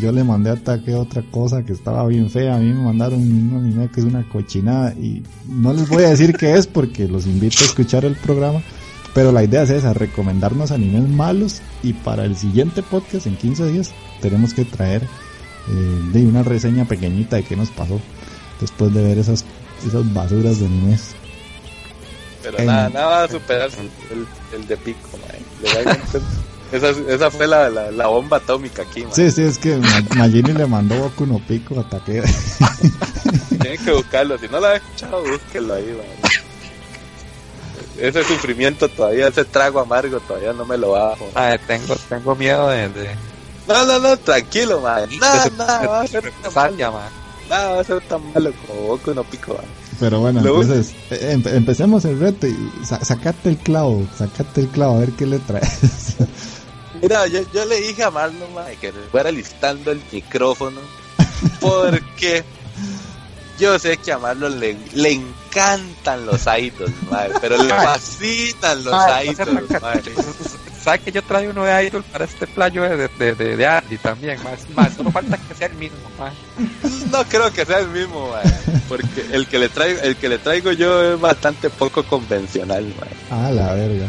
yo le mandé a Takeo otra cosa que estaba bien fea, a mí me mandaron un anime que es una cochinada y no les voy a decir qué es porque los invito a escuchar el programa, pero la idea es esa, recomendarnos animes malos y para el siguiente podcast en 15 días tenemos que traer eh, de una reseña pequeñita de qué nos pasó después de ver esas, esas basuras de animes. Pero nada, nada va a superar el, el de pico, esa, esa fue la, la, bomba atómica aquí, man. Sí, sí, es que Magini le mandó Boku no Pico a Takeda. Tienen que buscarlo, si no lo has escuchado, búsquelo ahí, man. Ese sufrimiento todavía, ese trago amargo todavía no me lo bajo. Ah, tengo, tengo miedo de, No, no, no, tranquilo, man. Nada, nada, va a ser tan, nada va a ser tan malo como Boku no Pico, man. Pero bueno, entonces eh, empecemos el reto y sacate el clavo, sacate el clavo a ver qué le traes. Mira, yo, yo le dije a Marlon que fuera listando el micrófono porque yo sé que a Marlon le, le encantan los idols, madre, pero le fascinan los idols, madre. ¿Sabes que yo traigo uno de idol para este playo de, de, de, de Andy también? Más, más, solo falta que sea el mismo. No creo que sea el mismo, porque el que le traigo, el que le traigo yo es bastante poco convencional, madre. Ah, la verga.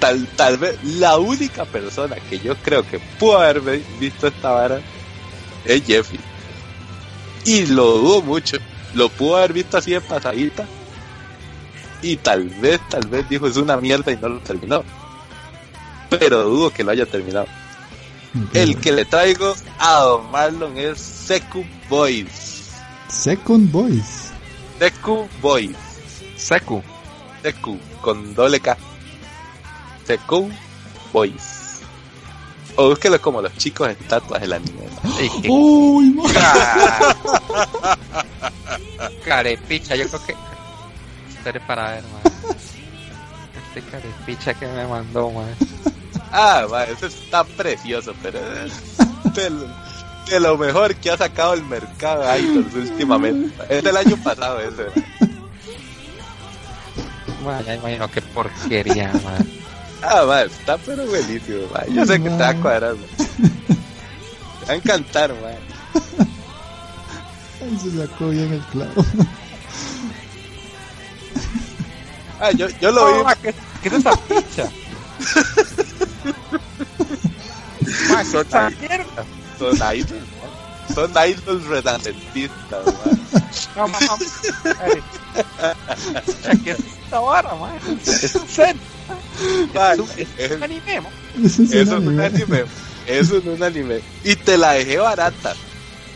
tal, tal vez la única persona que yo creo que pudo haber visto esta vara es Jeffy. Y lo dudo mucho. Lo pudo haber visto así de pasadita. Y tal vez, tal vez dijo es una mierda y no lo terminó. Pero dudo que lo haya terminado. El que le traigo a Don Marlon es Secu Boys. Second Boys. Secu Boys. Secu. Secu, con doble K. Secu Boys. O búsquelo como los chicos estatuas del anime. ¡Uy, Carepicha, yo creo que. Estaré para ver, man. Este carepicha que me mandó, man. Ah, man, eso está precioso, pero de, lo mejor que ha sacado el mercado Idols últimamente. Es del año pasado ese. Man, ya imagino qué porquería, man. Ah, man, está pero buenísimo, man. Yo sé que te va a cuadrar, Te va a encantar, man. Ay, se sacó bien el clavo. Ah, yo, yo lo vi. ¿qué, ¿Qué es esa picha? man, son mierda. Son idols, man. Son idols redandentistas, man. No, man. ¿Qué es esta vara, man? Es un set es, un anime. Eso es un anime. Eso es un anime. Y te la dejé barata.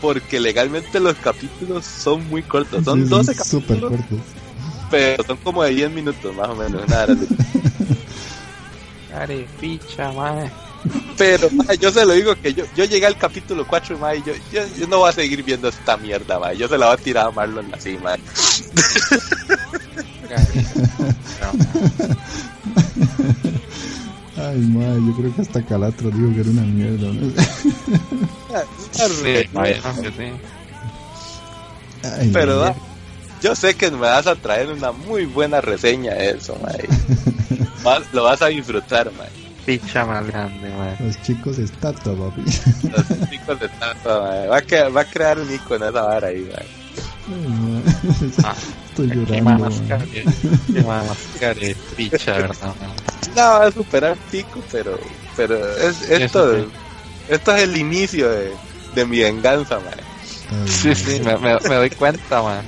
Porque legalmente los capítulos son muy cortos. Son 12 capítulos. cortos. Pero son como de 10 minutos más o menos. Una Carepicha, madre. Pero yo se lo digo que yo, yo llegué al capítulo 4 y yo, yo, no voy a seguir viendo esta mierda, madre. yo se la voy a tirar a Marlon así, madre. Ay, madre, yo creo que hasta Calatro dijo que era una mierda. ¿no? Ay, Pero yo sé que me vas a traer una muy buena reseña de eso, madre. Lo vas a disfrutar, madre. Picha más grande, madre. Los chicos estatua, papi. Los chicos estatua, madre. Va a, va a crear un icono esa vara ahí, madre. Ah, Estoy llorando. Qué más de picha, ¿verdad? No, va a superar pico, pero, pero es, esto, esto es el inicio de, de mi venganza, man. Sí, sí, me, me, doy cuenta, man.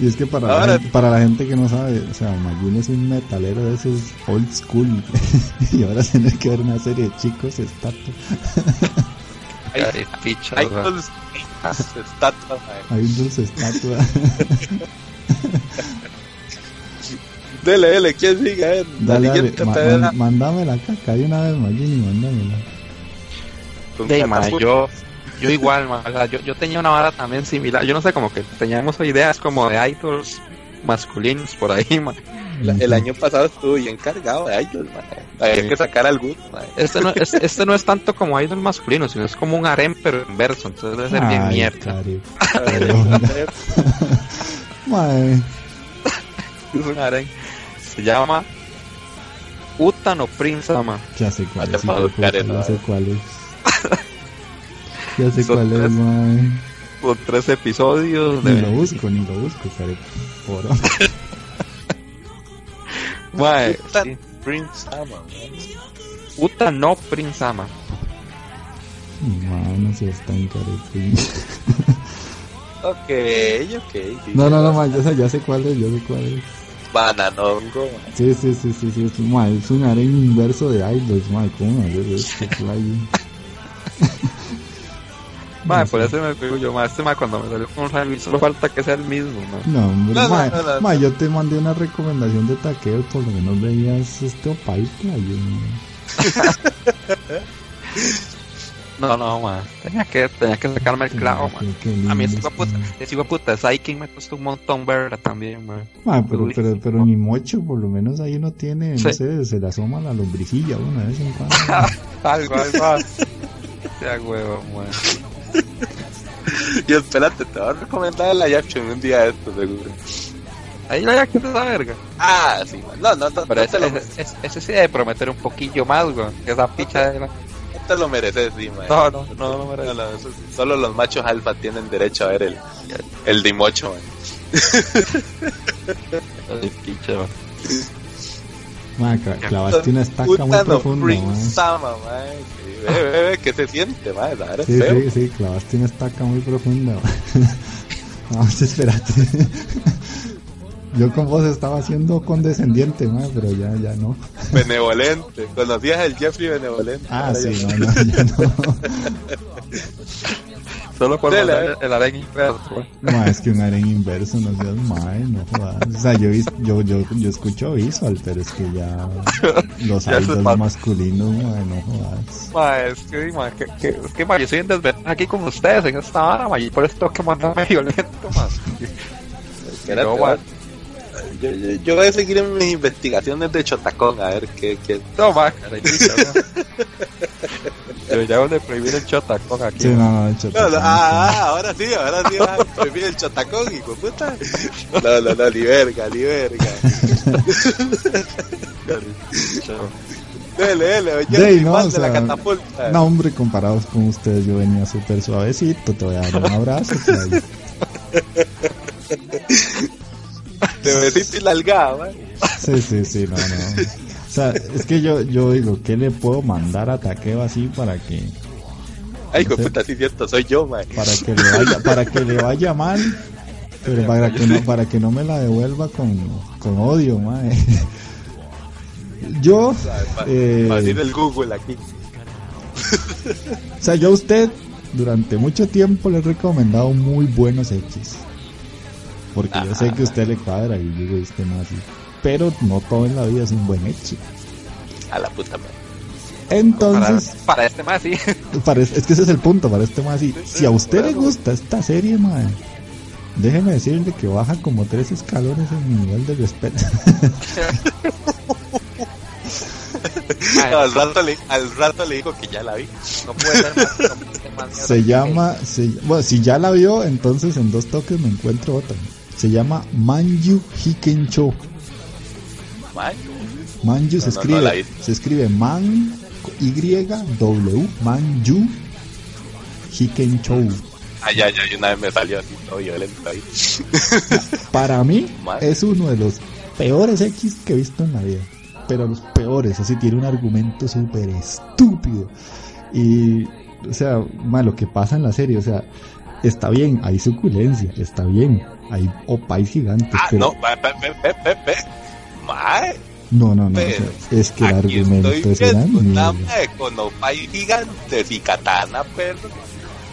Y es que para, la gente, para la gente que no sabe, o sea, Mayun es un metalero de esos old school. y ahora tiene que ver una serie de chicos estatua. hay, picha, hay dos estatuas, Hay dos estatua. Dele, dele, ¿quién sigue? Eh? Dale, dale, ma, man, mándame la caca de una vez, Magini, mándamela. De, ma, yo, igual, yo, yo tenía una vara también similar. Yo no sé, como que teníamos ideas como de idols masculinos por ahí, ma. el año pasado estuve bien cargado de idols, ma. Había que sacar alguno, ma. Este no, es, este no es tanto como idol masculino, sino es como un harem, pero inverso. Entonces debe ser bien mierda. Es un harem. Se llama Utano Prince Sama. Ya sé cuál Vete es. la- sé cuál es. Ya sé Son cuál es, mae. Con tres episodios Ni de. lo busco, ni lo busco, cari. Por Mae, sí. Prince Sama, ma. Uta no Prince Sama. Mae, no seas tan cari. Ok, ok. No, no, no, mae, ya sé, ya sé cuál es, ya sé cuál es. Bananongo, ma. Sí, sí, sí, sí, sí, es, mae, es un harem inverso de idols, mae, ¿cómo me haces esto, No por eso me digo yo, mae, este mae cuando me salió con Rally, solo falta que sea el mismo. No, hombre, No, no, no, mae, yo te mandé una recomendación de taqueo, por lo menos veías este playa, mae. No, no, mae. Tenía que, tenía que sacarme el clavo, mae. Qué- qué A mí ese hijo de puta, ese hijo de puta, me costó un montón verla también, mae. Mae, pero, pero, pero ni mocho, por lo menos ahí uno tiene, no sé, se le asoma la lombricilla una vez en cuando. algo, algo. Sea huevo, mae. Y espérate, te voy a recomendar la Yaption un día de esto, seguro. Ahí la ya que esa verga. Ah, sí. No, no, no, Pero no ese, lo, ese, ese- sí debe prometer un poquillo más, güey. Que esa picha de la... te lo mereces, sí, ma. No, no, no, no, me No, no, eso sí, solo los machos alfa tienen derecho a ver el, el dimocho, ma. Ay, picha, mae. Cla- clavaste una estaca muy profunda, mae. Sama, ma. Sí, ¿qué se siente, ma? La verdad es Sí, feo. sí, sí, clavaste una estaca muy profunda. Vamos, espérate. Yo con vos estaba siendo condescendiente, mae, pero ya, ya no. Benevolente. ¿Conocías el Jeffrey Benevolente? Ah, sí, ya no, no, ya no. Solo por mandar el harén inverso, güey. Mae, es que un harén inverso, no seas mae, no jodas. O sea, yo, yo, yo, yo escucho visual, pero es que ya los pasa. masculinos, mae, no jodas. Ma, es que, ma, que, que, es que, ma, yo soy en desventaja aquí con ustedes en esta vara, ma, y por eso tengo que mandarme violento, ma. Espérate, No, ma. ma. Yo, yo, yo voy a seguir en mis investigaciones de Chotacón a ver qué, qué, No, ma, caray, picha, ma. Deberíamos de prohibir el chotacón aquí. Sí, no, no, hecho, No, no, ah, ah, ahora sí, ahora sí, ah, prefiero el chotacón, hijo de puta. No, no, no, ni verga, ni verga. Dele, dele, oye, Dey, no, o sea, la catapulta. No, hombre, comparados con ustedes, yo venía súper suavecito, te voy a dar un abrazo. Te y la algada, man. Sí, sí, sí, no, no. O sea, es que yo, yo digo, ¿qué le puedo mandar a Taqueo así para que, Ay, hijo de puta, sí, cierto, soy yo, man. para que le vaya, para que le vaya mal, pero para que no, para que no me la devuelva con, con odio, mae. Yo, eh, Para el Google aquí. o sea, yo a usted durante mucho tiempo le he recomendado muy buenos hechis. Porque yo sé que a usted le cuadra y digo, este no así. Pero no todo en la vida es un buen hechi. A la puta. Para, Entonces, para este más, sí. para- es que ese es el punto para este más así. Si a usted le gusta esta serie, mae, déjeme decirle que baja como tres escalones en mi nivel de respeto. Al, rato le, al rato le digo que ya la vi. No puede ser más. No puede ser más mierda Se llama, se- bueno, si ya la vio, entonces en dos toques me encuentro otra. Se llama Manju Hikencho. Man, Manju se No, no, escribe, no vi. se escribe Man Y W Manju Hikencho. Ay, ay, ay, una vez me salió así todo violento ahí. Para mí Man. es uno de los peores X que he visto en la vida. Pero los peores, así tiene un argumento súper estúpido. Y, o sea, ma, lo que pasa en la serie, o sea, está bien, hay suculencia, está bien, hay opais gigantes, Ah, pero no, ve, ve, ve, ve, ve, ve. Mae, no, no, no, o pero sea, es que el argumento es una viendo una mae con opay gigantes y katana, perro.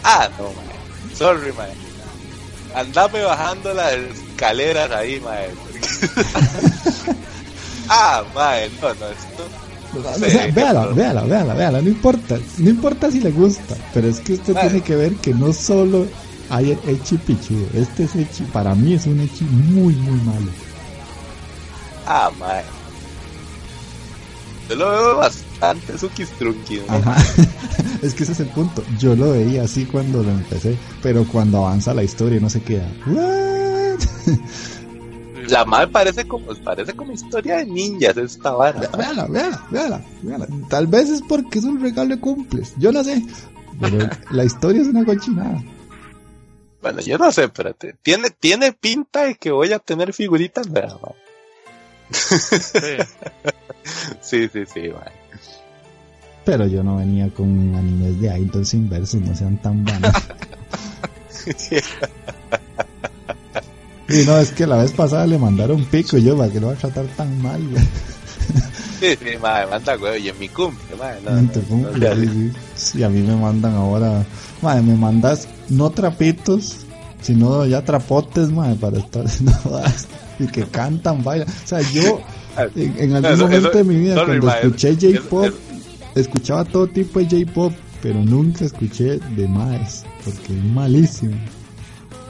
Ah, no, mae. Sorry, mae. Andame bajando las escaleras ahí, mae. ah, mae, no, no, esto. véala, véala, véala, véala, no importa, no importa si le gusta, pero es que usted tiene que ver que no solo hay Echi pichudo, este es Echi, para mí es un Echi muy, muy malo. Ah, mae. Yo lo veo bastante Suki Strunky. Ajá. es que ese es el punto. Yo lo veía así cuando lo empecé, pero cuando avanza la historia no se queda. La madre parece como, parece como historia de ninjas esta vara. Véala, véala, véala, véala. Tal vez es porque es un regalo de cumples. Yo no sé. Pero la historia es una cochinada. Bueno, yo no sé, espérate. Tiene, tiene pinta de que voy a tener figuritas, ¿verdad? Sí, sí, sí, man. Pero yo no venía con animes de idols inversos, no sean tan vanos. y no, es que la vez pasada le mandaron pico y yo, ¿para que lo va a tratar tan mal? sí, sí, madre, manda huevo, y en mi cumple, madre, no, cumple, sí. Sí, a mí me mandan ahora, madre, me mandas no trapitos, sino ya trapotes, madre, para estar haciendo y que cantan, bailan. O sea, yo en, en algún Eso- momento eso- de mi vida, sorry, cuando escuché es- J-pop, es- escuchaba todo tipo de J-pop, pero nunca escuché de Maes, porque es malísimo.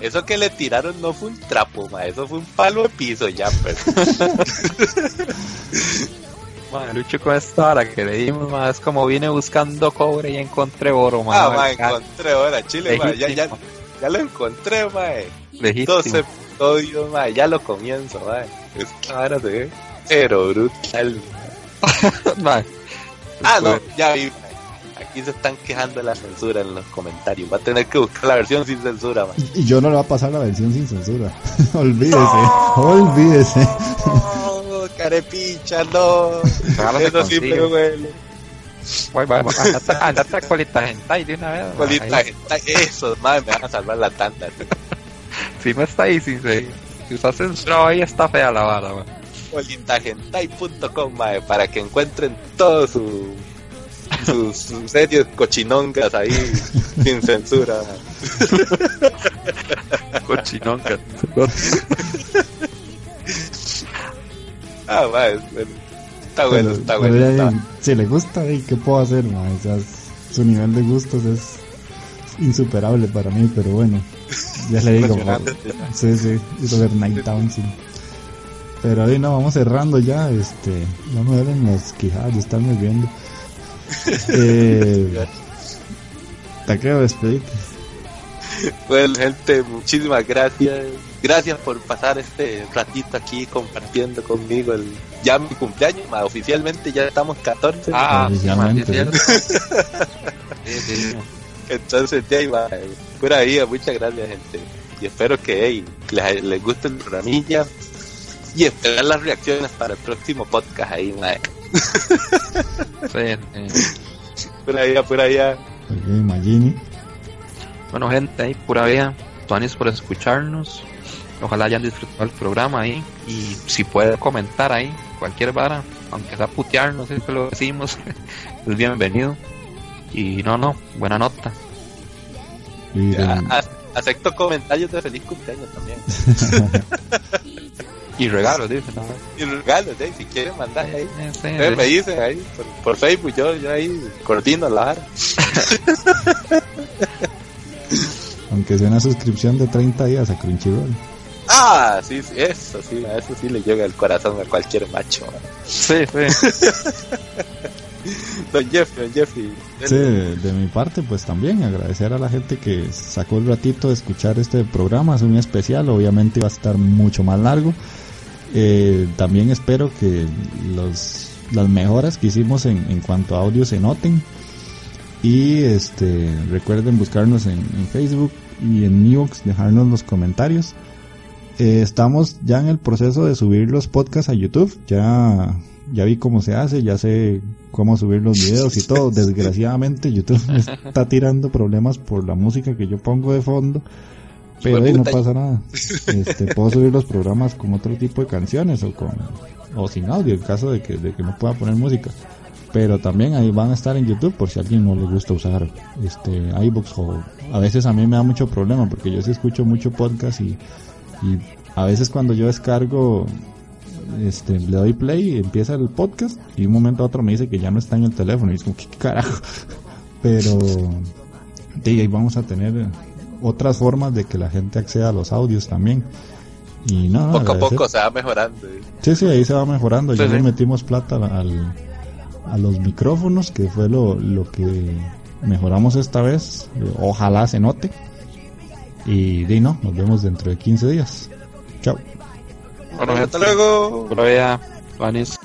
Eso que le tiraron no fue un trapo, ma, eso fue un palo de piso ya, pues. Madre, Lucho con esta hora que le dimos, madre, es como vine buscando cobre y encontré oro, ah, madre. ma, Acá, encontré ahora, Chile, ma, ya, ya, ya lo encontré, ma. legítimo. 12 episodios, ma, ya lo comienzo, ma. Esta vara se ve, pero brutal. Madre, Ah, no, ya vi. Aquí se están quejando de la censura en los comentarios. Va a tener que buscar la versión sin censura, ma. Y, yo no le voy a pasar la versión sin censura. olvídese, olvídese. No, carepicha, no. Eso sí me huele. Voy, voy, voy, andate, a colita hentai de una vez. madre. Colita, Ahí, eso, madre, me van a salvar la tanda. Si no está ahí, si, se, si está censurado ahí, está fea la vara, madre. politagentai.com mae, para que encuentren todos su, sus, sus series cochinongas ahí sin censura. Cochinón, que- Ah, es bueno. está bueno, Pero- está bueno. está- si le gusta, ¿y qué puedo hacer? ma? O sea, su nivel de gustos es insuperable para mí, pero bueno, ya le digo. Sí, sí, hizo ver Night Dancing. Pero ahí no, vamos cerrando ya. Este, no me duelen las quijadas de estarme viendo. Eh, te quiero despedirte. Bueno, gente, muchísimas gracias. Gracias por pasar este ratito aquí compartiendo conmigo el ya mi cumpleaños. mae, oficialmente ya estamos 14. Ah, Oficialmente. Entonces, ahí va. Pura vida, muchas gracias, gente. Y espero que hey, les, les guste el programilla. Y esperar las reacciones para el próximo podcast ahí, mae. Sí, sí. Pura vida, pura vida. Bueno, gente, ahí pura vida. Tuanis por escucharnos. Ojalá hayan disfrutado el programa ahí. Y si puede comentar ahí, cualquier vara, aunque sea putearnos, siempre lo decimos, es bienvenido. Y no, no, buena nota. Y a- acepto comentarios de feliz cumpleaños también. Y regalos, dicen. ¿no? Y regalos, eh, si quieren mandar ahí. Sí, Ustedes sí. me dicen ahí por, por Facebook, yo, yo ahí coordino la vara. aunque sea una suscripción de 30 días a Crunchyroll. Ah, sí, sí, eso sí, a eso sí le llega el corazón a cualquier macho. mae. Sí, sí. Don Jeffrey, don Jeffrey. Sí, de, de mi parte, pues también agradecer a la gente que sacó el ratito de escuchar este programa, es muy especial, obviamente va a estar mucho más largo. Eh, también espero que los, las mejoras que hicimos en, en cuanto a audio se noten. Y este recuerden buscarnos en, en Facebook y en Newbox, dejarnos los comentarios. Eh, estamos ya en el proceso de subir los podcasts a YouTube. Ya, ya vi cómo se hace, ya sé cómo subir los videos y todo. Desgraciadamente YouTube me está tirando problemas por la música que yo pongo de fondo. Pero ahí no pasa nada. Este, puedo subir los programas con otro tipo de canciones o con o sin audio en caso de que, de que no pueda poner música. Pero también ahí van a estar en YouTube por si a alguien no le gusta usar este iBox o a veces a mí me da mucho problema porque yo sí escucho mucho podcast y, a veces cuando yo descargo este, le doy play, y empieza el podcast y un momento a otro me dice que ya no está en el teléfono y es como, ¿qué carajo? Pero, de ahí vamos a tener otras formas de que la gente acceda a los audios también. Y no, poco a poco se va mejorando. Sí, sí, ahí se va mejorando. Sí, ya le metimos plata al, a los micrófonos, que fue lo, lo que mejoramos esta vez. Ojalá se note. Y Dino, nos vemos dentro de 15 días. Chao. Bueno, hasta luego. Por allá, Vanis.